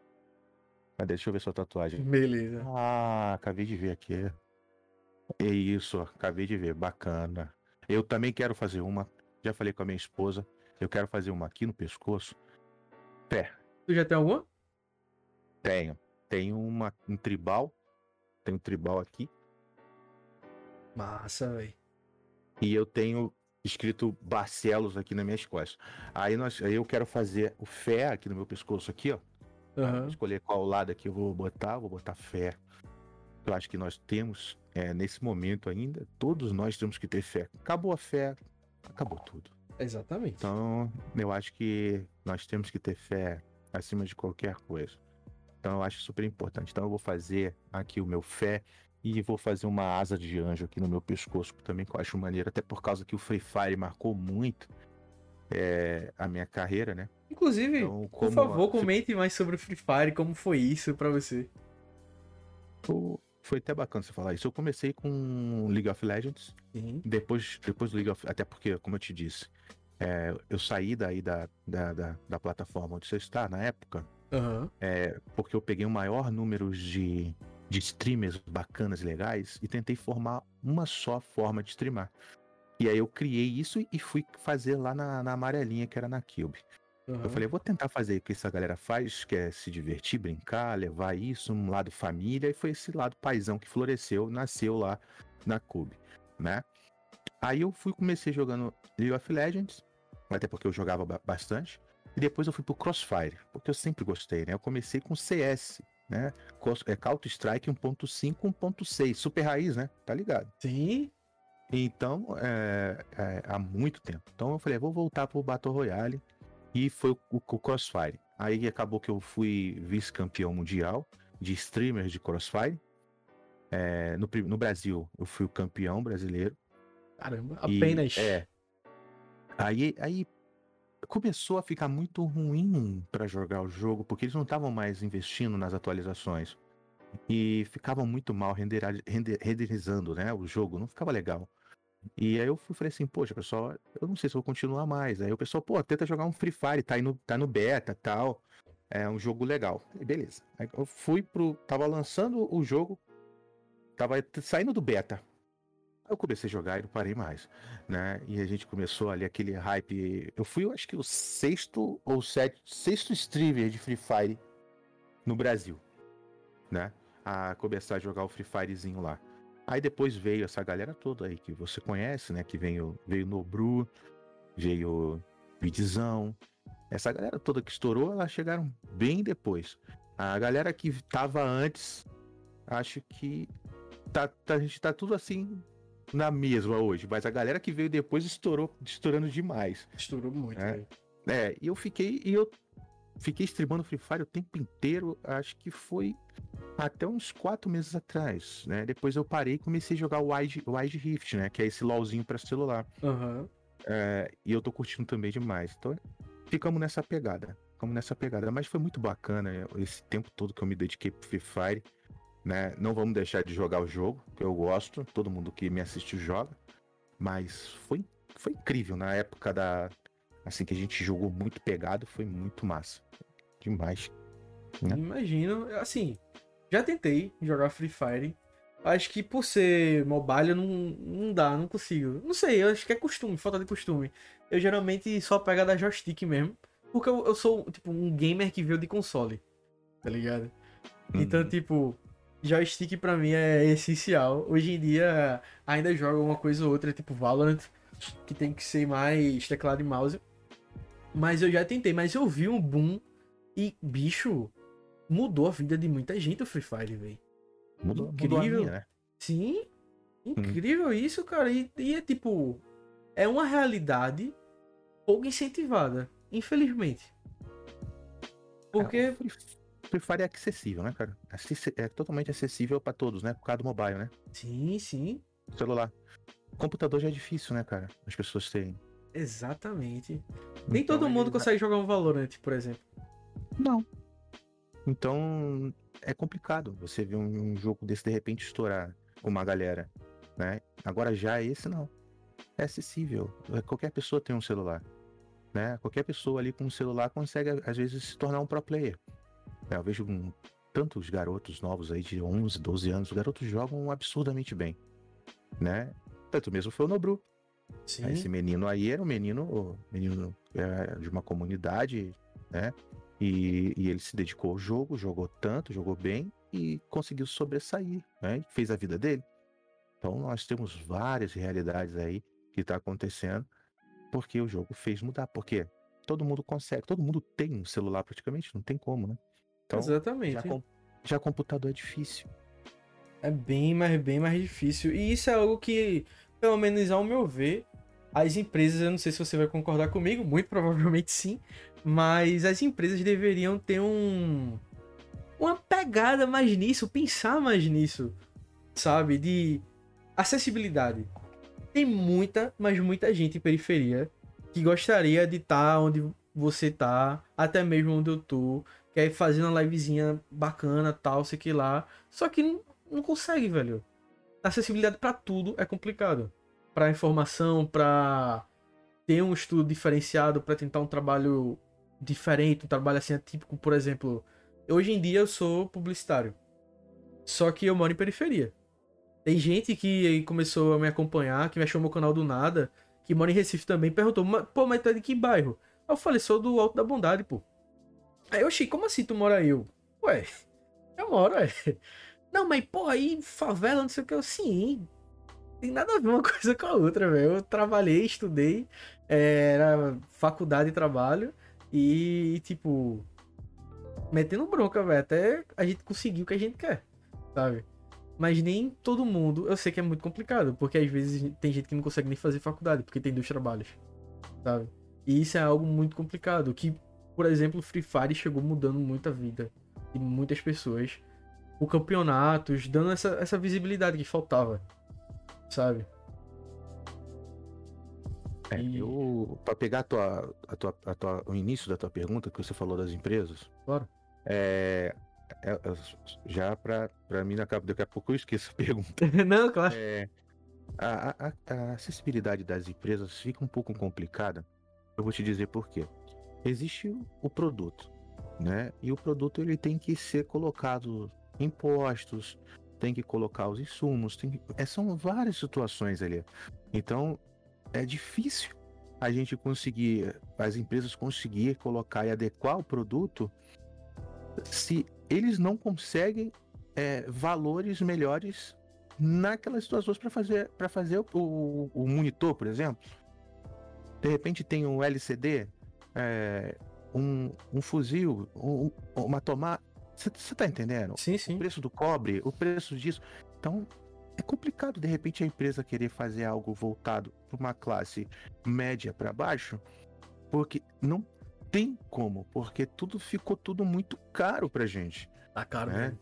Cadê? Deixa eu ver sua tatuagem. Beleza. Ah, acabei de ver aqui. É isso, acabei de ver, bacana. Eu também quero fazer uma. Já falei com a minha esposa. Eu quero fazer uma aqui no pescoço. Pé, Tu já tem alguma? tenho. Tenho uma, um tribal. Tem um tribal aqui. Massa, velho. E eu tenho escrito Barcelos aqui nas minhas costas. Aí, nós, aí eu quero fazer o fé aqui no meu pescoço aqui, ó. Aham. Escolher qual lado aqui eu vou botar. Vou botar fé. Eu acho que nós temos, é, nesse momento ainda, todos nós temos que ter fé. Acabou a fé, acabou tudo. Exatamente. Então, eu acho que nós temos que ter fé acima de qualquer coisa. Então, eu acho super importante. Então, eu vou fazer aqui o meu fé e vou fazer uma asa de anjo aqui no meu pescoço também, que eu acho maneiro, até por causa que o Free Fire marcou muito é, a minha carreira, né? Inclusive, então, por favor, comente mais sobre o Free Fire, como foi isso para você. Foi até bacana você falar isso. Eu comecei com League of Legends, uhum. depois, depois do League of até porque, como eu te disse, é, eu saí daí da, da, da, da, plataforma onde você está na época, uhum. é, porque eu peguei o maior número de, de streamers bacanas e legais e tentei formar uma só forma de streamar. E aí eu criei isso e fui fazer lá na, na amarelinha, que era na Cube. Uhum. Eu falei, vou tentar fazer o que essa galera faz, que é se divertir, brincar, levar isso, um lado família, e foi esse lado paisão que floresceu, nasceu lá na Cube, né? Aí eu fui, comecei jogando League of Legends, até porque eu jogava bastante, e depois eu fui pro Crossfire, porque eu sempre gostei, né? Eu comecei com CS, né? É Counter Strike 1.5, 1.6, super raiz, né? Tá ligado? Sim. Então, é, é, há muito tempo. Então eu falei, vou voltar pro Battle Royale e foi o, o, o Crossfire. Aí acabou que eu fui vice-campeão mundial de streamer de Crossfire. É, no, no, Brasil, eu fui o campeão brasileiro. Caramba, apenas. E, é. Aí, aí começou a ficar muito ruim para jogar o jogo, porque eles não estavam mais investindo nas atualizações. E ficavam muito mal renderizando né, o jogo, não ficava legal. E aí eu falei assim, poxa, pessoal, eu não sei se vou continuar mais. Aí o pessoal, pô, tenta jogar um Free Fire, tá, no, tá no beta tal. É um jogo legal. E beleza. Aí eu fui pro. Tava lançando o jogo. Tava saindo do beta. Eu comecei a jogar e não parei mais. Né? E a gente começou ali aquele hype. Eu fui, eu acho que o sexto ou sétimo, sexto streamer de Free Fire no Brasil. Né? A começar a jogar o Free Firezinho lá. Aí depois veio essa galera toda aí que você conhece, né? Que veio, veio Nobru, veio Vidzão. Essa galera toda que estourou, elas chegaram bem depois. A galera que tava antes, acho que tá, tá, a gente tá tudo assim na mesma hoje. Mas a galera que veio depois estourou, estourando demais. Estourou muito, né? É, e eu fiquei, e eu fiquei streamando Free Fire o tempo inteiro. Acho que foi até uns quatro meses atrás, né? Depois eu parei e comecei a jogar o Wide, Wide Rift, né? Que é esse LOLzinho pra celular. Uhum. É, e eu tô curtindo também demais. Então, ficamos nessa pegada. Ficamos nessa pegada. Mas foi muito bacana né? esse tempo todo que eu me dediquei pro Free Fire. Né? Não vamos deixar de jogar o jogo, que eu gosto. Todo mundo que me assistiu joga. Mas foi, foi incrível na época da. Assim que a gente jogou muito pegado, foi muito massa. Demais. Né? Imagino, assim, já tentei jogar Free Fire. Acho que por ser mobile não, não dá, não consigo. Não sei, eu acho que é costume, falta de costume. Eu geralmente só pego da joystick mesmo. Porque eu, eu sou, tipo, um gamer que veio de console. Tá ligado? Uhum. Então, tipo, joystick pra mim é essencial. Hoje em dia ainda jogo uma coisa ou outra, tipo Valorant, que tem que ser mais teclado e mouse. Mas eu já tentei, mas eu vi um boom e, bicho, mudou a vida de muita gente o Free Fire, velho. Mudou, incrível. Mudou minha, né? Sim. Incrível hum. isso, cara. E, e, é tipo. É uma realidade pouco incentivada, infelizmente. Porque. É, Free Fire é acessível, né, cara? É totalmente acessível para todos, né? Por causa do mobile, né? Sim, sim. Celular. Computador já é difícil, né, cara? As pessoas terem. Exatamente. Nem então, todo mundo consegue jogar um Valorant, por exemplo. Não. Então é complicado você ver um, um, jogo desse de repente estourar uma galera, né? Agora já esse não. É acessível. É, qualquer pessoa tem um celular, né? Qualquer pessoa ali com um celular consegue às vezes se tornar um pro player. É, eu vejo um, tantos garotos novos aí de 11, 12 anos, os garotos jogam absurdamente bem, né? Tanto mesmo foi o Nobru. Sim. Esse menino aí era um menino, menino é, de uma comunidade, né? E, e, ele se dedicou ao jogo, jogou tanto, jogou bem e conseguiu sobressair, né? Fez a vida dele. Então nós temos várias realidades aí que está acontecendo porque o jogo fez mudar. Porque todo mundo consegue, todo mundo tem um celular praticamente, não tem como, né? Então, Exatamente. Já, já computador é difícil. É bem mais, bem mais difícil. E isso é algo que, pelo menos ao meu ver, as empresas, eu não sei se você vai concordar comigo, muito <laughs> provavelmente sim, mas as empresas deveriam ter um uma pegada mais nisso, pensar mais nisso, sabe? De acessibilidade. Tem muita, mas muita gente em periferia que gostaria de estar tá onde você tá, até mesmo onde eu tô, quer fazer uma livezinha bacana, tal, sei que lá, só que não, não consegue, velho. Acessibilidade para tudo é complicado. Para informação, para ter um estudo diferenciado, para tentar um trabalho diferente, um trabalho assim atípico, por exemplo, hoje em dia eu sou publicitário. Só que eu moro em periferia. Tem gente que começou a me acompanhar, que me achou meu canal do nada, que mora em Recife também, perguntou, pô, mas tu é de que bairro? Eu falei, sou do Alto da Bondade, pô. Aí eu achei, como assim tu mora aí? Eu, ué, eu moro, ué. Não, mas pô, aí favela, não sei o que. Eu, sim, tem nada a ver uma <laughs> coisa com a outra, velho. Eu trabalhei, estudei, é, era faculdade e trabalho, e, tipo, metendo bronca, velho, até a gente conseguir o que a gente quer, sabe? Mas nem todo mundo, eu sei que é muito complicado, porque às vezes tem gente que não consegue nem fazer faculdade, porque tem dois trabalhos, sabe? E isso é algo muito complicado, que, por exemplo, o Free Fire chegou mudando muito a vida de muitas pessoas. O campeonatos, dando essa, essa visibilidade que faltava, sabe? É, e... eu, pra pegar a tua, a tua, a tua, o início da tua pergunta, que você falou das empresas. Claro. É, é, é, já para mim, daqui a pouco eu esqueço a pergunta. <laughs> Não, claro. É, a, a, a, acessibilidade das empresas fica um pouco complicada. Eu vou te dizer por quê. Existe o produto, né? E o produto ele tem que ser colocado impostos, tem que colocar os insumos, tem que... é, são várias situações ali. Então é difícil a gente conseguir, as empresas conseguir colocar e adequar o produto se eles não conseguem é, valores melhores naquelas situações para fazer para fazer o, o, o, monitor, por exemplo. De repente tem um LCD, é, um, um, fuzil, um, uma tomada. Você tá entendendo? Sim, sim. O preço do cobre, o preço disso. Então é complicado de repente a empresa querer fazer algo voltado para uma classe média para baixo, porque não tem como, porque tudo ficou tudo muito caro pra gente. Tá caro, né? Mesmo.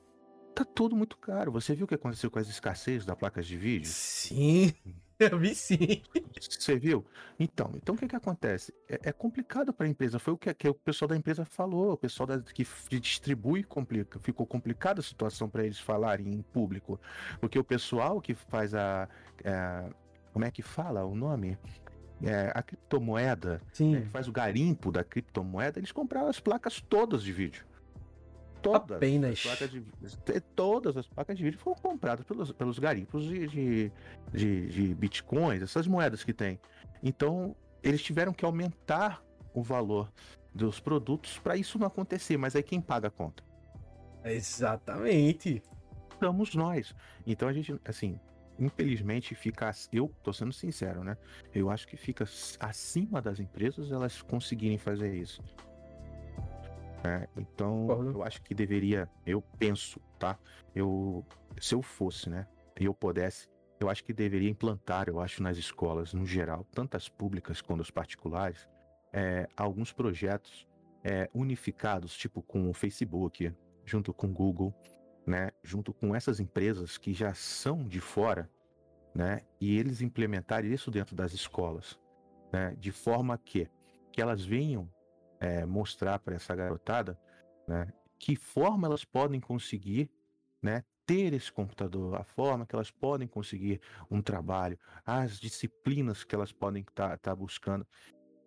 Tá tudo muito caro. Você viu o que aconteceu com as escassez da placas de vídeo? Sim, <laughs> eu vi sim. Você viu? Então, então o que que acontece? É, é complicado para a empresa. Foi o que, que, o pessoal da empresa falou. O pessoal da, que distribui complica. Ficou complicada a situação para eles falarem em público, porque o pessoal que faz a, a é, como é que fala o nome? é, a criptomoeda, Sim. faz o garimpo da criptomoeda, eles compraram as placas todas de vídeo. Todas. Apenas. As placas de, todas as placas de vídeo foram compradas pelos, pelos garimpos de, de, de, de bitcoins, essas moedas que tem. Então, eles tiveram que aumentar o valor dos produtos para isso não acontecer. Mas aí quem paga a conta? Exatamente. Somos nós. Então a gente, assim, infelizmente fica, eu tô sendo sincero, né? Eu acho que fica acima das empresas elas conseguirem fazer isso. É, então, eu acho que deveria, eu penso, tá? Eu, se eu fosse, né? E eu pudesse, eu acho que deveria implantar, eu acho, nas escolas, no geral, tanto as públicas quanto as particulares, é, alguns projetos é, unificados, tipo com o Facebook, junto com o Google, né, junto com essas empresas que já são de fora, né, e eles implementarem isso dentro das escolas, né, de forma que, que elas venham é, mostrar para essa garotada, né, que forma elas podem conseguir, né, ter esse computador, a forma que elas podem conseguir um trabalho, as disciplinas que elas podem estar tá, tá buscando.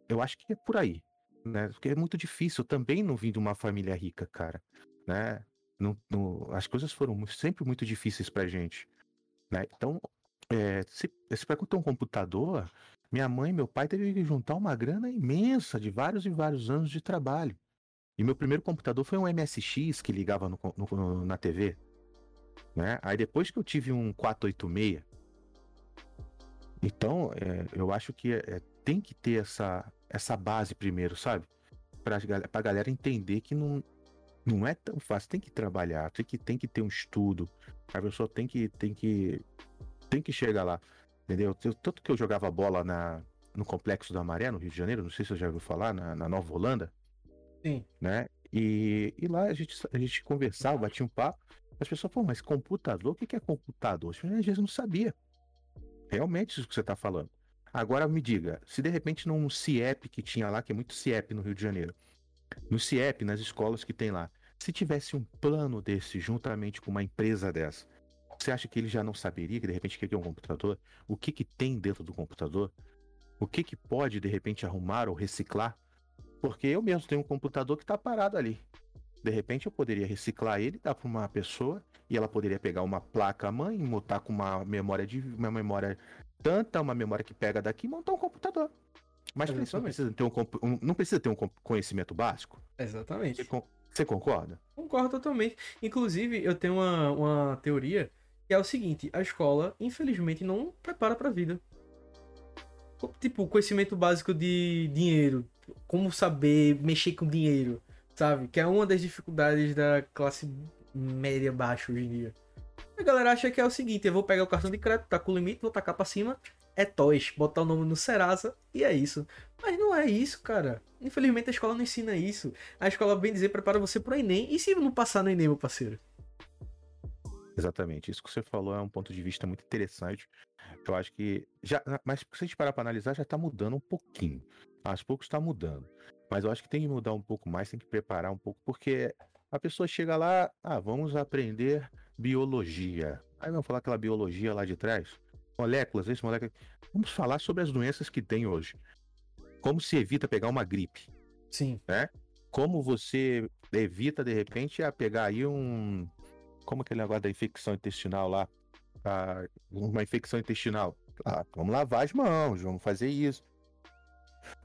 Eu acho que é por aí, né? Porque é muito difícil. Eu também não vim de uma família rica, cara, né? No, no, as coisas foram sempre muito difíceis pra gente. Né? Então, é, se, se para ter um computador, minha mãe e meu pai teve que juntar uma grana imensa de vários e vários anos de trabalho. E meu primeiro computador foi um MSX que ligava no, no, na TV. Né? Aí depois que eu tive um 486. Então, é, eu acho que é, tem que ter essa, essa base primeiro, sabe? Pra, pra galera entender que não, Não é tão fácil, tem que trabalhar, tem que, tem que ter um estudo. A pessoa tem que, tem que, tem que chegar lá, entendeu? Tanto que eu jogava bola na, no Complexo da Maré, no Rio de Janeiro, não sei se você já ouviu falar, na, na Nova Holanda. Sim. Né? E, e lá a gente, a gente conversava, batia um papo. As pessoas falam, mas computador? O que é computador? Eu, às vezes não sabia. Realmente isso que você está falando. Agora me diga, se de repente num CIEP que tinha lá, que é muito CIEP no Rio de Janeiro, no CIEP, nas escolas que tem lá, se tivesse um plano desse juntamente com uma empresa dessa, você acha que ele já não saberia que de repente o que é um computador? O que, que tem dentro do computador? O que, que pode de repente arrumar ou reciclar? Porque eu mesmo tenho um computador que está parado ali. De repente eu poderia reciclar ele, dar para uma pessoa e ela poderia pegar uma placa mãe, montar com uma memória de uma memória tanta, uma memória que pega daqui e montar um computador. Mas não precisa, ter um, um, não precisa ter um conhecimento básico. Exatamente. Você, você concorda? Concordo totalmente. Inclusive, eu tenho uma, uma teoria que é o seguinte: a escola, infelizmente, não prepara para a vida. Tipo, conhecimento básico de dinheiro, como saber mexer com dinheiro, sabe? Que é uma das dificuldades da classe média baixa hoje em dia. A galera acha que é o seguinte: eu vou pegar o cartão de crédito, tá com o limite, vou tacar pra cima, é toys, botar o nome no Serasa e é isso. Mas não é isso, cara. Infelizmente a escola não ensina isso. A escola, bem dizer, prepara você pro Enem. E se não passar no Enem, meu parceiro? Exatamente. Isso que você falou é um ponto de vista muito interessante. Eu acho que. já, Mas se a gente parar para analisar, já está mudando um pouquinho. Aos poucos está mudando. Mas eu acho que tem que mudar um pouco mais, tem que preparar um pouco, porque a pessoa chega lá, ah, vamos aprender biologia. Aí vamos falar aquela biologia lá de trás. Moléculas, esse moléculas. Vamos falar sobre as doenças que tem hoje. Como se evita pegar uma gripe. Sim. Né? Como você evita, de repente, a pegar aí um, como aquele negócio da infecção intestinal lá, ah, uma infecção intestinal. Ah, vamos lavar as mãos, vamos fazer isso.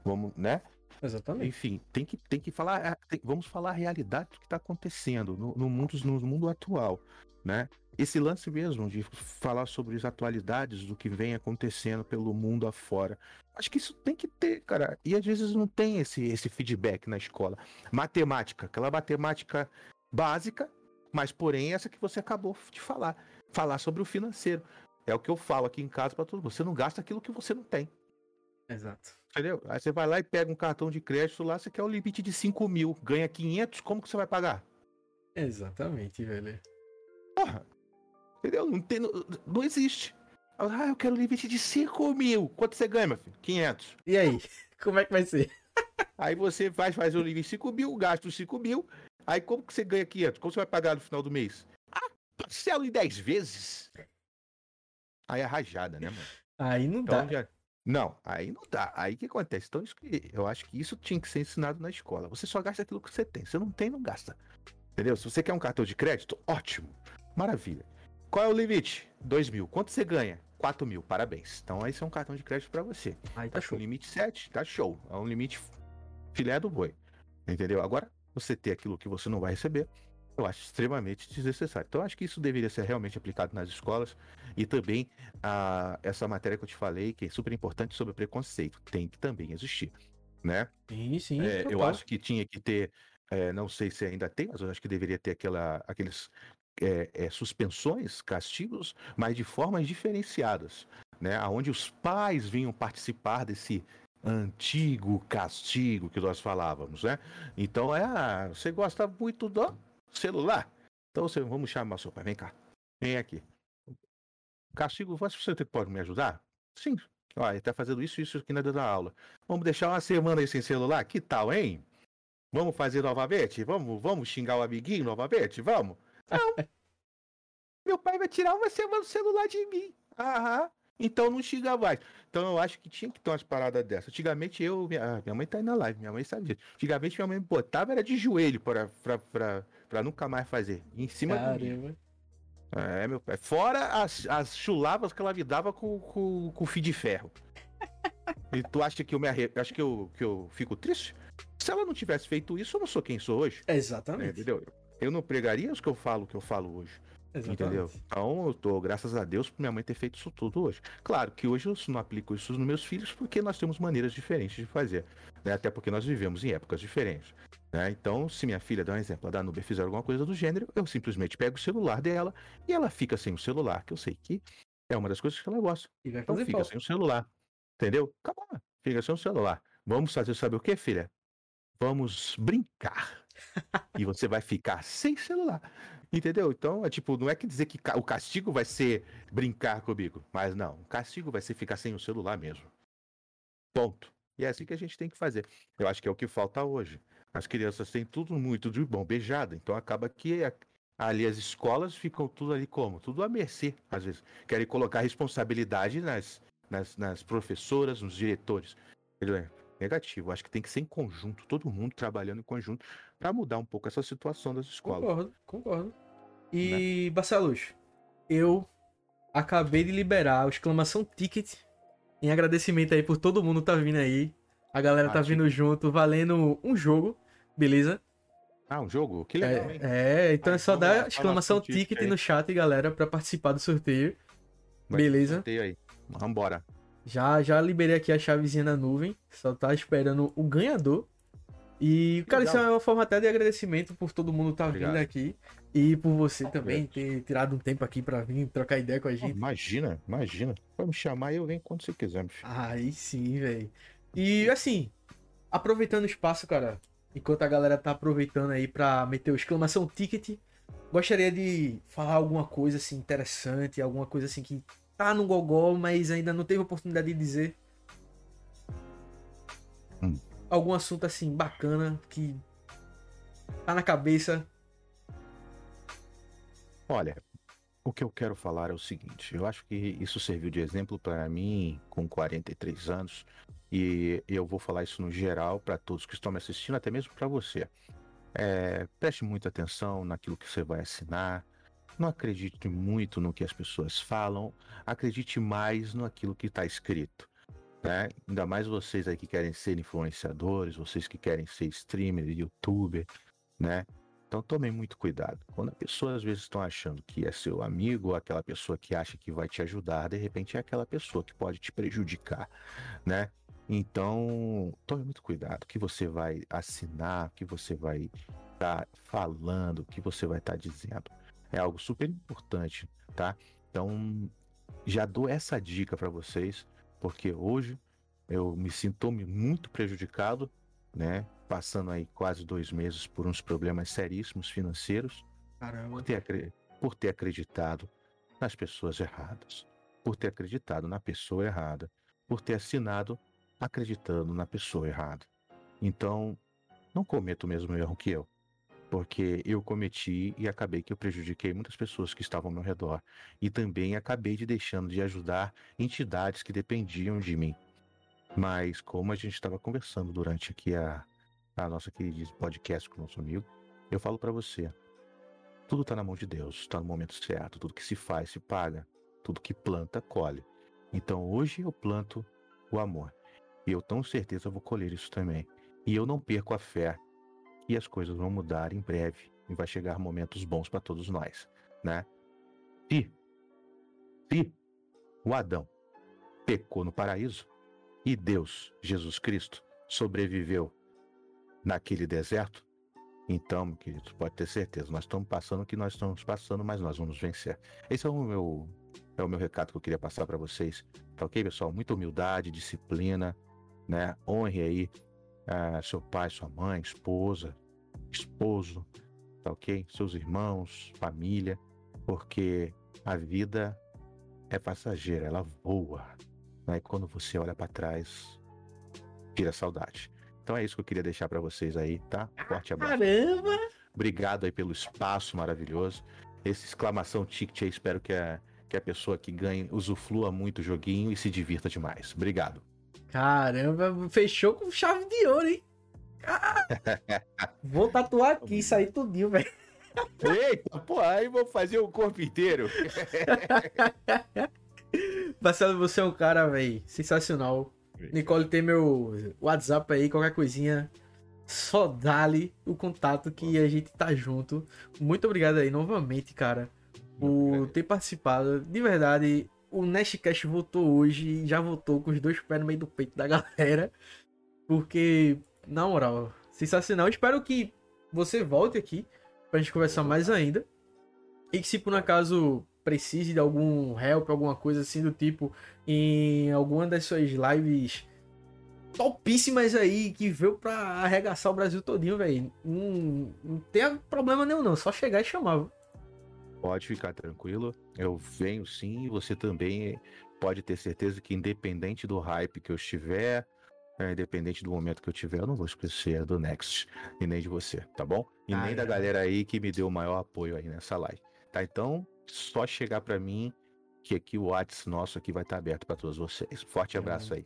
Vamos, né? Exatamente. Enfim, tem que, tem que falar, ah, tem, vamos falar a realidade do que está acontecendo no, no, mundo, no mundo atual, né? Esse lance mesmo de falar sobre as atualidades do que vem acontecendo pelo mundo afora. Acho que isso tem que ter, cara. E às vezes não tem esse, esse feedback na escola. Matemática, aquela matemática básica, mas, porém, essa que você acabou de falar. Falar sobre o financeiro. É o que eu falo aqui em casa para todo mundo. Você não gasta aquilo que você não tem. Exato. Entendeu? Aí você vai lá e pega um cartão de crédito lá, você quer o limite de 5 mil, ganha 500, como que você vai pagar? Exatamente, velho. Porra. Entendeu? Não, tem, não, não existe. Ah, eu quero o limite de 5 mil. Quanto você ganha, meu filho? 500. E aí? <laughs> Como é que vai ser? Aí você vai fazer o limite de 5 mil, gasta os 5 mil, Aí como que você ganha 500? Como você vai pagar no final do mês? Ah, parcelo em 10 vezes. Aí é rajada, né, mano? Aí não então, dá. Já... Não, aí não dá. Aí o que acontece? Então, isso que... eu acho que isso tinha que ser ensinado na escola. Você só gasta aquilo que você tem. Se não tem, não gasta. Entendeu? Se você quer um cartão de crédito, ótimo. Maravilha. Qual é o limite? 2 mil. Quanto você ganha? 4 mil. Parabéns. Então, esse é um cartão de crédito para você. Aí tá, tá show. limite 7, tá show. É um limite filé do boi. Entendeu? Agora, você ter aquilo que você não vai receber, eu acho extremamente desnecessário. Então, eu acho que isso deveria ser realmente aplicado nas escolas e também a, essa matéria que eu te falei, que é super importante sobre preconceito, tem que também existir, né? Sim, sim. É, eu acho que tinha que ter, é, não sei se ainda tem, mas eu acho que deveria ter aquela, aqueles é, é, suspensões, castigos, mas de formas diferenciadas, né? Onde os pais vinham participar desse antigo castigo que nós falávamos, né? Então é, você gosta muito do celular. Então você, vamos chamar seu pai, vem cá, vem aqui. Castigo, você pode me ajudar? Sim. Olha, ele tá fazendo isso e isso aqui na da aula. Vamos deixar uma semana aí sem celular? Que tal, hein? Vamos fazer novamente? Vamos, vamos xingar o amiguinho novamente? Vamos? Não. <laughs> Meu pai vai tirar uma semana do celular de mim. Aham. Então não xinga mais. Então eu acho que tinha que ter umas paradas dessas. Antigamente eu, minha, ah, minha mãe tá aí na live, minha mãe sabe disso. Antigamente minha mãe me botava era de joelho pra, pra, pra, pra nunca mais fazer. Em cima Caramba. do mim. É, meu pai. Fora as, as chulavas que ela me dava com, com, com fio de ferro. e tu acha que eu me arre... acho que eu, que eu fico triste? Se ela não tivesse feito isso, eu não sou quem sou hoje. Exatamente. É, entendeu? Eu não pregaria os que eu falo, que eu falo hoje. Exatamente. Entendeu? Então, eu tô, graças a Deus, por minha mãe ter feito isso tudo hoje. Claro que hoje eu não aplico isso nos meus filhos porque nós temos maneiras diferentes de fazer. Né? Até porque nós vivemos em épocas diferentes. Né? Então, se minha filha, dá um exemplo, a da Nubia fizer alguma coisa do gênero, eu simplesmente pego o celular dela e ela fica sem o celular, que eu sei que é uma das coisas que ela gosta. E vai Então fica falta. sem o celular. Entendeu? Acabou. Fica sem o celular. Vamos fazer, sabe o que, filha? Vamos brincar. E você vai ficar sem celular. Entendeu? Então, é tipo, não é que dizer que o castigo vai ser brincar comigo. Mas não, o castigo vai ser ficar sem o celular mesmo. Ponto. E é assim que a gente tem que fazer. Eu acho que é o que falta hoje. As crianças têm tudo muito de bom, beijada. Então acaba que a- ali as escolas ficam tudo ali como? Tudo à mercê, às vezes. Querem colocar responsabilidade nas, nas, nas professoras, nos diretores. É negativo. Acho que tem que ser em conjunto, todo mundo trabalhando em conjunto para mudar um pouco essa situação das escolas. Concordo, concordo. E, Barcelos, eu acabei de liberar o exclamação ticket em agradecimento aí por todo mundo tá vindo aí. A galera Ah, tá vindo junto, valendo um jogo, beleza? Ah, um jogo? Que legal, hein? É, é, então Ah, é só então dar fala exclamação ticket aí. no chat, galera, pra participar do sorteio. Vai beleza. sorteio aí. Vambora. Já, já liberei aqui a chavezinha na nuvem, só tá esperando o ganhador. E, cara, isso Legal. é uma forma até de agradecimento por todo mundo estar vindo Obrigado. aqui e por você também ter tirado um tempo aqui pra vir trocar ideia com a gente. Imagina, imagina. Pode me chamar e eu venho quando você quiser, meu filho. Aí sim, velho. E assim, aproveitando o espaço, cara, enquanto a galera tá aproveitando aí pra meter o exclamação ticket, gostaria de falar alguma coisa assim interessante, alguma coisa assim que tá no gogol, mas ainda não teve oportunidade de dizer. Hum. Algum assunto assim bacana que tá na cabeça. Olha, o que eu quero falar é o seguinte: eu acho que isso serviu de exemplo para mim com 43 anos e eu vou falar isso no geral para todos que estão me assistindo, até mesmo para você. É, preste muita atenção naquilo que você vai assinar. Não acredite muito no que as pessoas falam, acredite mais naquilo que está escrito. Né? Ainda mais vocês aí que querem ser influenciadores, vocês que querem ser streamer, youtuber, né? Então tomem muito cuidado. Quando as pessoas às vezes estão achando que é seu amigo, ou aquela pessoa que acha que vai te ajudar, de repente é aquela pessoa que pode te prejudicar, né? Então, tome muito cuidado. O que você vai assinar, o que você vai estar falando, o que você vai estar dizendo. É algo super importante, tá? Então, já dou essa dica para vocês, porque hoje eu me sinto muito prejudicado, né? Passando aí quase dois meses por uns problemas seríssimos financeiros Caramba. por ter, por ter acreditado nas pessoas erradas, por ter acreditado na pessoa errada, por ter assinado acreditando na pessoa errada. Então, não cometa o mesmo erro que eu, porque eu cometi e acabei que eu prejudiquei muitas pessoas que estavam ao meu redor e também acabei de deixando de ajudar entidades que dependiam de mim. Mas como a gente estava conversando durante aqui a, a nossa querida podcast com o nosso amigo, eu falo para você, tudo está na mão de Deus, está no momento certo. Tudo que se faz, se paga. Tudo que planta, colhe. Então hoje eu planto o amor. E eu com certeza vou colher isso também. E eu não perco a fé que as coisas vão mudar em breve e vai chegar momentos bons para todos nós, né? Se, se o Adão pecou no paraíso e Deus, Jesus Cristo, sobreviveu naquele deserto, então, querido, pode ter certeza, nós estamos passando o que nós estamos passando, mas nós vamos vencer. Esse é o meu, é o meu recado que eu queria passar para vocês. Tá ok, pessoal? Muita humildade, disciplina, né? Honre aí ah, seu pai, sua mãe, esposa, esposo, tá ok? Seus irmãos, família, porque a vida é passageira, ela voa. Né? E quando você olha para trás, tira saudade. Então é isso que eu queria deixar para vocês aí, tá? Forte abraço. Caramba! Obrigado aí pelo espaço maravilhoso. Esse exclamação ticket aí, espero que a, que a pessoa que ganhe usufrua muito o joguinho e se divirta demais. Obrigado. Caramba, fechou com chave de ouro, hein? Ah! <laughs> Vou tatuar aqui, isso aí tudinho, velho. Eita, pô, aí vou fazer o corpo inteiro. <laughs> Marcelo, você é um cara, velho, sensacional. Nicole tem meu WhatsApp aí, qualquer coisinha. Só dá-lhe o contato que a gente tá junto. Muito obrigado aí novamente, cara. por ter participado. De verdade, o Nestcast votou hoje e já votou com os dois pés no meio do peito da <laughs> galera. Porque, na moral, sensacional. Espero que você volte aqui pra gente conversar mais ainda. E que se por um acaso precise de algum help, alguma coisa assim do tipo, em alguma das suas lives topíssimas aí, que veio pra arregaçar o Brasil todinho, velho. Não, não tem problema nenhum, não. Só chegar e chamar. Pode ficar tranquilo. Eu venho sim. Você também pode ter certeza que, independente do hype que eu estiver, é, independente do momento que eu tiver, eu não vou esquecer do Next e nem de você, tá bom? E ah, nem é. da galera aí que me deu o maior apoio aí nessa live, tá? Então, só chegar para mim que aqui o WhatsApp nosso aqui vai estar aberto para todos vocês. Forte abraço aí.